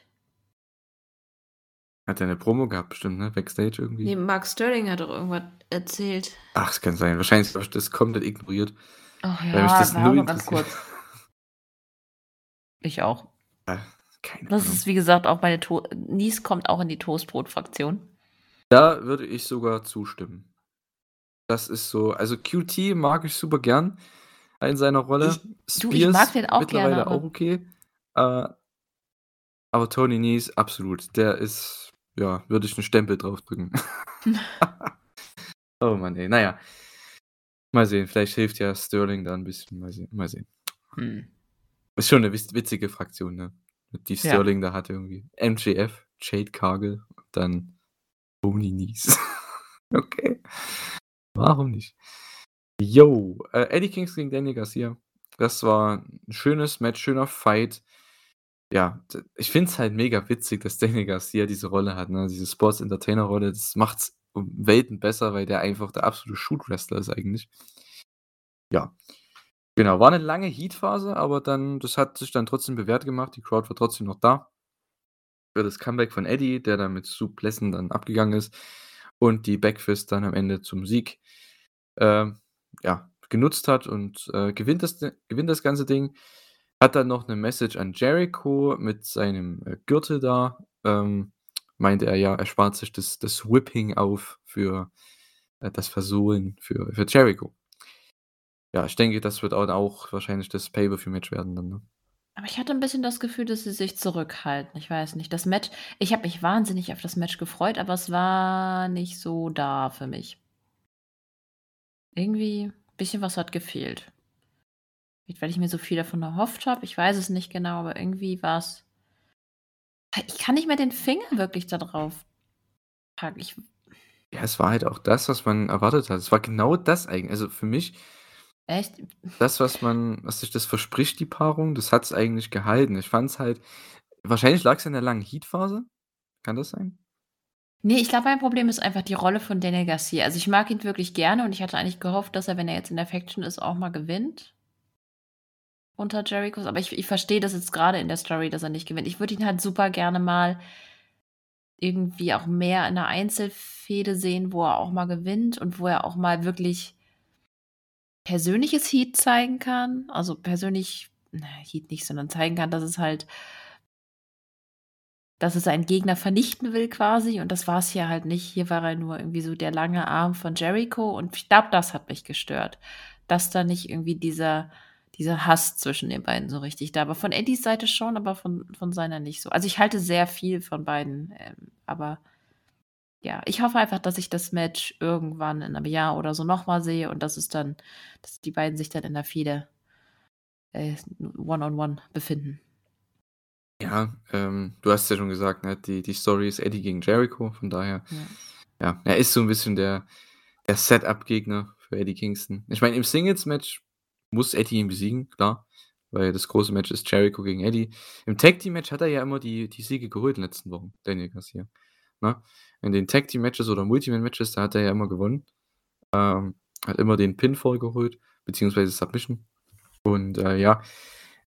Hat er eine Promo gehabt, bestimmt, ne? Backstage irgendwie. Nee, Mark Sterling hat doch irgendwas erzählt. Ach, es kann sein. Wahrscheinlich habe ich das komplett ignoriert. Ach Weil mich ja, das nur ganz kurz. Ich auch. Ja, keine Das Ahnung. ist, wie gesagt, auch meine to Nies kommt auch in die Toastbrot-Fraktion. Da würde ich sogar zustimmen. Das ist so, also QT mag ich super gern in seiner Rolle. Ich, du, ich mag den auch mittlerweile gerne, auch aber okay. Äh, aber Tony Nies, absolut. Der ist, ja, würde ich einen Stempel draufdrücken. oh Mann, ey. Naja. Mal sehen, vielleicht hilft ja Sterling da ein bisschen. Mal sehen. Mal sehen. hm. Ist schon eine witz- witzige Fraktion, ne? Die Ja. Sterling da hat irgendwie. MJF, Jade Cargill, dann Tony Nies. okay. Warum nicht? Yo, äh, Eddie Kings gegen Danny Garcia. Das war ein schönes Match, schöner Fight. Ja, ich finde es halt mega witzig, dass Danny Garcia diese Rolle hat, ne? Diese Sports Entertainer Rolle. Das macht's um Welten besser, weil der einfach der absolute Shoot Wrestler ist eigentlich. Ja, genau. War eine lange Heat-Phase, aber dann, das hat sich dann trotzdem bewährt gemacht. Die Crowd war trotzdem noch da. Für das Comeback von Eddie, der dann mit Suplessen dann abgegangen ist. Und die Backfist dann am Ende zum Sieg ähm, ja, genutzt hat und äh, gewinnt, das, gewinnt das ganze Ding. Hat dann noch eine Message an Jericho mit seinem äh, Gürtel da. Ähm, meinte er ja, er spart sich das, das Whipping auf für äh, das Versohlen für, für Jericho. Ja, ich denke, das wird auch, auch wahrscheinlich das Pay-Per-View-Match werden dann. Ne? Aber ich hatte ein bisschen das Gefühl, dass sie sich zurückhalten. Ich weiß nicht. Das Match, ich habe mich wahnsinnig auf das Match gefreut, aber es war nicht so da für mich. Irgendwie ein bisschen was hat gefehlt. Vielleicht, weil ich mir so viel davon erhofft habe. Ich weiß es nicht genau, aber irgendwie war es. Ich kann nicht mehr den Finger wirklich da drauf packen. Ich, Ja, es war halt auch das, was man erwartet hat. Es war genau das eigentlich. Also für mich, echt? das, was man, was sich das verspricht, die Paarung, das hat es eigentlich gehalten. Ich fand es halt, wahrscheinlich lag es in der langen Heat-Phase. Kann das sein? Nee, ich glaube, mein Problem ist einfach die Rolle von Daniel Garcia. Also ich mag ihn wirklich gerne und ich hatte eigentlich gehofft, dass er, wenn er jetzt in der Faction ist, auch mal gewinnt. Unter Jerichos. Aber ich, ich verstehe das jetzt gerade in der Story, dass er nicht gewinnt. Ich würde ihn halt super gerne mal irgendwie auch mehr in einer Einzelfehde sehen, wo er auch mal gewinnt und wo er auch mal wirklich persönliches Heat zeigen kann. Also persönlich, na, Heat nicht, sondern zeigen kann, dass es halt dass er seinen Gegner vernichten will quasi und das war es hier halt nicht. Hier war er nur irgendwie so der lange Arm von Jericho und ich glaube, das hat mich gestört, dass da nicht irgendwie dieser dieser Hass zwischen den beiden so richtig da. Aber von Eddies Seite schon, aber von, von seiner nicht so. Also ich halte sehr viel von beiden, ähm, aber ja, ich hoffe einfach, dass ich das Match irgendwann in einem Jahr oder so nochmal sehe und dass es dann, dass die beiden sich dann in der Fehde äh, one-on-one befinden. Ja, ähm, du hast ja schon gesagt, ne, die, die Story ist Eddie gegen Jericho, von daher, ja, ja er ist so ein bisschen der, der Setup-Gegner für Eddie Kingston. Ich meine, im Singles-Match muss Eddie ihn besiegen, klar, weil das große Match ist Jericho gegen Eddie. Im Tag-Team-Match hat er ja immer die, die Siege geholt in den letzten Wochen, Daniel Garcia. Ne? In den Tag-Team-Matches oder Multiman-Matches, da hat er ja immer gewonnen. Ähm, hat immer den Pinfall geholt, beziehungsweise Submission. Und äh, ja,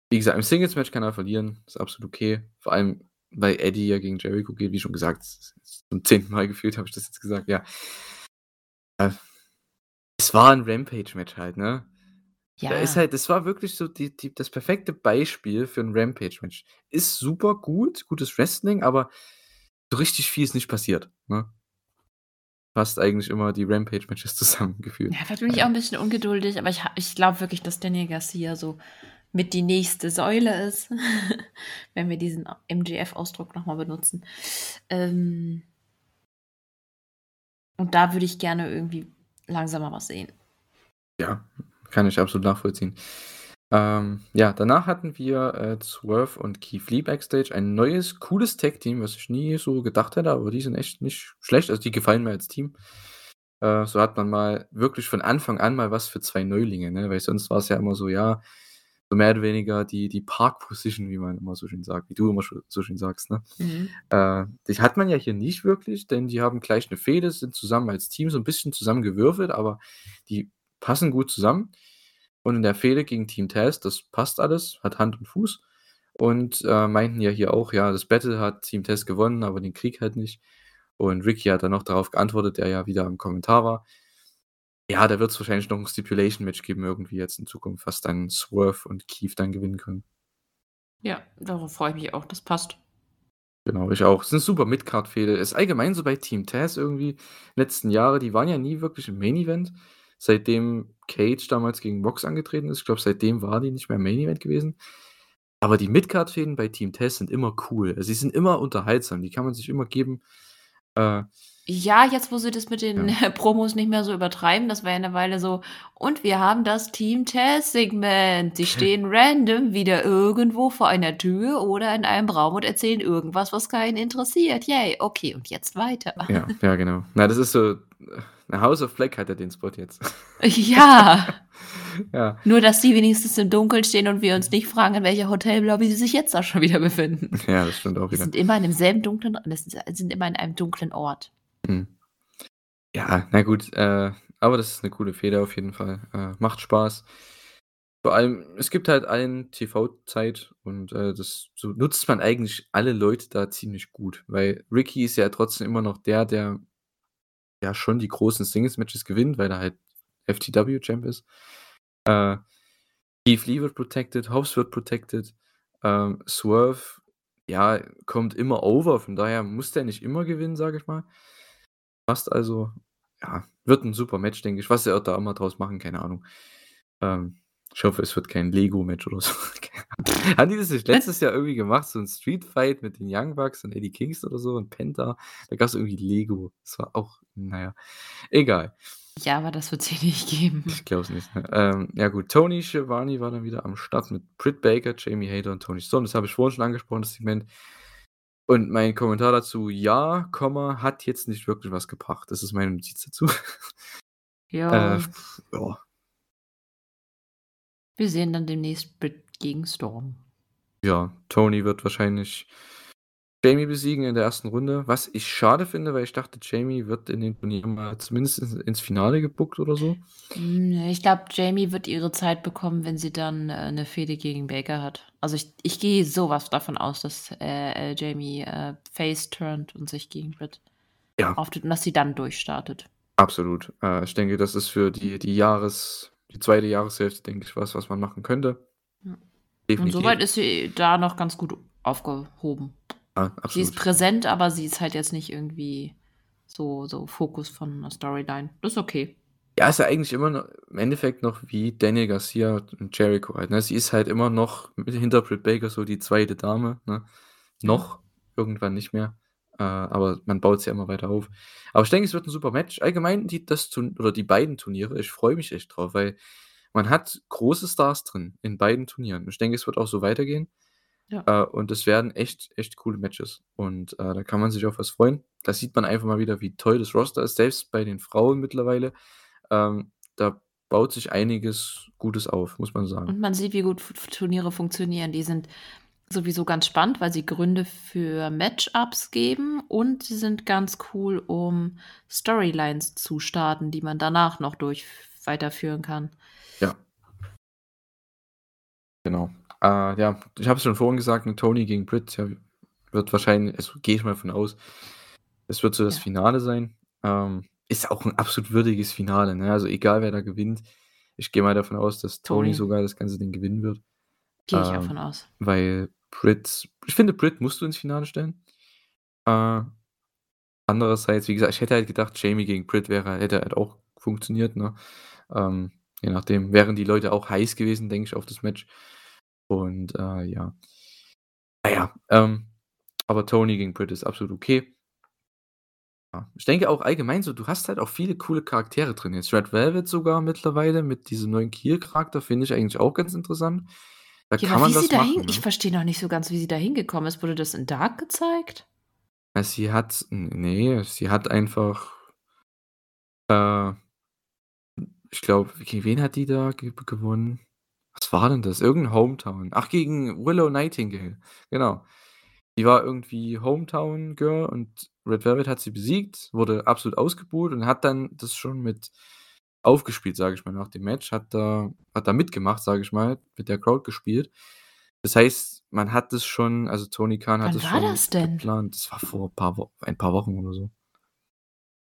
wie gesagt, im Singles-Match kann er verlieren, ist absolut okay. Vor allem, weil Eddie ja gegen Jericho geht, wie schon gesagt, zum zehnten Mal gefühlt habe ich das jetzt gesagt, ja. Äh, es war ein Rampage-Match halt, ne? Ja. Da ist halt, das war wirklich so die, die, das perfekte Beispiel für ein Rampage-Match. Ist super gut, gutes Wrestling, aber so richtig viel ist nicht passiert. Ne? Fast eigentlich immer die Rampage-Matches zusammengeführt. Ja, vielleicht bin ich auch ein bisschen ungeduldig, aber ich, ich glaube wirklich, dass Daniel Garcia so mit die nächste Säule ist, wenn wir diesen MGF-Ausdruck nochmal benutzen. Ähm und da würde ich gerne irgendwie langsamer was sehen. Ja, kann ich absolut nachvollziehen. Ähm, ja, danach hatten wir äh, Swerve und Keith Lee backstage. Ein neues, cooles Tag-Team, was ich nie so gedacht hätte, aber die sind echt nicht schlecht. Also die gefallen mir als Team. Äh, so hat man mal wirklich von Anfang an mal was für zwei Neulinge, ne? Weil sonst war es ja immer so, ja, so mehr oder weniger die, die Park-Position, wie man immer so schön sagt, wie du immer so schön sagst, ne? Mhm. Äh, das hat man ja hier nicht wirklich, denn die haben gleich eine Fehde, sind zusammen als Team so ein bisschen zusammengewürfelt, aber die passen gut zusammen. Und in der Fehde gegen Team Taz, das passt alles, hat Hand und Fuß. Und äh, meinten ja hier auch, ja, das Battle hat Team Taz gewonnen, aber den Krieg halt nicht. Und Ricky hat dann noch darauf geantwortet, der ja wieder im Kommentar war. Ja, da wird es wahrscheinlich noch ein Stipulation-Match geben, irgendwie jetzt in Zukunft, was dann Swerve und Keith dann gewinnen können. Ja, darauf freue ich mich auch, das passt. Genau, ich auch. Es ist eine super Midcard-Fehde. Ist allgemein so bei Team Taz irgendwie letzten Jahre, die waren ja nie wirklich im Main-Event seitdem Cage damals gegen Box angetreten ist. Ich glaube, seitdem war die nicht mehr im Main Event gewesen. Aber die Midcard-Fäden bei Team Test sind immer cool. Also, sie sind immer unterhaltsam. Die kann man sich immer geben. Äh, ja, jetzt, wo sie das mit den ja. Promos nicht mehr so übertreiben, das war ja eine Weile so. Und wir haben das Team Test-Segment. Sie stehen random wieder irgendwo vor einer Tür oder in einem Raum und erzählen irgendwas, was keinen interessiert. Yay, okay, und jetzt weiter. Ja, ja, genau. Na, das ist so House of Black hat er den Spot jetzt. Ja. ja. Nur, dass die wenigstens im Dunkeln stehen und wir uns nicht fragen, in welcher Hotellobby sie sich jetzt da schon wieder befinden. Ja, das stimmt auch wieder. Sie sind immer in demselben dunklen, das sind immer in einem dunklen Ort. Hm. Ja, na gut, äh, aber das ist eine coole Feder auf jeden Fall. Äh, macht Spaß. Vor allem, es gibt halt allen TV-Zeit und äh, das so nutzt man eigentlich alle Leute da ziemlich gut, weil Ricky ist ja trotzdem immer noch der, der ja schon die großen Singles-Matches gewinnt, weil er halt FTW-Champ ist. Äh, Keith Lee wird protected, Hobbs wird protected, ähm, Swerve, ja, kommt immer over, von daher muss der nicht immer gewinnen, sage ich mal. Passt also, ja, wird ein super Match, denke ich. Was er da immer draus machen, keine Ahnung. Ähm, ich hoffe, es wird kein Lego-Match oder so. Haben die das nicht letztes Jahr irgendwie gemacht? So ein Street-Fight mit den Young Bucks und Eddie Kingston oder so und Penta? Da gab es irgendwie Lego. Das war auch, naja, egal. Ja, aber das wird es hier nicht geben. Ich glaube es nicht. Ne? Ähm, ja, gut. Tony Schiavone war dann wieder am Start mit Britt Baker, Jamie Hader und Tony Stone. Das habe ich vorhin schon angesprochen, das Segment. Und mein Kommentar dazu: Ja, Komma, hat jetzt nicht wirklich was gebracht. Das ist meine Notiz dazu. Ja. Äh, ja wir sehen dann demnächst Brit gegen Storm. Ja, Tony wird wahrscheinlich Jamie besiegen in der ersten Runde, was ich schade finde, weil ich dachte, Jamie wird in den Turnier mal zumindest ins Finale gebuckt oder so. Hm, ich glaube, Jamie wird ihre Zeit bekommen, wenn sie dann äh, eine Fehde gegen Baker hat. Also ich, ich gehe sowas davon aus, dass äh, äh Jamie äh, face turnt und sich gegen Britt ja. auftut und dass sie dann durchstartet. Absolut. Äh, ich denke, das ist für die, die Jahres die zweite Jahreshälfte, denke ich, was, was man machen könnte. Ja. Und soweit ist sie da noch ganz gut aufgehoben. Ja, Sie ist präsent, aber sie ist halt jetzt nicht irgendwie so so Fokus von 'ner Storyline. Das ist okay. Ja, ist ja eigentlich immer no im Endeffekt noch wie Daniel Garcia und Jericho halt, ne? Sie ist halt immer noch mit hinter Britt Baker so die zweite Dame, ne? Ja. Noch, irgendwann nicht mehr, aber man baut's ja immer weiter auf. Aber ich denke, es wird 'n super Match. Allgemein die das Turn oder die beiden Turniere, ich freue mich echt drauf, weil man hat große Stars drin in beiden Turnieren. Ich denke, es wird auch so weitergehen. Ja. Äh, und es werden echt, echt coole Matches. Und, äh, da kann man sich auf was freuen. Da sieht man einfach mal wieder, wie toll das Roster ist, selbst bei den Frauen mittlerweile. Ähm, da baut sich einiges Gutes auf, muss man sagen. Und man sieht, wie gut Turniere funktionieren. Die sind sowieso ganz spannend, weil sie Gründe für Match-ups geben und sie sind ganz cool, um Storylines zu starten, die man danach noch durch weiterführen kann. Ja. Genau. Äh, ja, ich habe es schon vorhin gesagt, mit Toni gegen Britt, ja, wird wahrscheinlich also, gehe ich mal von aus, es wird so das Ja. Finale sein. Ähm, ist auch 'n absolut würdiges Finale, ne? Also, egal wer da gewinnt. Ich gehe mal davon aus, dass Toni Toni. sogar das ganze Ding gewinnen wird. Gehe ich auch Ähm, von aus. weil Britt ich finde, Britt musst du ins Finale stellen. Äh, andererseits, wie gesagt, ich hätte halt gedacht, Jamie gegen Britt wäre hätte halt auch funktioniert, ne? Ähm, je nachdem wären die Leute auch heiß gewesen, denke ich, auf das Match. Und, äh, ja. Na ja, ähm, aber Toni gegen Britt ist absolut okay. Ja, ich denke auch allgemein so, du hast halt auch viele coole Charaktere drin jetzt. Red Velvet sogar mittlerweile mit diesem neuen Kiel-Charakter finde ich eigentlich auch ganz interessant. Da Ja, kann man wie sie was da machen, hin ich ne? verstehe noch nicht so ganz, wie sie da hingekommen ist. Wurde das in Dark gezeigt? Na, sie hat n ne, sie hat einfach äh ich glaube, gegen wen hat die da ge gewonnen? Was war denn das? Irgend 'n Hometown. Ach, gegen Willow Nightingale, genau. Die war irgendwie Hometown Girl und Red Velvet hat sie besiegt, wurde absolut ausgebuht und hat dann das schon mit aufgespielt, sage ich mal, nach dem Match, hat da hat da mitgemacht, sage ich mal, mit der Crowd gespielt. Das heißt, man hat das schon also, Tony Khan hat Wann das war schon das denn? geplant. Das war vor paar Wo ein paar Wochen oder so.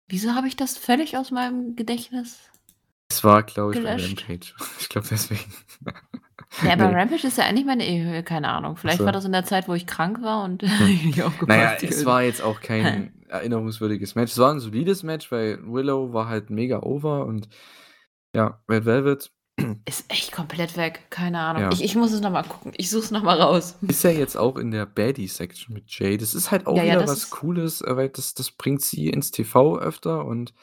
Wieso habe ich das völlig aus meinem Gedächtnis Es war, glaube ich, bei gelöscht? Rampage. Ich glaube deswegen. Ja, aber Ne. Rampage ist ja eigentlich meine keine Ahnung. Vielleicht so. war das in der Zeit, wo ich krank war und Hm. nicht aufgepasst. Na ja, es war jetzt auch kein erinnerungswürdiges Match. Es war 'n solides Match, weil Willow war halt mega over und ja, Red Velvet Ist echt komplett weg. Keine Ahnung. Ja. Ich ich muss es noch mal gucken. Ich suche es noch mal raus. ist ja jetzt auch in der Baddie-Section mit Jay. Das ist halt auch Ja, ja, wieder das was ist Cooles, weil das das bringt sie ins TV öfter und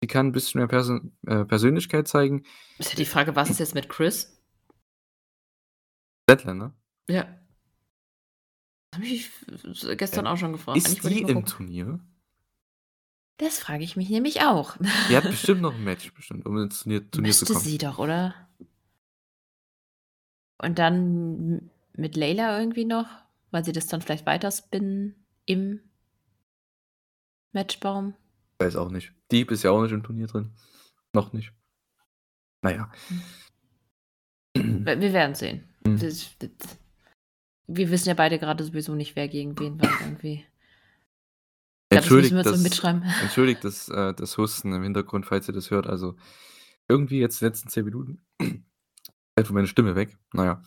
sie kann 'n bisschen mehr Persön äh, Persönlichkeit zeigen. Ist ja die Frage, was ist jetzt mit Chris? Statlander? Ja. Habe ich gestern Ja. auch schon gefragt. Ist die mal im. Turnier? Das frage ich mich nämlich auch. Die hat bestimmt noch 'n Match bestimmt, um ins Turnier Turnier zu Müsste kommen. sie doch, oder? Und dann mit Layla irgendwie noch, weil sie das dann vielleicht weiter spinnen im Matchbaum. Weiß auch nicht. Deep ist ja auch nicht im Turnier drin. Noch nicht. Na ja. Wir wir werden sehen. Mhm. Das das wir wissen ja beide grade sowieso nicht, wer gegen wen wann irgendwie. Das Entschuldigt so das mitschreiben. entschuldigt das das Husten im Hintergrund, falls ihr das hört. Also, irgendwie jetzt die letzten 10 Minuten einfach meine Stimme weg. Na ja.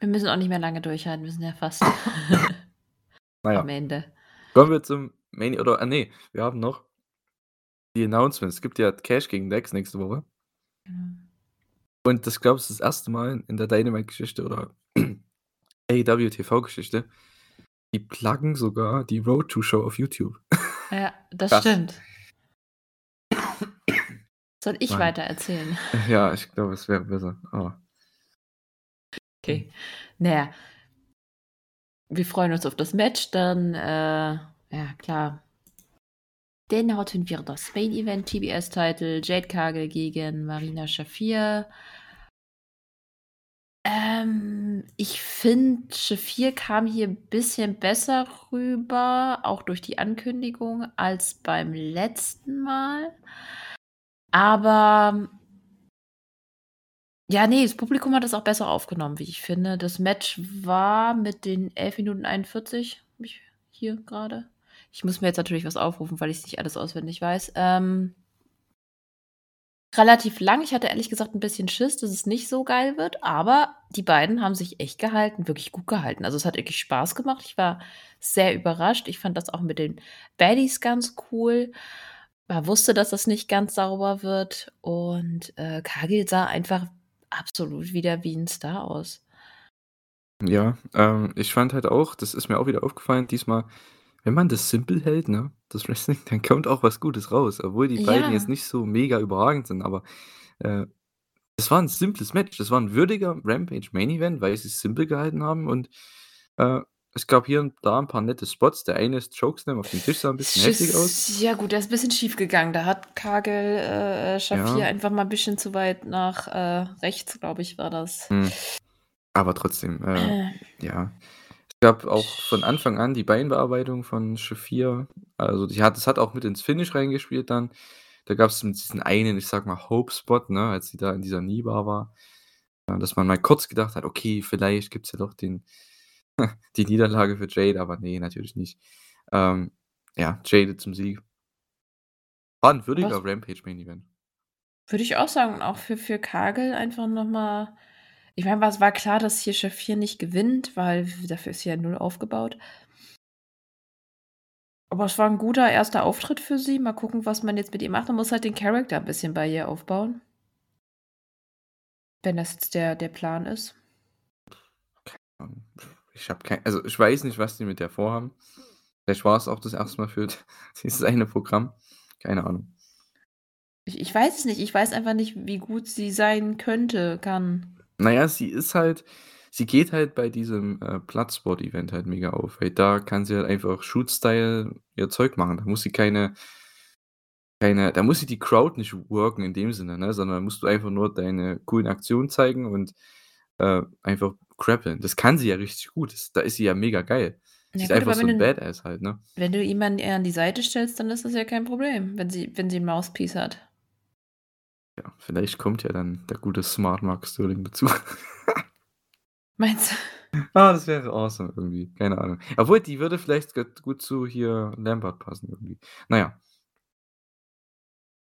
Wir müssen auch nicht mehr lange durchhalten. Wir sind ja fast Na ja. am Ende. Kommen wir zum Main oder ah, ne, wir haben noch die Announcements. Es gibt ja Cash gegen Dex nächste Woche. Genau. Und das glaube ich, ist das 1. Mal in der Dynamite-Geschichte oder AEW TV-Geschichte. Die pluggen sogar die Road to Show auf YouTube. Ja, das Krass. stimmt. Soll ich Mann. weiter erzählen? Ja, ich glaube, es wäre besser. Oh. Okay. Na ja. Wir freuen uns auf das Match, dann, äh ja, klar. Dann hatten wir das Main Event TBS-Title, Jade Cargill gegen Marina Shafir. Ähm, ich finde, Shafir kam hier 'n bisschen besser rüber, auch durch die Ankündigung, als beim letzten Mal. Aber ja, ne, das Publikum hat das auch besser aufgenommen, wie ich finde. Das Match war mit den 11 Minuten 41 habe ich hier grade. Ich muss mir jetzt natürlich was aufrufen, weil ich's nicht alles auswendig weiß. Ähm relativ lang. Ich hatte ehrlich gesagt ein bisschen Schiss, dass es nicht so geil wird, aber die beiden haben sich echt gehalten, wirklich gut gehalten. Also, es hat wirklich Spaß gemacht. Ich war sehr überrascht. Ich fand das auch mit den Baddies ganz cool. Man wusste, dass das nicht ganz sauber wird und, äh, Cargill sah einfach absolut wieder wie ein Star aus. Ja, ähm, ich fand halt auch das ist mir auch wieder aufgefallen diesmal, wenn man das simpel hält, ne, das Wrestling, dann kommt auch was Gutes raus, obwohl die beiden jetzt nicht so mega überragend sind, aber, äh, es war 'n simples Match. Das war 'n würdiger Rampage Main Event, weil sie's simpel gehalten haben und, äh, es gab hier und da 'n paar nette Spots. Der eine Chokeslam auf den Tisch sah 'n bisschen heftig aus. Ja gut, der ist 'n bisschen schief gegangen. Da hat Cargill, äh, Shafir Ja. einfach mal 'n bisschen zu weit nach, äh, rechts, glaube ich, war das. Mhm. Aber trotzdem, äh, Äh. ja. Es gab auch von Anfang an die Beinbearbeitung von Shafir. Also, die hat das hat auch mit ins Finish reingespielt dann. Da gab's diesen einen, ich sage mal, Hope Spot, ne, als sie da in dieser Knie-Bar war, äh, dass man mal kurz gedacht hat: „Okay, vielleicht gibt's ja doch den die Niederlage für Jade“, aber ne, natürlich nicht. Ähm, ja, Jade zum Sieg. War 'n würdiger Was Rampage Main Event. Würde ich auch sagen, auch für für Cargill einfach noch mal ich meine, es war klar, dass hier Shafir nicht gewinnt, weil dafür ist sie ja null aufgebaut. Aber es war 'n guter erster Auftritt für sie. Mal gucken, was man jetzt mit ihr macht. Man muss halt den Charakter 'n bisschen bei ihr aufbauen. Wenn das jetzt der der Plan ist. Keine Ahnung. Ich habe kei also, ich weiß nicht, was die mit der vorhaben. Vielleicht war es auch das 1. Mal für dieses eine Programm. Keine Ahnung. Ich ich weiß es nicht. Ich weiß einfach nicht, wie gut sie sein könnte kann. Na ja, sie ist halt sie geht halt bei diesem, äh, Bloodsport-Event halt mega auf, weil da kann sie halt einfach Shoot-Style ihr Zeug machen. Da muss sie keine keine da muss sie die Crowd nicht worken in dem Sinne, ne, sondern musst du einfach nur deine coolen Aktionen zeigen und, äh, einfach grappeln. Das kann sie ja richtig gut. Das da ist sie ja mega geil. Sie Ja ist gut, einfach so wenn 'n du Badass halt, ne? wenn du jemanden eher an die Seite stellst, dann ist das ja kein Problem, wenn sie wenn sie 'n Mouthpiece hat. Ja, vielleicht kommt ja dann der gute Smart Mark Sterling dazu. Meinst du? Ah, das wäre awesome irgendwie, keine Ahnung. Obwohl, die würde vielleicht gut zu hier Lambert passen irgendwie. Na ja.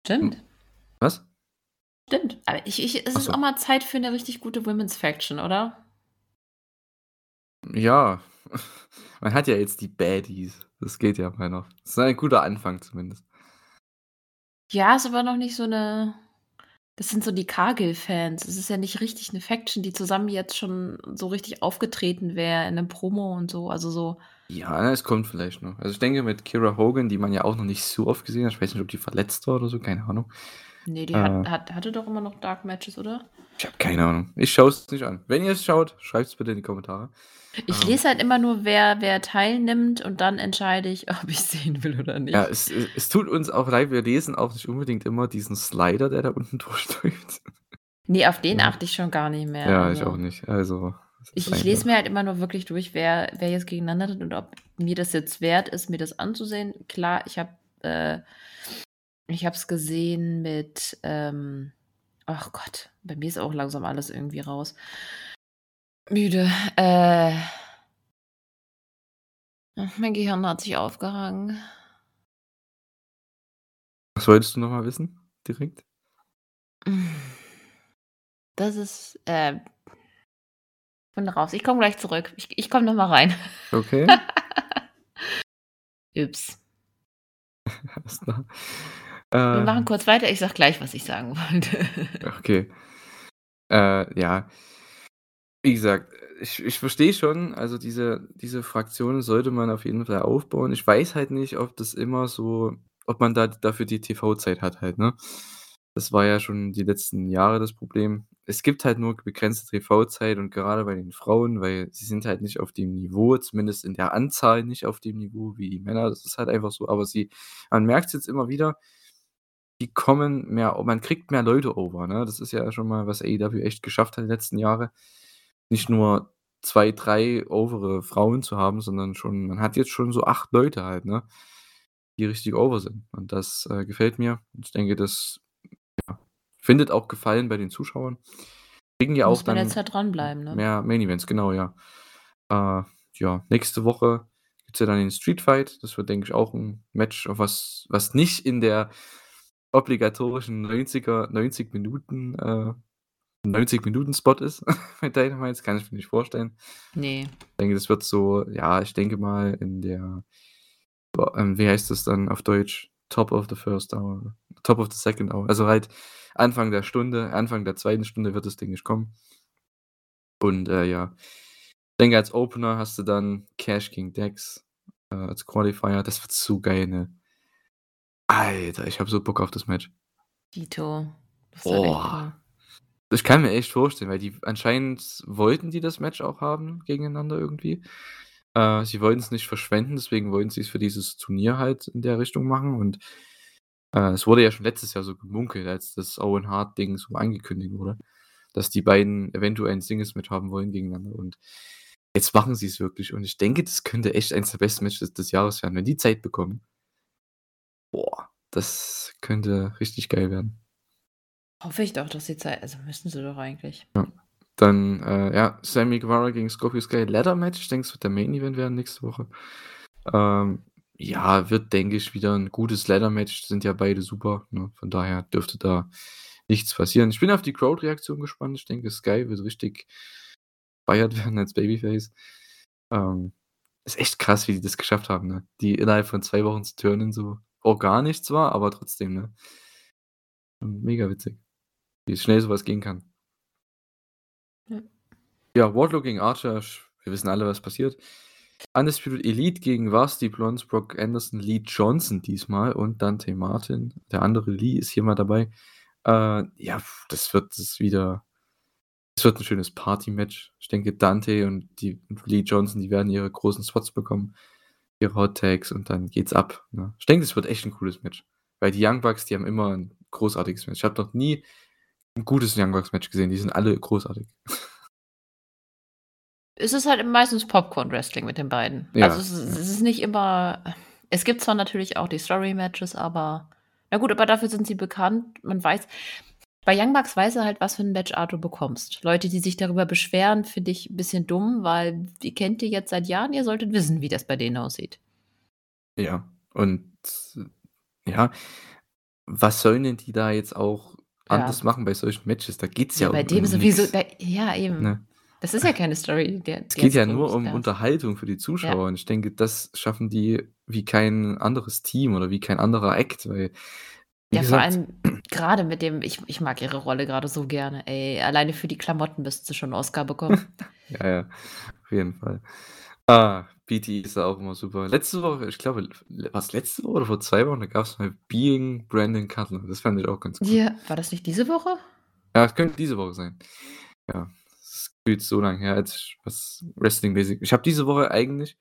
Stimmt. Hm. Was? Stimmt. Aber ich ich es Ach ist so. auch mal Zeit für 'ne richtig gute Women's Faction, oder? Ja, man hat ja jetzt die Baddies. Das geht ja mal noch. Das ist ein guter Anfang zumindest. Ja, ist aber noch nicht so 'ne das sind so die Cargill-Fans. Es ist ja nicht richtig 'ne Faction, die zusammen jetzt schon so richtig aufgetreten wäre in 'nem Promo und so, also so Ja, es kommt vielleicht noch. Also, ich denke mit Kiera Hogan, die man ja auch noch nicht so oft gesehen hat ich weiß nicht, ob die verletzt war oder so, keine Ahnung. Ne, die Äh hat hat hatte doch immer noch Dark Matches, oder? Ich habe keine Ahnung. Ich schaue es nicht an. Wenn ihr es schaut, schreibt's bitte in die Kommentare. Ich Ähm lese halt immer nur, wer wer teilnimmt und dann entscheide ich, ob ich sehen will oder Ja, nicht. es e es tut uns auch leid, wir lesen auch nicht unbedingt immer diesen Slider, der da unten durchläuft. Ne, auf den Ja. achte ich schon gar nicht mehr, Ja, ich also auch nicht. Also, es Ich ich lese mir halt immer nur wirklich durch, wer wer jetzt gegeneinander tritt und ob mir das jetzt wert ist, mir das anzusehen. Klar, ich habe äh, ich habe es gesehen mit, ähm ach Gott, bei mir ist auch langsam alles irgendwie raus. Müde. Äh mein Gehirn hat sich aufgehangen. Was wolltest du noch mal wissen direkt? Das ist, äh bin raus. Ich komme gleich zurück. Ich ich komme noch mal rein. Okay. Ups. Alles klar. Wir Äh machen kurz weiter. Ich sage gleich, was ich sagen wollte. Okay. Äh, ja. Wie gesagt, ich ich verstehe schon, also diese diese Fraktion sollte man auf jeden Fall aufbauen. Ich weiß halt nicht, ob das immer so ob man da dafür die TV-Zeit hat halt, ne? Das war ja schon die letzten Jahre das Problem. Es gibt halt nur begrenzte TV-Zeit und gerade bei den Frauen, weil sie sind halt nicht auf dem Niveau, zumindest in der Anzahl nicht auf dem Niveau wie die Männer. Das ist halt einfach so, aber sie man merkt's jetzt immer wieder, die kommen mehr man kriegt mehr Leute over, ne? Das ist ja schon mal, was AEW echt geschafft hat die letzten Jahre. Nicht nur 2, 3 overe Frauen zu haben, sondern schon man hat jetzt schon so 8 Leute halt, ne, die richtig over sind. Und das, äh, gefällt mir. Ich denke, das, ja, findet auch Gefallen bei den Zuschauern. Kriegen ja auch Muss dann jetzt halt dranbleiben, ne? mehr Main Events, genau, ja. Äh, ja, nächste Woche gibt's ja dann den Street Fight. Das wird, denke ich, auch 'n Match, auf was was nicht in der obligatorischen 90er 90 Minuten äh, 90 Minuten Spot ist bei Dynamite, das kann ich mir nicht vorstellen. Ne. Ich denke, das wird so ja, ich denke mal in der ähm, wie heißt das dann auf Deutsch? Top of the first hour, top of the second hour. Also halt Anfang der Stunde, Anfang der zweiten Stunde wird das Ding nicht kommen. Und, äh, ja. Ich denke, als Opener hast du dann Cash King Dex, äh, als Qualifier. Das wird so geil, ne? Alter, ich habe so Bock auf das Match. Dito. Boah. Ich kann mir echt vorstellen, weil die anscheinend wollten die das Match auch haben gegeneinander irgendwie. Äh, sie wollten es nicht verschwenden, deswegen wollten sie es für dieses Turnier halt in der Richtung machen und äh, es wurde ja schon letztes Jahr so gemunkelt, als das Owen Hart Ding so angekündigt wurde, dass die beiden eventuell ein Singles-Match haben wollen gegeneinander und jetzt machen sie es wirklich und ich denke, das könnte echt eins der besten Matches des Jahres werden, wenn die Zeit bekommen. Boah, das könnte richtig geil werden. Hoffe ich doch, dass sie Zeit also müssen sie doch eigentlich. Ja. Dann, äh, ja, Sammy Guevara gegen Scorpio Sky Ladder Match. Ich denke, es wird der Main Event werden nächste Woche. Ähm, ja, wird, denke ich, wieder ein gutes Ladder Match. Sind ja beide super. Ne? Von daher dürfte da nichts passieren. Ich bin auf die Crowd-Reaktion gespannt. Ich denke, Sky wird richtig feiert werden als Babyface. Ähm, ist echt krass, wie die das geschafft haben, ne? Die innerhalb von zwei Wochen zu turnen, so organisch zwar, aber trotzdem, ne? Mega witzig. Wie schnell sowas gehen kann. Ja. Ja, Wardlow gegen Archer, wir wissen alle, was passiert. Undisputed Elite gegen Vasti Blondes, Brock Anderson, Lee Johnson diesmal und Dante Martin. Der andere Lee ist hier mal dabei. Äh, ja, das wird das wieder. Es wird ein schönes Party-Match. Ich denke, Dante und die Lee Johnson, die werden ihre großen Spots bekommen, ihre Hot Tags und dann geht's ab. Ne? Ich denke, es wird echt ein cooles Match. Weil die Young Bucks, die haben immer ein großartiges Match. Ich habe noch nie ein gutes Young Bucks Match gesehen. Die sind alle großartig. Es ist halt meistens Popcorn-Wrestling mit den beiden. Ja. Also es ist, es ist, nicht immer. Es gibt zwar natürlich auch die Story-Matches, aber. Na gut, aber dafür sind sie bekannt. Man weiß. Bei Young Bucks weiß er halt, was für ein Match Art du bekommst. Leute, die sich darüber beschweren, finde ich ein bisschen dumm, weil ihr kennt die jetzt seit Jahren, ihr solltet wissen, wie das bei denen aussieht. Ja, und ja, was sollen denn die da jetzt auch anders ja. machen bei solchen Matches? Da geht es ja, ja bei um dem sowieso. Bei, ja, eben. Ne? Das ist ja keine Story. Der, es geht ja nur um darf. Unterhaltung für die Zuschauer. Ja. Und ich denke, das schaffen die wie kein anderes Team oder wie kein anderer Act. Weil, ja, gesagt, vor allem gerade mit dem, ich, ich mag ihre Rolle gerade so gerne. Ey, alleine für die Klamotten müsste schon einen Oscar bekommen. ja, ja, auf jeden Fall. Ah, BT ist auch immer super. Letzte Woche, ich glaube, was letzte Woche oder vor zwei Wochen, da gab es mal Being Brandon Cutler. Das fand ich auch ganz cool. Ja, war das nicht diese Woche? Ja, es könnte diese Woche sein. Ja, das ist so lange her, als ich was Wrestling-mäßig. Ich habe diese Woche eigentlich,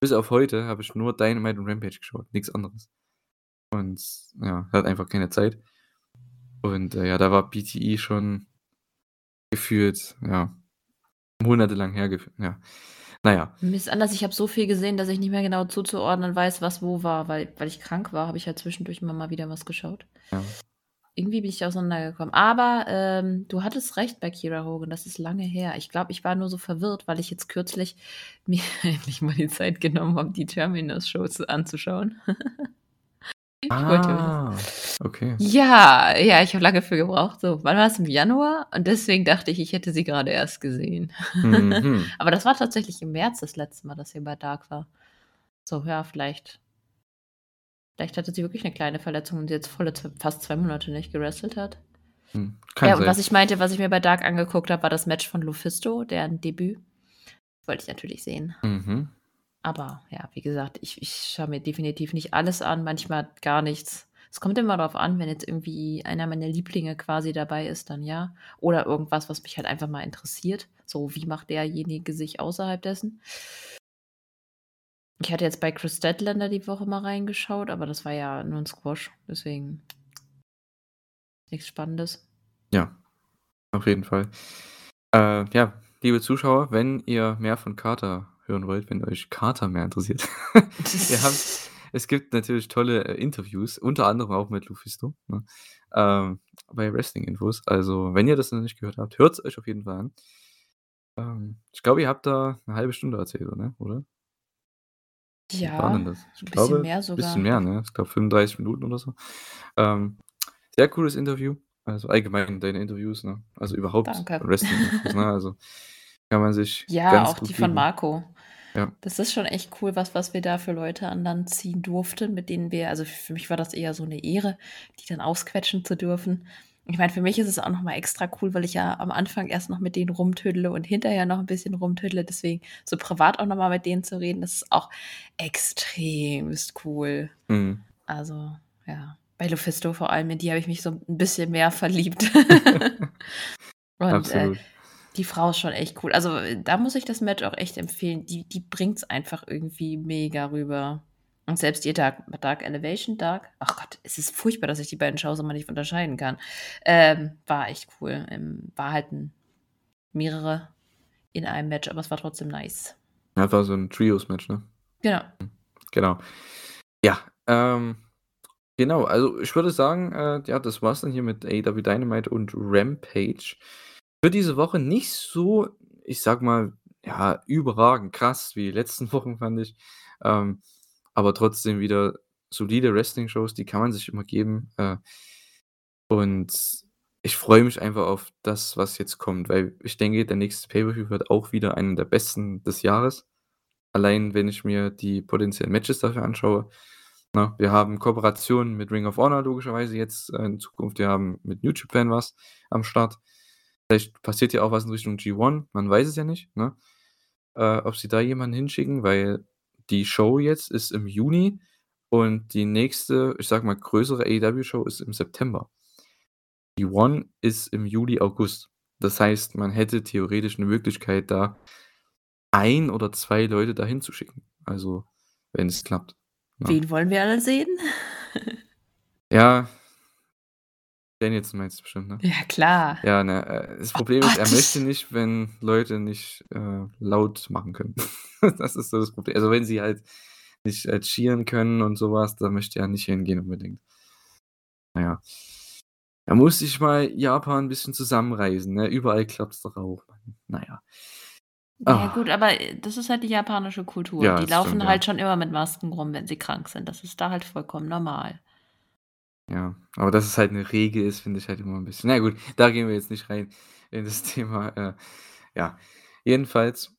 bis auf heute, habe ich nur Dynamite und Rampage geschaut, nichts anderes. Und ja, hat einfach keine Zeit. Und äh, ja, da war BTE schon gefühlt, ja, monatelang her. Ja. Naja. Mir ist anders, ich habe so viel gesehen, dass ich nicht mehr genau zuzuordnen weiß, was wo war, weil, weil ich krank war, habe ich halt zwischendurch immer mal wieder was geschaut. Ja. Irgendwie bin ich auseinandergekommen. Aber ähm, du hattest recht bei Kira Hogan, das ist lange her. Ich glaube, ich war nur so verwirrt, weil ich jetzt kürzlich mir endlich mal die Zeit genommen habe, die Terminus-Show anzuschauen. Ah, okay. Ja, ja, ich habe lange für gebraucht. So, wann war es im Januar? Und deswegen dachte ich, ich hätte sie gerade erst gesehen. Mhm. Aber das war tatsächlich im März das letzte Mal, dass sie bei Dark war. So, ja, vielleicht. Vielleicht hatte sie wirklich eine kleine Verletzung und sie jetzt volle fast zwei Monate nicht gewrestelt hat. Hm, ja, und was ich meinte, was ich mir bei Dark angeguckt habe, war das Match von Lufisto, deren Debüt. Wollte ich natürlich sehen. Mhm. Aber ja, wie gesagt, ich, ich schaue mir definitiv nicht alles an, manchmal gar nichts. Es kommt immer darauf an, wenn jetzt irgendwie einer meiner Lieblinge quasi dabei ist, dann ja. Oder irgendwas, was mich halt einfach mal interessiert. So, wie macht derjenige sich außerhalb dessen? Ich hatte jetzt bei Chris Deadlander die Woche mal reingeschaut, aber das war ja nur ein Squash, deswegen nichts Spannendes. Ja, auf jeden Fall. Äh, ja, liebe Zuschauer, wenn ihr mehr von Carter hören wollt, wenn euch Kater mehr interessiert. Haben, es gibt natürlich tolle äh, Interviews, unter anderem auch mit Lufisto, ne? ähm, bei Wrestling-Infos. Also, wenn ihr das noch nicht gehört habt, hört es euch auf jeden Fall an. Ähm, ich glaube, ihr habt da eine halbe Stunde erzählt, ne? oder? Ja, ein bisschen mehr sogar. Ein bisschen mehr, ne? Ich glaube 35 Minuten oder so. Ähm, sehr cooles Interview. Also allgemein deine Interviews, ne? Also überhaupt Danke. Wrestling-Infos, ne? Also kann man sich Ja, auch die von geben. Marco. Ja. Das ist schon echt cool, was, was wir da für Leute an Land ziehen durften, mit denen wir, also für mich war das eher so eine Ehre, die dann ausquetschen zu dürfen. Ich meine, für mich ist es auch nochmal extra cool, weil ich ja am Anfang erst noch mit denen rumtüdle und hinterher noch ein bisschen rumtüdle. Deswegen so privat auch nochmal mit denen zu reden, das ist auch extremst cool. Mhm. Also, ja. Bei Lufisto vor allem, in die habe ich mich so ein bisschen mehr verliebt. und äh, Absolut. Die Frau ist schon echt cool. Also, äh, da muss ich das Match auch echt empfehlen. Die, die bringt es einfach irgendwie mega rüber. Und selbst ihr Dark, Dark Elevation, Dark, ach Gott, es ist furchtbar, dass ich die beiden Shows immer nicht unterscheiden kann. Ähm, war echt cool. Ähm, war halt ein, mehrere in einem Match, aber es war trotzdem nice. Ja, war so ein Trios-Match, ne? Genau. Genau. Ja, ähm, genau. Also ich würde sagen, äh, ja, das war's dann hier mit AEW Dynamite und Rampage. Für diese Woche nicht so, ich sag mal, ja, überragend krass wie die letzten Wochen, fand ich. Ähm, aber trotzdem wieder solide Wrestling-Shows, die kann man sich immer geben. Äh, und ich freue mich einfach auf das, was jetzt kommt, weil ich denke, der nächste Pay-Per-View wird auch wieder einer der besten des Jahres. Allein wenn ich mir die potenziellen Matches dafür anschaue. Na, wir haben Kooperationen mit Ring of Honor logischerweise jetzt äh, in Zukunft. Wir haben mit Japan was am Start. Vielleicht passiert ja auch was in Richtung G1, man weiß es ja nicht, ne? Äh, ob sie da jemanden hinschicken, weil die Show jetzt ist im Juni und die nächste, ich sag mal, größere AEW-Show ist im September. Die One ist im Juli, August. Das heißt, man hätte theoretisch eine Möglichkeit, da ein oder zwei Leute dahin zu schicken. Also, wenn es klappt. Ja. Wen wollen wir alle sehen? Ja. Danielson meinst du bestimmt, ne? Ja, klar. Ja, ne, äh, das Oh Problem ist, er Gott. möchte nicht, wenn Leute nicht äh, laut machen können. das ist so das Problem. Also wenn sie halt nicht äh, cheeren können und sowas, da möchte er nicht hingehen unbedingt. Naja. Da muss sich mal Japan ein bisschen zusammenreißen, ne? Überall klappt's doch auch. Naja. Ja, Ah. gut, aber äh, das ist halt die japanische Kultur. Ja, die laufen stimmt, ja. halt schon immer mit Masken rum, wenn sie krank sind. Das ist da halt vollkommen normal. Ja, aber dass es halt eine Regel ist, finde ich halt immer ein bisschen. Na gut, da gehen wir jetzt nicht rein in das Thema. Äh, ja, jedenfalls,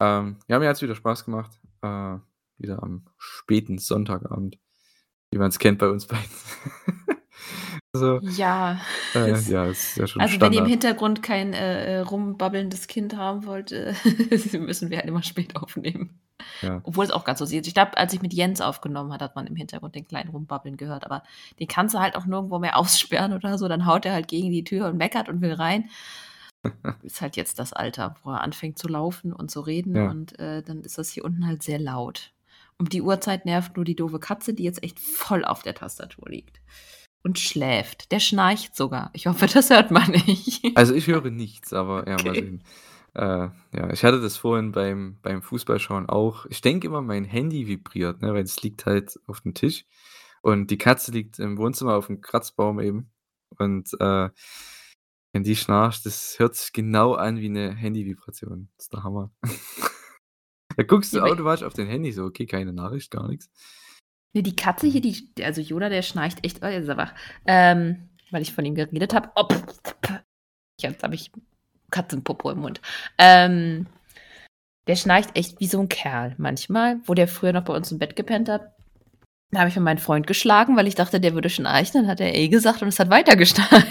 ähm, ja, mir hat es wieder Spaß gemacht. Äh, wieder am späten Sonntagabend, wie man es kennt bei uns beiden. so, Ja. äh, ja, ist ja schon Also wenn ihr im Standard. Hintergrund kein äh, äh, rumbabbelndes Kind haben wollt, äh, müssen wir halt immer spät aufnehmen. Ja. Obwohl es auch ganz so sieht. Ich glaube, als ich mit Jens aufgenommen hat, hat man im Hintergrund den kleinen Rumbabbeln gehört. Aber den kannst du halt auch nirgendwo mehr aussperren oder so. Dann haut er halt gegen die Tür und meckert und will rein. ist halt jetzt das Alter, wo er anfängt zu laufen und zu reden. Ja. Und äh, dann ist das hier unten halt sehr laut. Um die Uhrzeit nervt nur die doofe Katze, die jetzt echt voll auf der Tastatur liegt. Und schläft. Der schnarcht sogar. Ich hoffe, das hört man nicht. Also ich höre nichts, aber ja, mal Okay. sehen. Äh, ja, ich hatte das vorhin beim, beim Fußballschauen auch. Ich denke immer, mein Handy vibriert, ne, weil es liegt halt auf dem Tisch und die Katze liegt im Wohnzimmer auf dem Kratzbaum eben. Und äh, wenn die schnarcht, das hört sich genau an wie eine Handy-Vibration. Das ist der Hammer. da guckst du automatisch auf dein Handy so, okay, keine Nachricht, gar nichts. Nee, die Katze hier, die, also Yoda, der schnarcht echt, oh, jetzt ist er wach, ähm, weil ich von ihm geredet habe. Oh, jetzt habe ich Katzenpopo im Mund. Ähm, der schnarcht echt wie so ein Kerl manchmal, wo der früher noch bei uns im Bett gepennt hat. Da habe ich mit meinen Freund geschlagen, weil ich dachte, der würde schnarchen. Dann hat er eh gesagt und es hat weiter geschnarcht.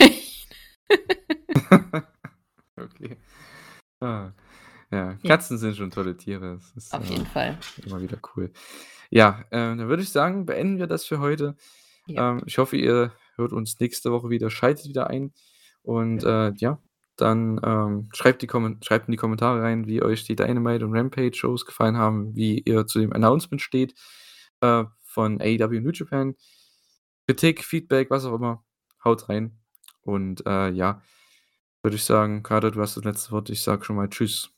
okay. Ah, ja, Katzen sind schon tolle Tiere. Das ist, Auf äh, jeden Fall. Immer wieder cool. Ja, äh, dann würde ich sagen, beenden wir das für heute. Ja. Ähm, ich hoffe, ihr hört uns nächste Woche wieder, schaltet wieder ein. Und äh, ja, dann ähm, schreibt, die schreibt in die Kommentare rein, wie euch die Dynamite und Rampage-Shows gefallen haben, wie ihr zu dem Announcement steht äh, von AEW New Japan. Kritik, Feedback, was auch immer. Haut rein. Und äh, ja, würde ich sagen, Kader, du hast das letzte Wort. Ich sage schon mal Tschüss.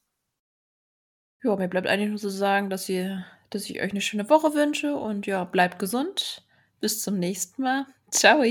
Ja, mir bleibt eigentlich nur zu sagen, dass, ihr, dass ich euch eine schöne Woche wünsche und ja, bleibt gesund. Bis zum nächsten Mal. Ciao.